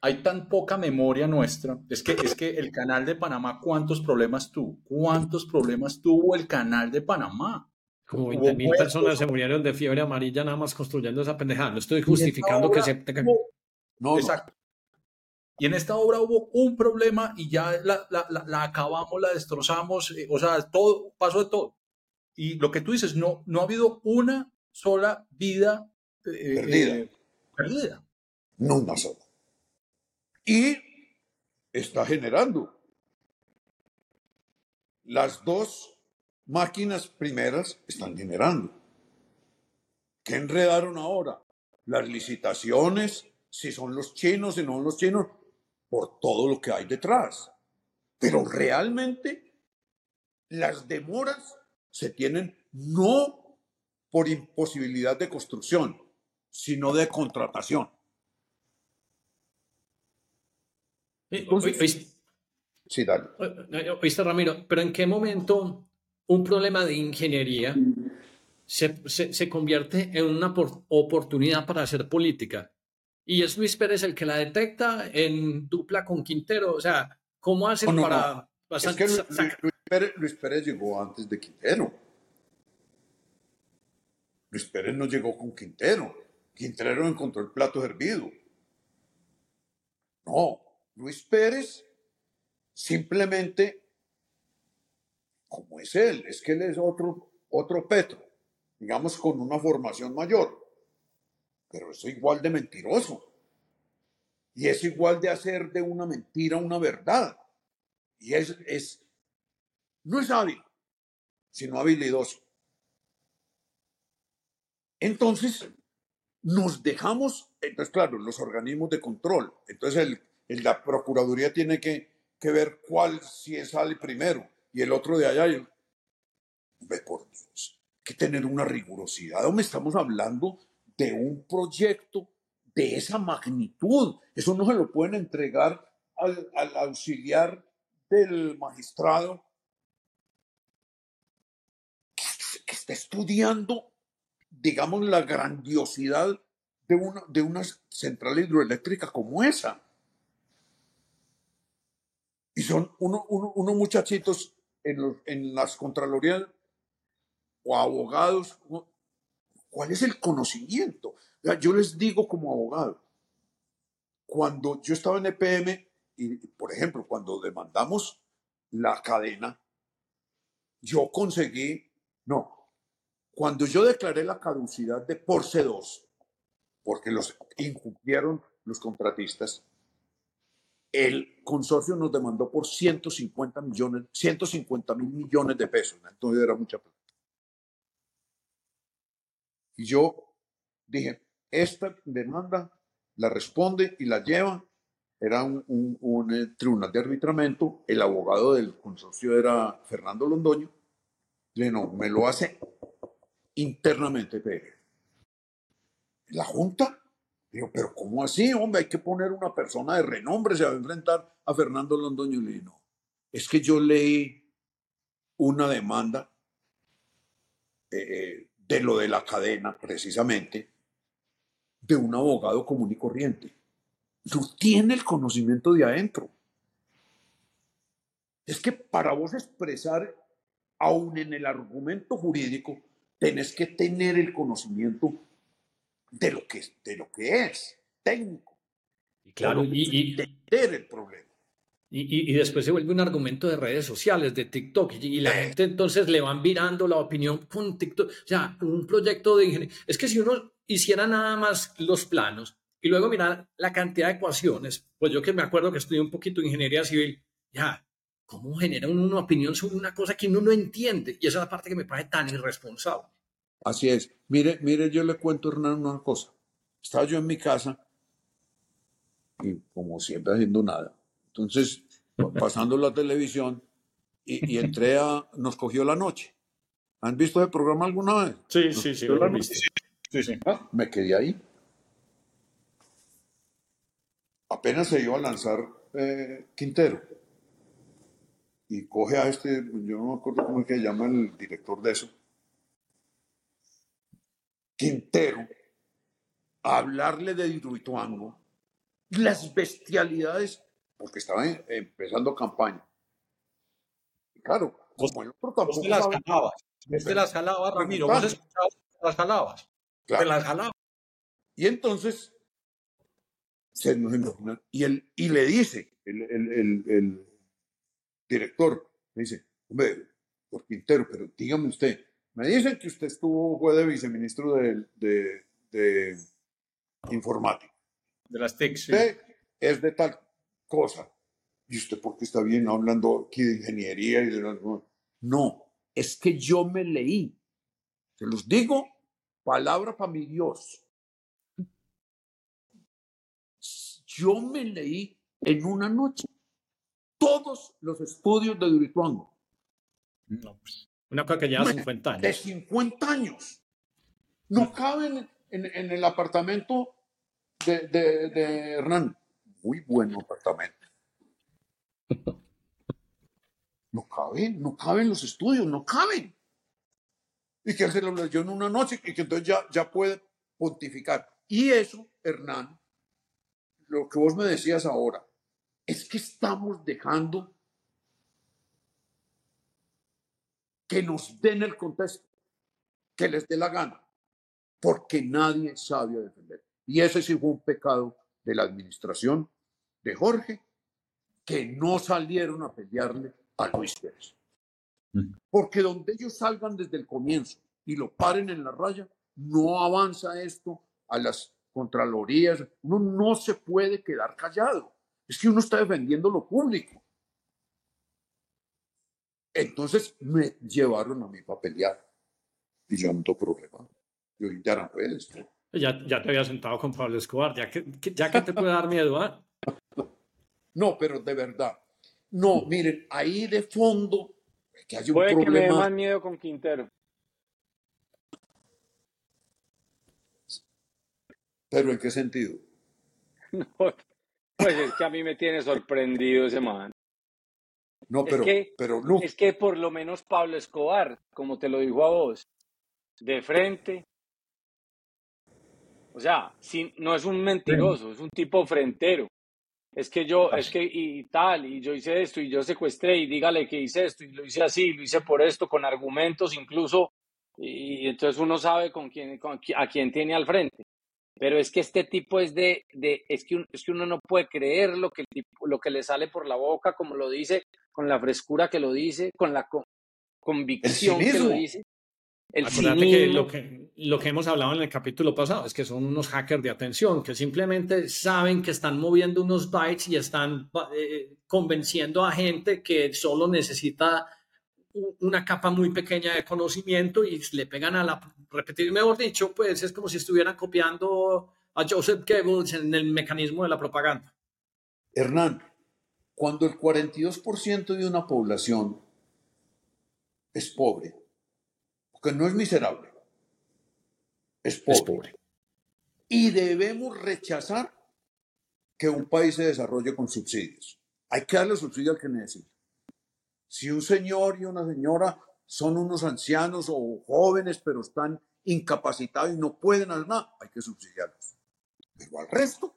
hay tan poca memoria nuestra. Es que, es que el canal de Panamá, ¿cuántos problemas tuvo? ¿Cuántos problemas tuvo el canal de Panamá? Como 20 mil personas se murieron de fiebre amarilla nada más construyendo esa pendejada. No estoy justificando que se... No, Exacto. Y en esta obra hubo un problema y ya la, la, la, acabamos, la destrozamos, eh, o sea, todo, pasó de todo. Y lo que tú dices, no, no ha habido una sola vida eh, perdida. Eh, perdida. No una sola. Y está generando. Las dos máquinas primeras están generando. ¿Qué enredaron ahora? Las licitaciones, si son los chinos, si no son los chinos, por todo lo que hay detrás. Pero realmente las demoras se tienen no por imposibilidad de construcción, sino de contratación. sí, dale. Oíste, Ramiro, pero ¿en qué momento un problema de ingeniería se, se, se convierte en una oportunidad para hacer política? y es Luis Pérez el que la detecta en dupla con Quintero. O sea, ¿cómo hacen para... Es que Luis, Pérez, llegó antes de Quintero. Luis Pérez no llegó con Quintero. Quintero encontró el plato hervido. No, Luis Pérez simplemente, como es él, es que él es otro, otro Petro, digamos con una formación mayor pero es igual de mentiroso. Y es igual de hacer de una mentira una verdad. Y es, es no es hábil, sino habilidoso. Entonces, nos dejamos, entonces claro, los organismos de control, entonces el, la Procuraduría tiene que, ver cuál si sale primero y el otro de allá. ve por Dios, que tener una rigurosidad, me estamos hablando de un proyecto de esa magnitud. Eso no se lo pueden entregar al, auxiliar del magistrado que, está estudiando, digamos, la grandiosidad de una, de una central hidroeléctrica como esa. Y son unos uno, muchachitos en, las contralorías o abogados. ¿Cuál es el conocimiento? Yo les digo como abogado, cuando yo estaba en EPM, y por ejemplo, cuando demandamos la cadena, yo conseguí, no, cuando yo declaré la caducidad de Porce 2, porque los incumplieron los contratistas, el consorcio nos demandó por 150 millones, 150 mil millones de pesos. Entonces era mucha plata. Y yo dije, esta demanda la responde y la lleva. Era un, eh, tribunal de arbitramiento. El abogado del consorcio era Fernando Londoño. Le no, me lo hace internamente La Junta. Digo, pero ¿cómo así, hombre? Hay que poner una persona de renombre, se va a enfrentar a Fernando Londoño. Le no, es que yo leí una demanda eh, eh, de lo de la cadena, precisamente, de un abogado común y corriente. No tiene el conocimiento de adentro. Es que para vos expresar, aún en el argumento jurídico, tenés que tener el conocimiento de lo que, de lo que es, técnico. Y claro, y, entender el problema. Y, y, después se vuelve un argumento de redes sociales, de TikTok, y, la gente entonces le van virando la opinión con TikTok. O sea, un proyecto de ingeniería. Es que si uno hiciera nada más los planos y luego mirar la cantidad de ecuaciones, pues yo que me acuerdo que estudié un poquito de ingeniería civil, ya, ¿cómo genera uno una opinión sobre una cosa que uno no entiende? Y esa es la parte que me parece tan irresponsable. Así es. Mire, mire, yo le cuento, Hernán, una cosa. Estaba yo en mi casa y como siempre haciendo nada. Entonces, pasando la televisión y, entré a, nos cogió la noche. ¿Han visto ese programa alguna vez? Sí, sí, sí, lo he visto. Ah, me quedé ahí. Apenas se iba a lanzar eh, Quintero. Y coge a este, yo no me acuerdo cómo es que llama el director de eso. Quintero, a hablarle de Hidroituango, las bestialidades, porque estaba empezando campaña. Y claro, como el otro tampoco. Vos las jalabas. Vos las jalabas, Ramiro. Vos escuchabas las jalabas. Y entonces se y, él, y le dice el, director, le dice, hombre, por Quintero, pero dígame usted, me dicen que usted estuvo, fue de viceministro de, de, informática. De las TIC, Usted es de tal cosa. ¿Y usted por qué está bien hablando aquí de ingeniería y de No, es que yo me leí. Se los digo palabra para mi Dios. Yo me leí en una noche todos los estudios de Durituango. No, pues, una cosa que lleva 50 años. De 50 años. No caben en, el apartamento de, de, Hernán. Muy buen apartamento. No caben, no caben los estudios, no caben y que él se lo leyó en una noche y que entonces ya, ya puede pontificar. Y eso, Hernán, lo que vos me decías ahora, es que estamos dejando que nos den el contexto, que les dé la gana, porque nadie sabe defender. Y ese sí fue un pecado de la administración de Jorge, que no salieron a pelearle a Luis Pérez. Porque donde ellos salgan desde el comienzo y lo paren en la raya, no avanza esto a las contralorías. Uno no se puede quedar callado. Es que uno está defendiendo lo público. Entonces me llevaron a mí para pelear. Y yo no tengo problema. Yo ya no puedes. Ya, ya te había sentado con Pablo Escobar, ya que, ya que te puede dar miedo. ¿ah? No, pero de verdad. No, miren, ahí de fondo que hay un Puede problema. que me dé más miedo con Quintero. ¿Pero en qué sentido? No, pues es que a mí me tiene sorprendido ese man. No, pero, es que, pero no. Es que por lo menos Pablo Escobar, como te lo dijo a vos, de frente. O sea, si, no es un mentiroso, es un tipo frentero. Es que yo, es que y, tal, y yo hice esto, y yo secuestré, y dígale que hice esto, y lo hice así, lo hice por esto, con argumentos incluso, y, entonces uno sabe con quién, con, a quién tiene al frente. Pero es que este tipo es de, de es, que es que uno no puede creer lo que, el tipo, lo que le sale por la boca, como lo dice, con la frescura que lo dice, con la convicción que lo dice. El Acuérdate que lo, que lo que hemos hablado en el capítulo pasado es que son unos hackers de atención que simplemente saben que están moviendo unos bytes y están eh, convenciendo a gente que solo necesita una capa muy pequeña de conocimiento y le pegan a la repetir mejor dicho pues es como si estuvieran copiando a Joseph Goebbels en el mecanismo de la propaganda. Hernán cuando el 42% de una población es pobre porque no es miserable es pobre, es pobre. Y debemos rechazar que un país se desarrolle con subsidios. Hay que darle subsidio al que necesita. Si un señor y una señora son unos ancianos o jóvenes, pero están incapacitados y no pueden hacer nada, hay que subsidiarlos. Pero al resto,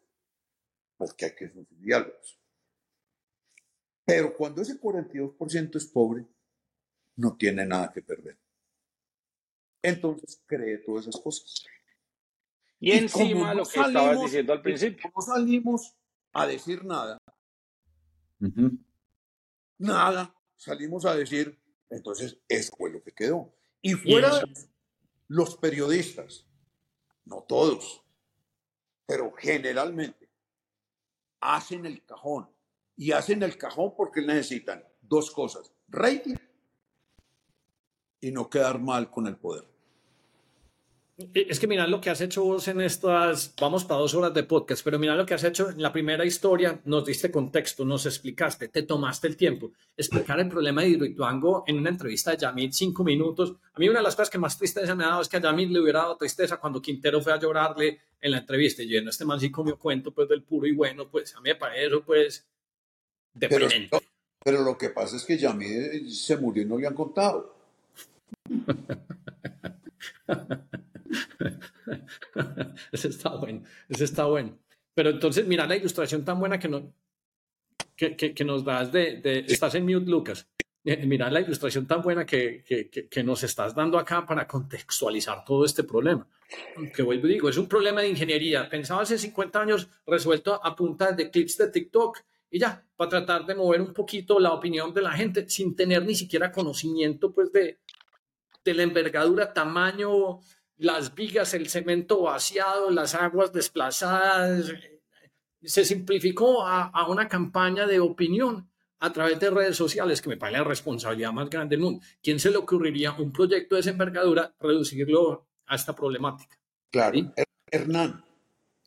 porque hay que subsidiarlos. Pero cuando ese 42% es pobre, no tiene nada que perder. Entonces cree todas esas cosas. Y, encima lo que estabas diciendo al principio. No salimos a decir nada. Nada salimos a decir, entonces eso fue lo que quedó. Y fuera los periodistas, no todos, pero generalmente, hacen el cajón. Y hacen el cajón porque necesitan dos cosas, rating y no quedar mal con el poder. Eh, es que mira lo que has hecho vos en estas, vamos para dos horas de podcast, pero mira lo que has hecho en la primera historia, nos diste contexto, nos explicaste, te tomaste el tiempo, explicar el problema de Hidroituango en una entrevista de Yamit, cinco minutos. A mí una de las cosas que más tristeza me ha dado es que a Yamit le hubiera dado tristeza cuando Quintero fue a llorarle en la entrevista, y yo, este man sí comió cuento pues del puro y bueno, pues a mí me parece pues deprimente. Pero, pero lo que pasa es que Yamit se murió y no le han contado. ese está bueno, ese está bueno. Pero entonces, mira la ilustración tan buena que, no, que, que, nos das de, de, Estás en mute, Lucas. Eh, mira la ilustración tan buena que, que, nos estás dando acá para contextualizar todo este problema. Que vuelvo y digo, es un problema de ingeniería. Pensaba hace 50 años resuelto a punta de clips de TikTok y ya, para tratar de mover un poquito la opinión de la gente sin tener ni siquiera conocimiento pues de, de la envergadura, tamaño, las vigas, el cemento vaciado, las aguas desplazadas. Se simplificó a, una campaña de opinión a través de redes sociales, que me parece la responsabilidad más grande del mundo. ¿Quién se le ocurriría un proyecto de esa envergadura reducirlo a esta problemática? Claro. Hernán,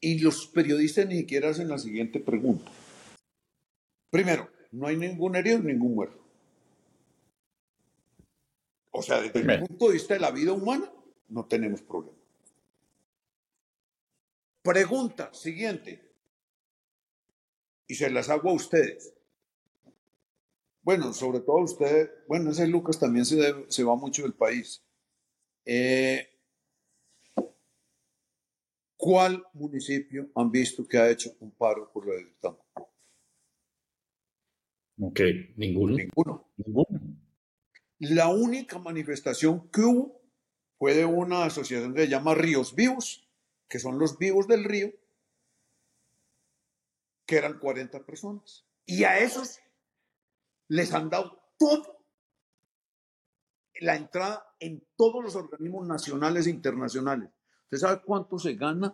y los periodistas ni siquiera hacen la siguiente pregunta. Primero, no hay ningún herido, ningún muerto. O sea, desde el punto de vista de la vida humana, no tenemos problema. Pregunta siguiente. Y se las hago a ustedes. Bueno, sobre todo a ustedes. Bueno, ese Lucas también se, se va mucho del país. Eh, ¿Cuál municipio han visto que ha hecho un paro por la del Ok, ninguno. Ninguno. Ninguno. La única manifestación que hubo fue de una asociación que se llama Ríos Vivos, que son los vivos del río, que eran 40 personas. Y a esos les han dado todo la entrada en todos los organismos nacionales e internacionales. ¿Usted sabe cuánto se gana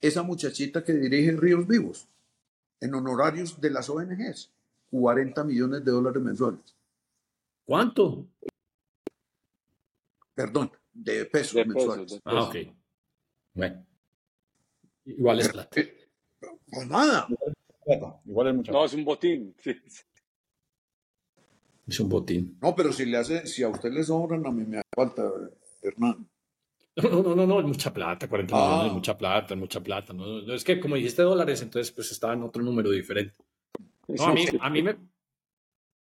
esa muchachita que dirige Ríos Vivos en honorarios de las ONGs? 40 millones de dólares mensuales. ¿Cuánto? Perdón, de pesos mensuales. Ah, ok. Bueno. Igual es plata. Pues nada. Igual es mucho. No, es un botín. Es un botín. No, pero si le hace, si a usted le sobran, a mí me falta, Hernán. No, no, no, no, es mucha plata, 40 millones, es ah. mucha plata, es mucha plata. No, es que como dijiste dólares, entonces pues estaba en otro número diferente. No, a mí, a mí me...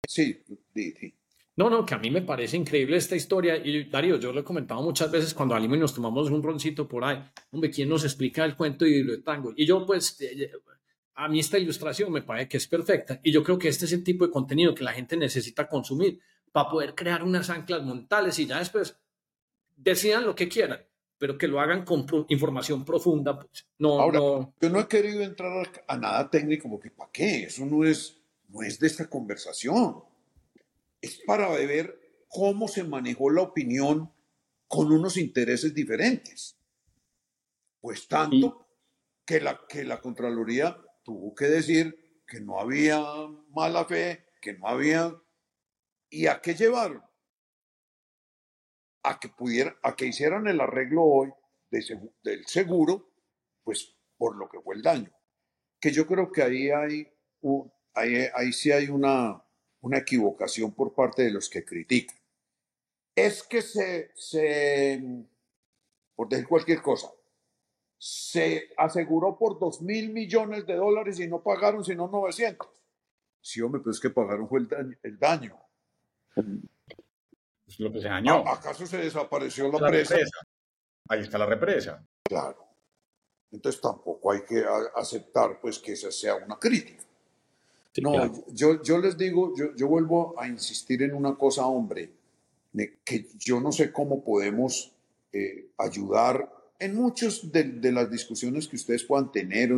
Sí, sí, sí. No, no, que a mí me parece increíble esta historia. Y Darío, yo lo he comentado muchas veces cuando salimos y nos tomamos un roncito por ahí. Hombre, ¿quién nos explica el cuento de tango? Y yo, pues, eh, eh, a mí esta ilustración me parece que es perfecta. Y yo creo que este es el tipo de contenido que la gente necesita consumir para poder crear unas anclas montales y ya después decidan lo que quieran, pero que lo hagan con información profunda. Pues. No, Ahora, yo no he querido entrar a nada técnico porque ¿para qué? Eso no es, no es de esta conversación es para ver cómo se manejó la opinión con unos intereses diferentes. Pues tanto que, la, que la Contraloría tuvo que decir que no había mala fe, que no había... ¿Y a qué llevaron? A que, pudiera, a que hicieran el arreglo hoy del seguro, pues por lo que fue el daño. Que yo creo que ahí hay, ahí, ahí sí hay una, una equivocación por parte de los que critican. Es que se, se por decir cualquier cosa, se aseguró por dos mil millones de dólares y no pagaron sino 900. Sí, hombre, pero es que pagaron fue el daño. Es lo que se dañó. ¿Acaso se desapareció la, presa? Ahí está la represa. Claro. Entonces tampoco hay que aceptar pues que esa sea una crítica no, yo, yo les digo, yo, yo vuelvo a insistir en una cosa, hombre, que yo no sé cómo podemos eh, ayudar en muchas de, las discusiones que ustedes puedan tener.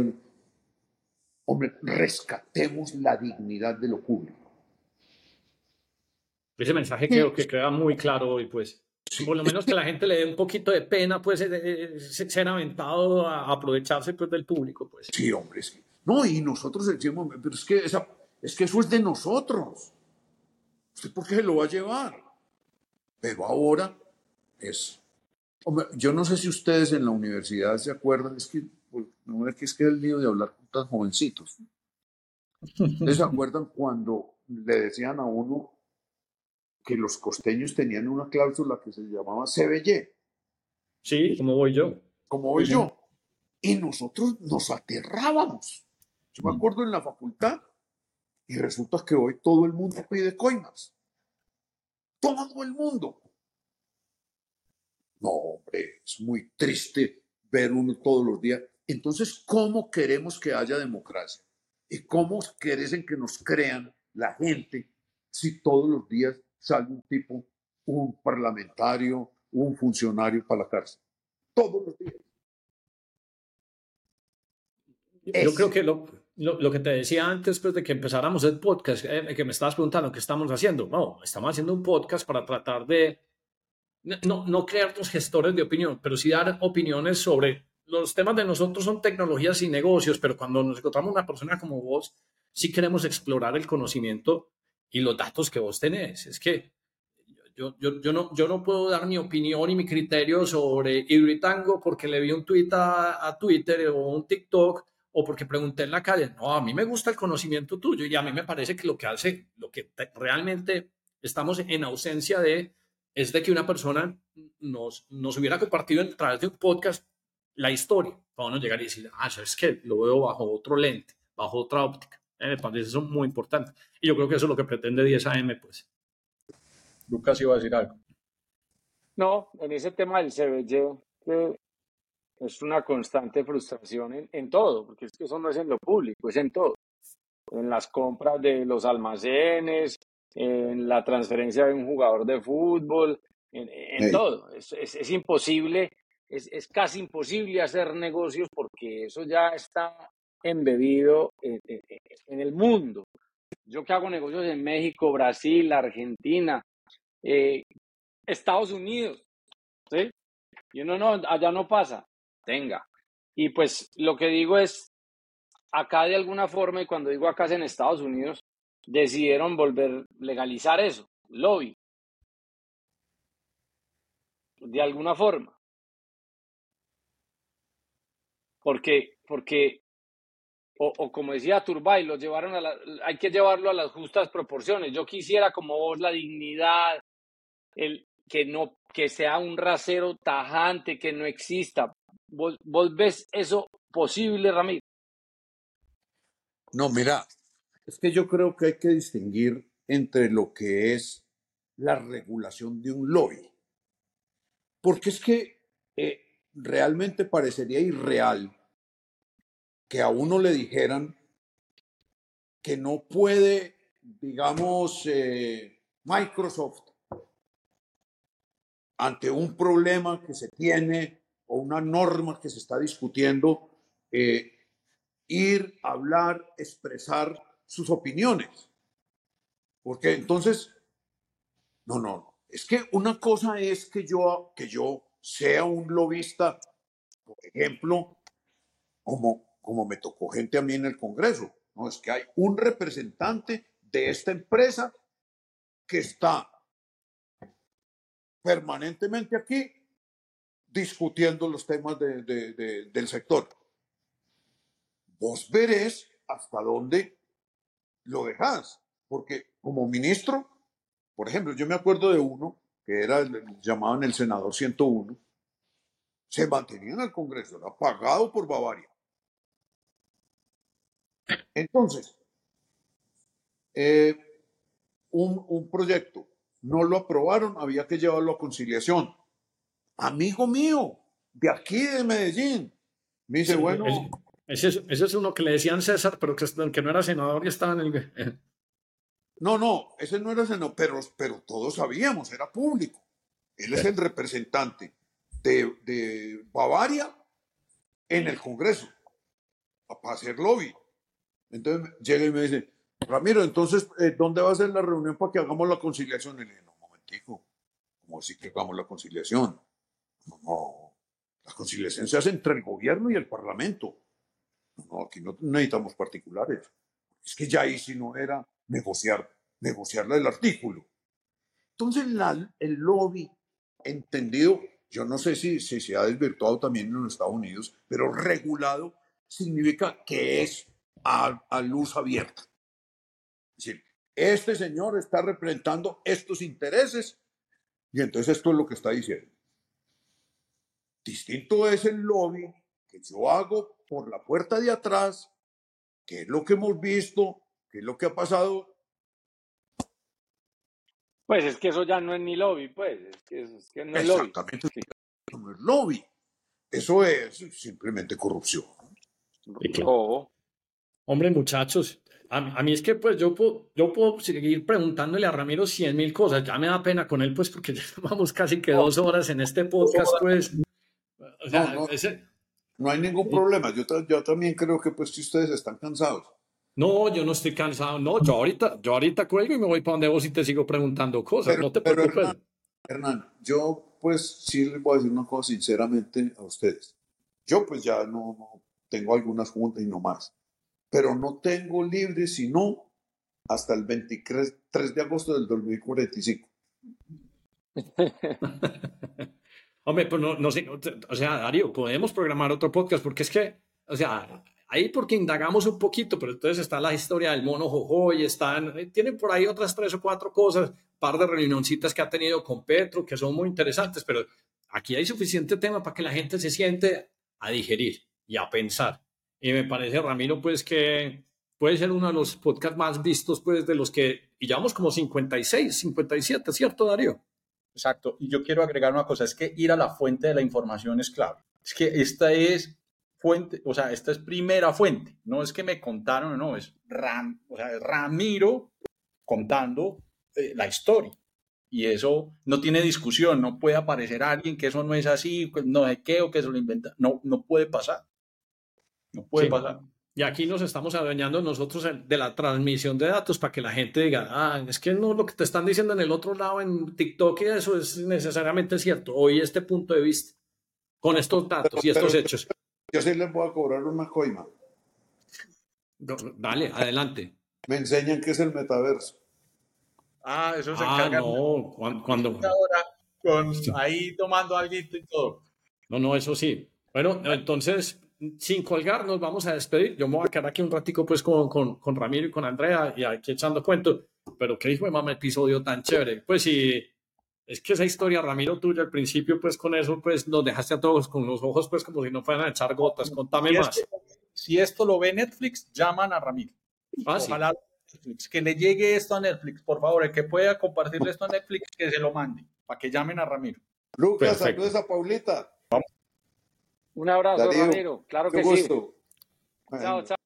hombre, rescatemos la dignidad de lo público. Ese mensaje creo que queda muy claro hoy, pues. Por lo menos que la gente le dé un poquito de pena, pues, ser aventado a aprovecharse pues, del público, pues. Sí, hombre, sí. No, y nosotros decimos, pero es que, esa, es que eso es de nosotros. ¿Usted por qué lo va a llevar? Pero ahora es... Hombre, yo no sé si ustedes en la universidad se acuerdan, es que, pues, no es que es que el lío de hablar con tan jovencitos. ¿Ustedes se acuerdan cuando le decían a uno que los costeños tenían una cláusula que se llamaba CBY? Sí, como voy yo. Como voy yo. Y nosotros nos aterrábamos. Yo me acuerdo en la facultad y resulta que hoy todo el mundo pide coimas. Todo el mundo. No, hombre, es muy triste ver uno todos los días. Entonces, ¿cómo queremos que haya democracia? ¿Y cómo quieren que nos crean la gente si todos los días sale un tipo, un parlamentario, un funcionario para la cárcel? Todos los días. Yo creo que lo, lo, que te decía antes pues, de que empezáramos el podcast, eh, que me estabas preguntando qué estamos haciendo. No, estamos haciendo un podcast para tratar de no, no crear los gestores de opinión, pero sí dar opiniones sobre los temas de nosotros son tecnologías y negocios, pero cuando nos encontramos una persona como vos, sí queremos explorar el conocimiento y los datos que vos tenés. Es que yo, yo, yo, no, yo no puedo dar mi opinión y mi criterio sobre Hidritango porque le vi un tweet a, a Twitter o un TikTok o porque pregunté en la calle. No, a mí me gusta el conocimiento tuyo y a mí me parece que lo que hace, lo que realmente estamos en ausencia de, es de que una persona nos, nos hubiera compartido a través de un podcast la historia, para uno llegar y decir, ah, es que lo veo bajo otro lente, bajo otra óptica. Eh, me parece eso muy importante. Y yo creo que eso es lo que pretende 10 AM, pues. Lucas iba a decir algo. No, en ese tema del CBY, que es una constante frustración en, todo, porque es que eso no es en lo público, es en todo. En las compras de los almacenes, en la transferencia de un jugador de fútbol, en, todo. Es, es, imposible, es, es, casi imposible hacer negocios porque eso ya está embebido en, en, el mundo. Yo que hago negocios en México, Brasil, Argentina, eh, Estados Unidos, ¿sí? Y uno no, allá no pasa tenga. Y pues lo que digo es, acá de alguna forma, y cuando digo acá es en Estados Unidos, decidieron volver legalizar eso. lobby. De alguna forma. Porque, porque o, como decía Turbay, lo llevaron a la, hay que llevarlo a las justas proporciones. Yo quisiera, como vos, la dignidad, el que no, que sea un rasero tajante, que no exista. ¿Vos, vos ves eso posible, Ramiro? No, mira, es que yo creo que hay que distinguir entre lo que es la regulación de un lobby. Porque es que eh, realmente parecería irreal que a uno le dijeran que no puede, digamos, eh, Microsoft, ante un problema que se tiene o una norma que se está discutiendo, eh, ir, hablar, expresar sus opiniones. Porque entonces, no, no, es que una cosa es que yo, que yo sea un lobista, por ejemplo, como como me tocó gente a mí en el Congreso. No, es que hay un representante de esta empresa que está permanentemente aquí discutiendo los temas del sector. Vos verés hasta dónde lo dejas, porque como ministro, por ejemplo, yo me acuerdo de uno que era el, llamaban el senador 101, se mantenía en el Congreso, era pagado por Bavaria. Entonces, eh, un, proyecto no lo aprobaron, había que llevarlo a conciliación. Amigo mío, de aquí de Medellín, me dice, bueno... Ese es, uno que le decían César, pero que, que no era senador y estaba en el... No, no, ese no era senador, pero, pero todos sabíamos, era público. Él es el representante de, de Bavaria en el Congreso, para hacer lobby. Entonces llega y me dice, Ramiro, entonces, eh, ¿dónde va a ser la reunión para que hagamos la conciliación? Y le dije, no, momentico, ¿cómo así que hagamos la conciliación? No, no, la conciliación se hace entre el gobierno y el parlamento. No, aquí no necesitamos particulares. Es que ya ahí si no era negociar, negociar el artículo. Entonces el lobby, entendido, yo no sé si, si se ha desvirtuado también en los Estados Unidos, pero regulado significa que es a, luz abierta. Es decir, este señor está representando estos intereses y entonces esto es lo que está diciendo. Distinto es el lobby que yo hago por la puerta de atrás, que es lo que hemos visto, que es lo que ha pasado. Pues es que eso ya no es ni lobby, pues, es que, no es lobby. Exactamente, no es lobby. Eso es simplemente corrupción. Hombre, muchachos, a, mí es que pues yo puedo, yo puedo seguir preguntándole a Ramiro cien mil cosas. Ya me da pena con él, pues, porque ya vamos casi que dos horas en este podcast, pues. No, hay ningún problema. Yo, yo también creo que pues si ustedes están cansados. No, yo no estoy cansado. No, yo ahorita, yo ahorita cuelgo y me voy para donde vos y te sigo preguntando cosas. no te preocupes. Hernán, yo pues sí les voy a decir una cosa sinceramente a ustedes. Yo pues ya no, no tengo algunas juntas y no más pero no tengo libre sino hasta el 23 de agosto del 2045. Hombre, pues no, sé, o sea, Darío, podemos programar otro podcast porque es que, o sea, ahí porque indagamos un poquito, pero entonces está la historia del mono Jojo y están, eh, tienen por ahí otras tres o cuatro cosas, par de reunioncitas que ha tenido con Petro que son muy interesantes, pero aquí hay suficiente tema para que la gente se siente a digerir y a pensar. Y me parece, Ramiro, pues que puede ser uno de los podcasts más vistos, pues de los que, y llevamos como 56, 57, ¿cierto, Darío? Exacto. Y yo quiero agregar una cosa, es que ir a la fuente de la información es clave. Es que esta es fuente, o sea, esta es primera fuente. No es que me contaron, no, es, Ram, o sea, Ramiro contando eh, la historia. Y eso no tiene discusión, no puede aparecer alguien que eso no es así, no sé qué, o que se lo inventa. No, no puede pasar. No puede pasar. Y aquí nos estamos adueñando nosotros de la transmisión de datos para que la gente diga, ah, es que no lo que te están diciendo en el otro lado en TikTok y eso es necesariamente cierto. Oí este punto de vista con estos datos y estos hechos. Yo sí les voy a cobrar una coima. dale, adelante. Me enseñan qué es el metaverso. Ah, eso se ah, no, cuando... con ahí tomando algo y todo. No, no, eso sí. Bueno, entonces, sin colgar, nos vamos a despedir. Yo me voy a quedar aquí un ratico pues con, con, con Ramiro y con Andrea y aquí echando cuentos. Pero qué hijo de mamá episodio tan chévere. Pues sí, es que esa historia, Ramiro, tuya al principio, pues con eso, pues nos dejaste a todos con los ojos, pues como si no fueran a echar gotas. Contame más. si esto lo ve Netflix, llaman a Ramiro. Ah, Ojalá que le llegue esto a Netflix, por favor, el que pueda compartirle esto a Netflix, que se lo mande, para que llamen a Ramiro. Lucas, saludos a Paulita. Un abrazo, Ramiro. Claro que sí. Chao, chao.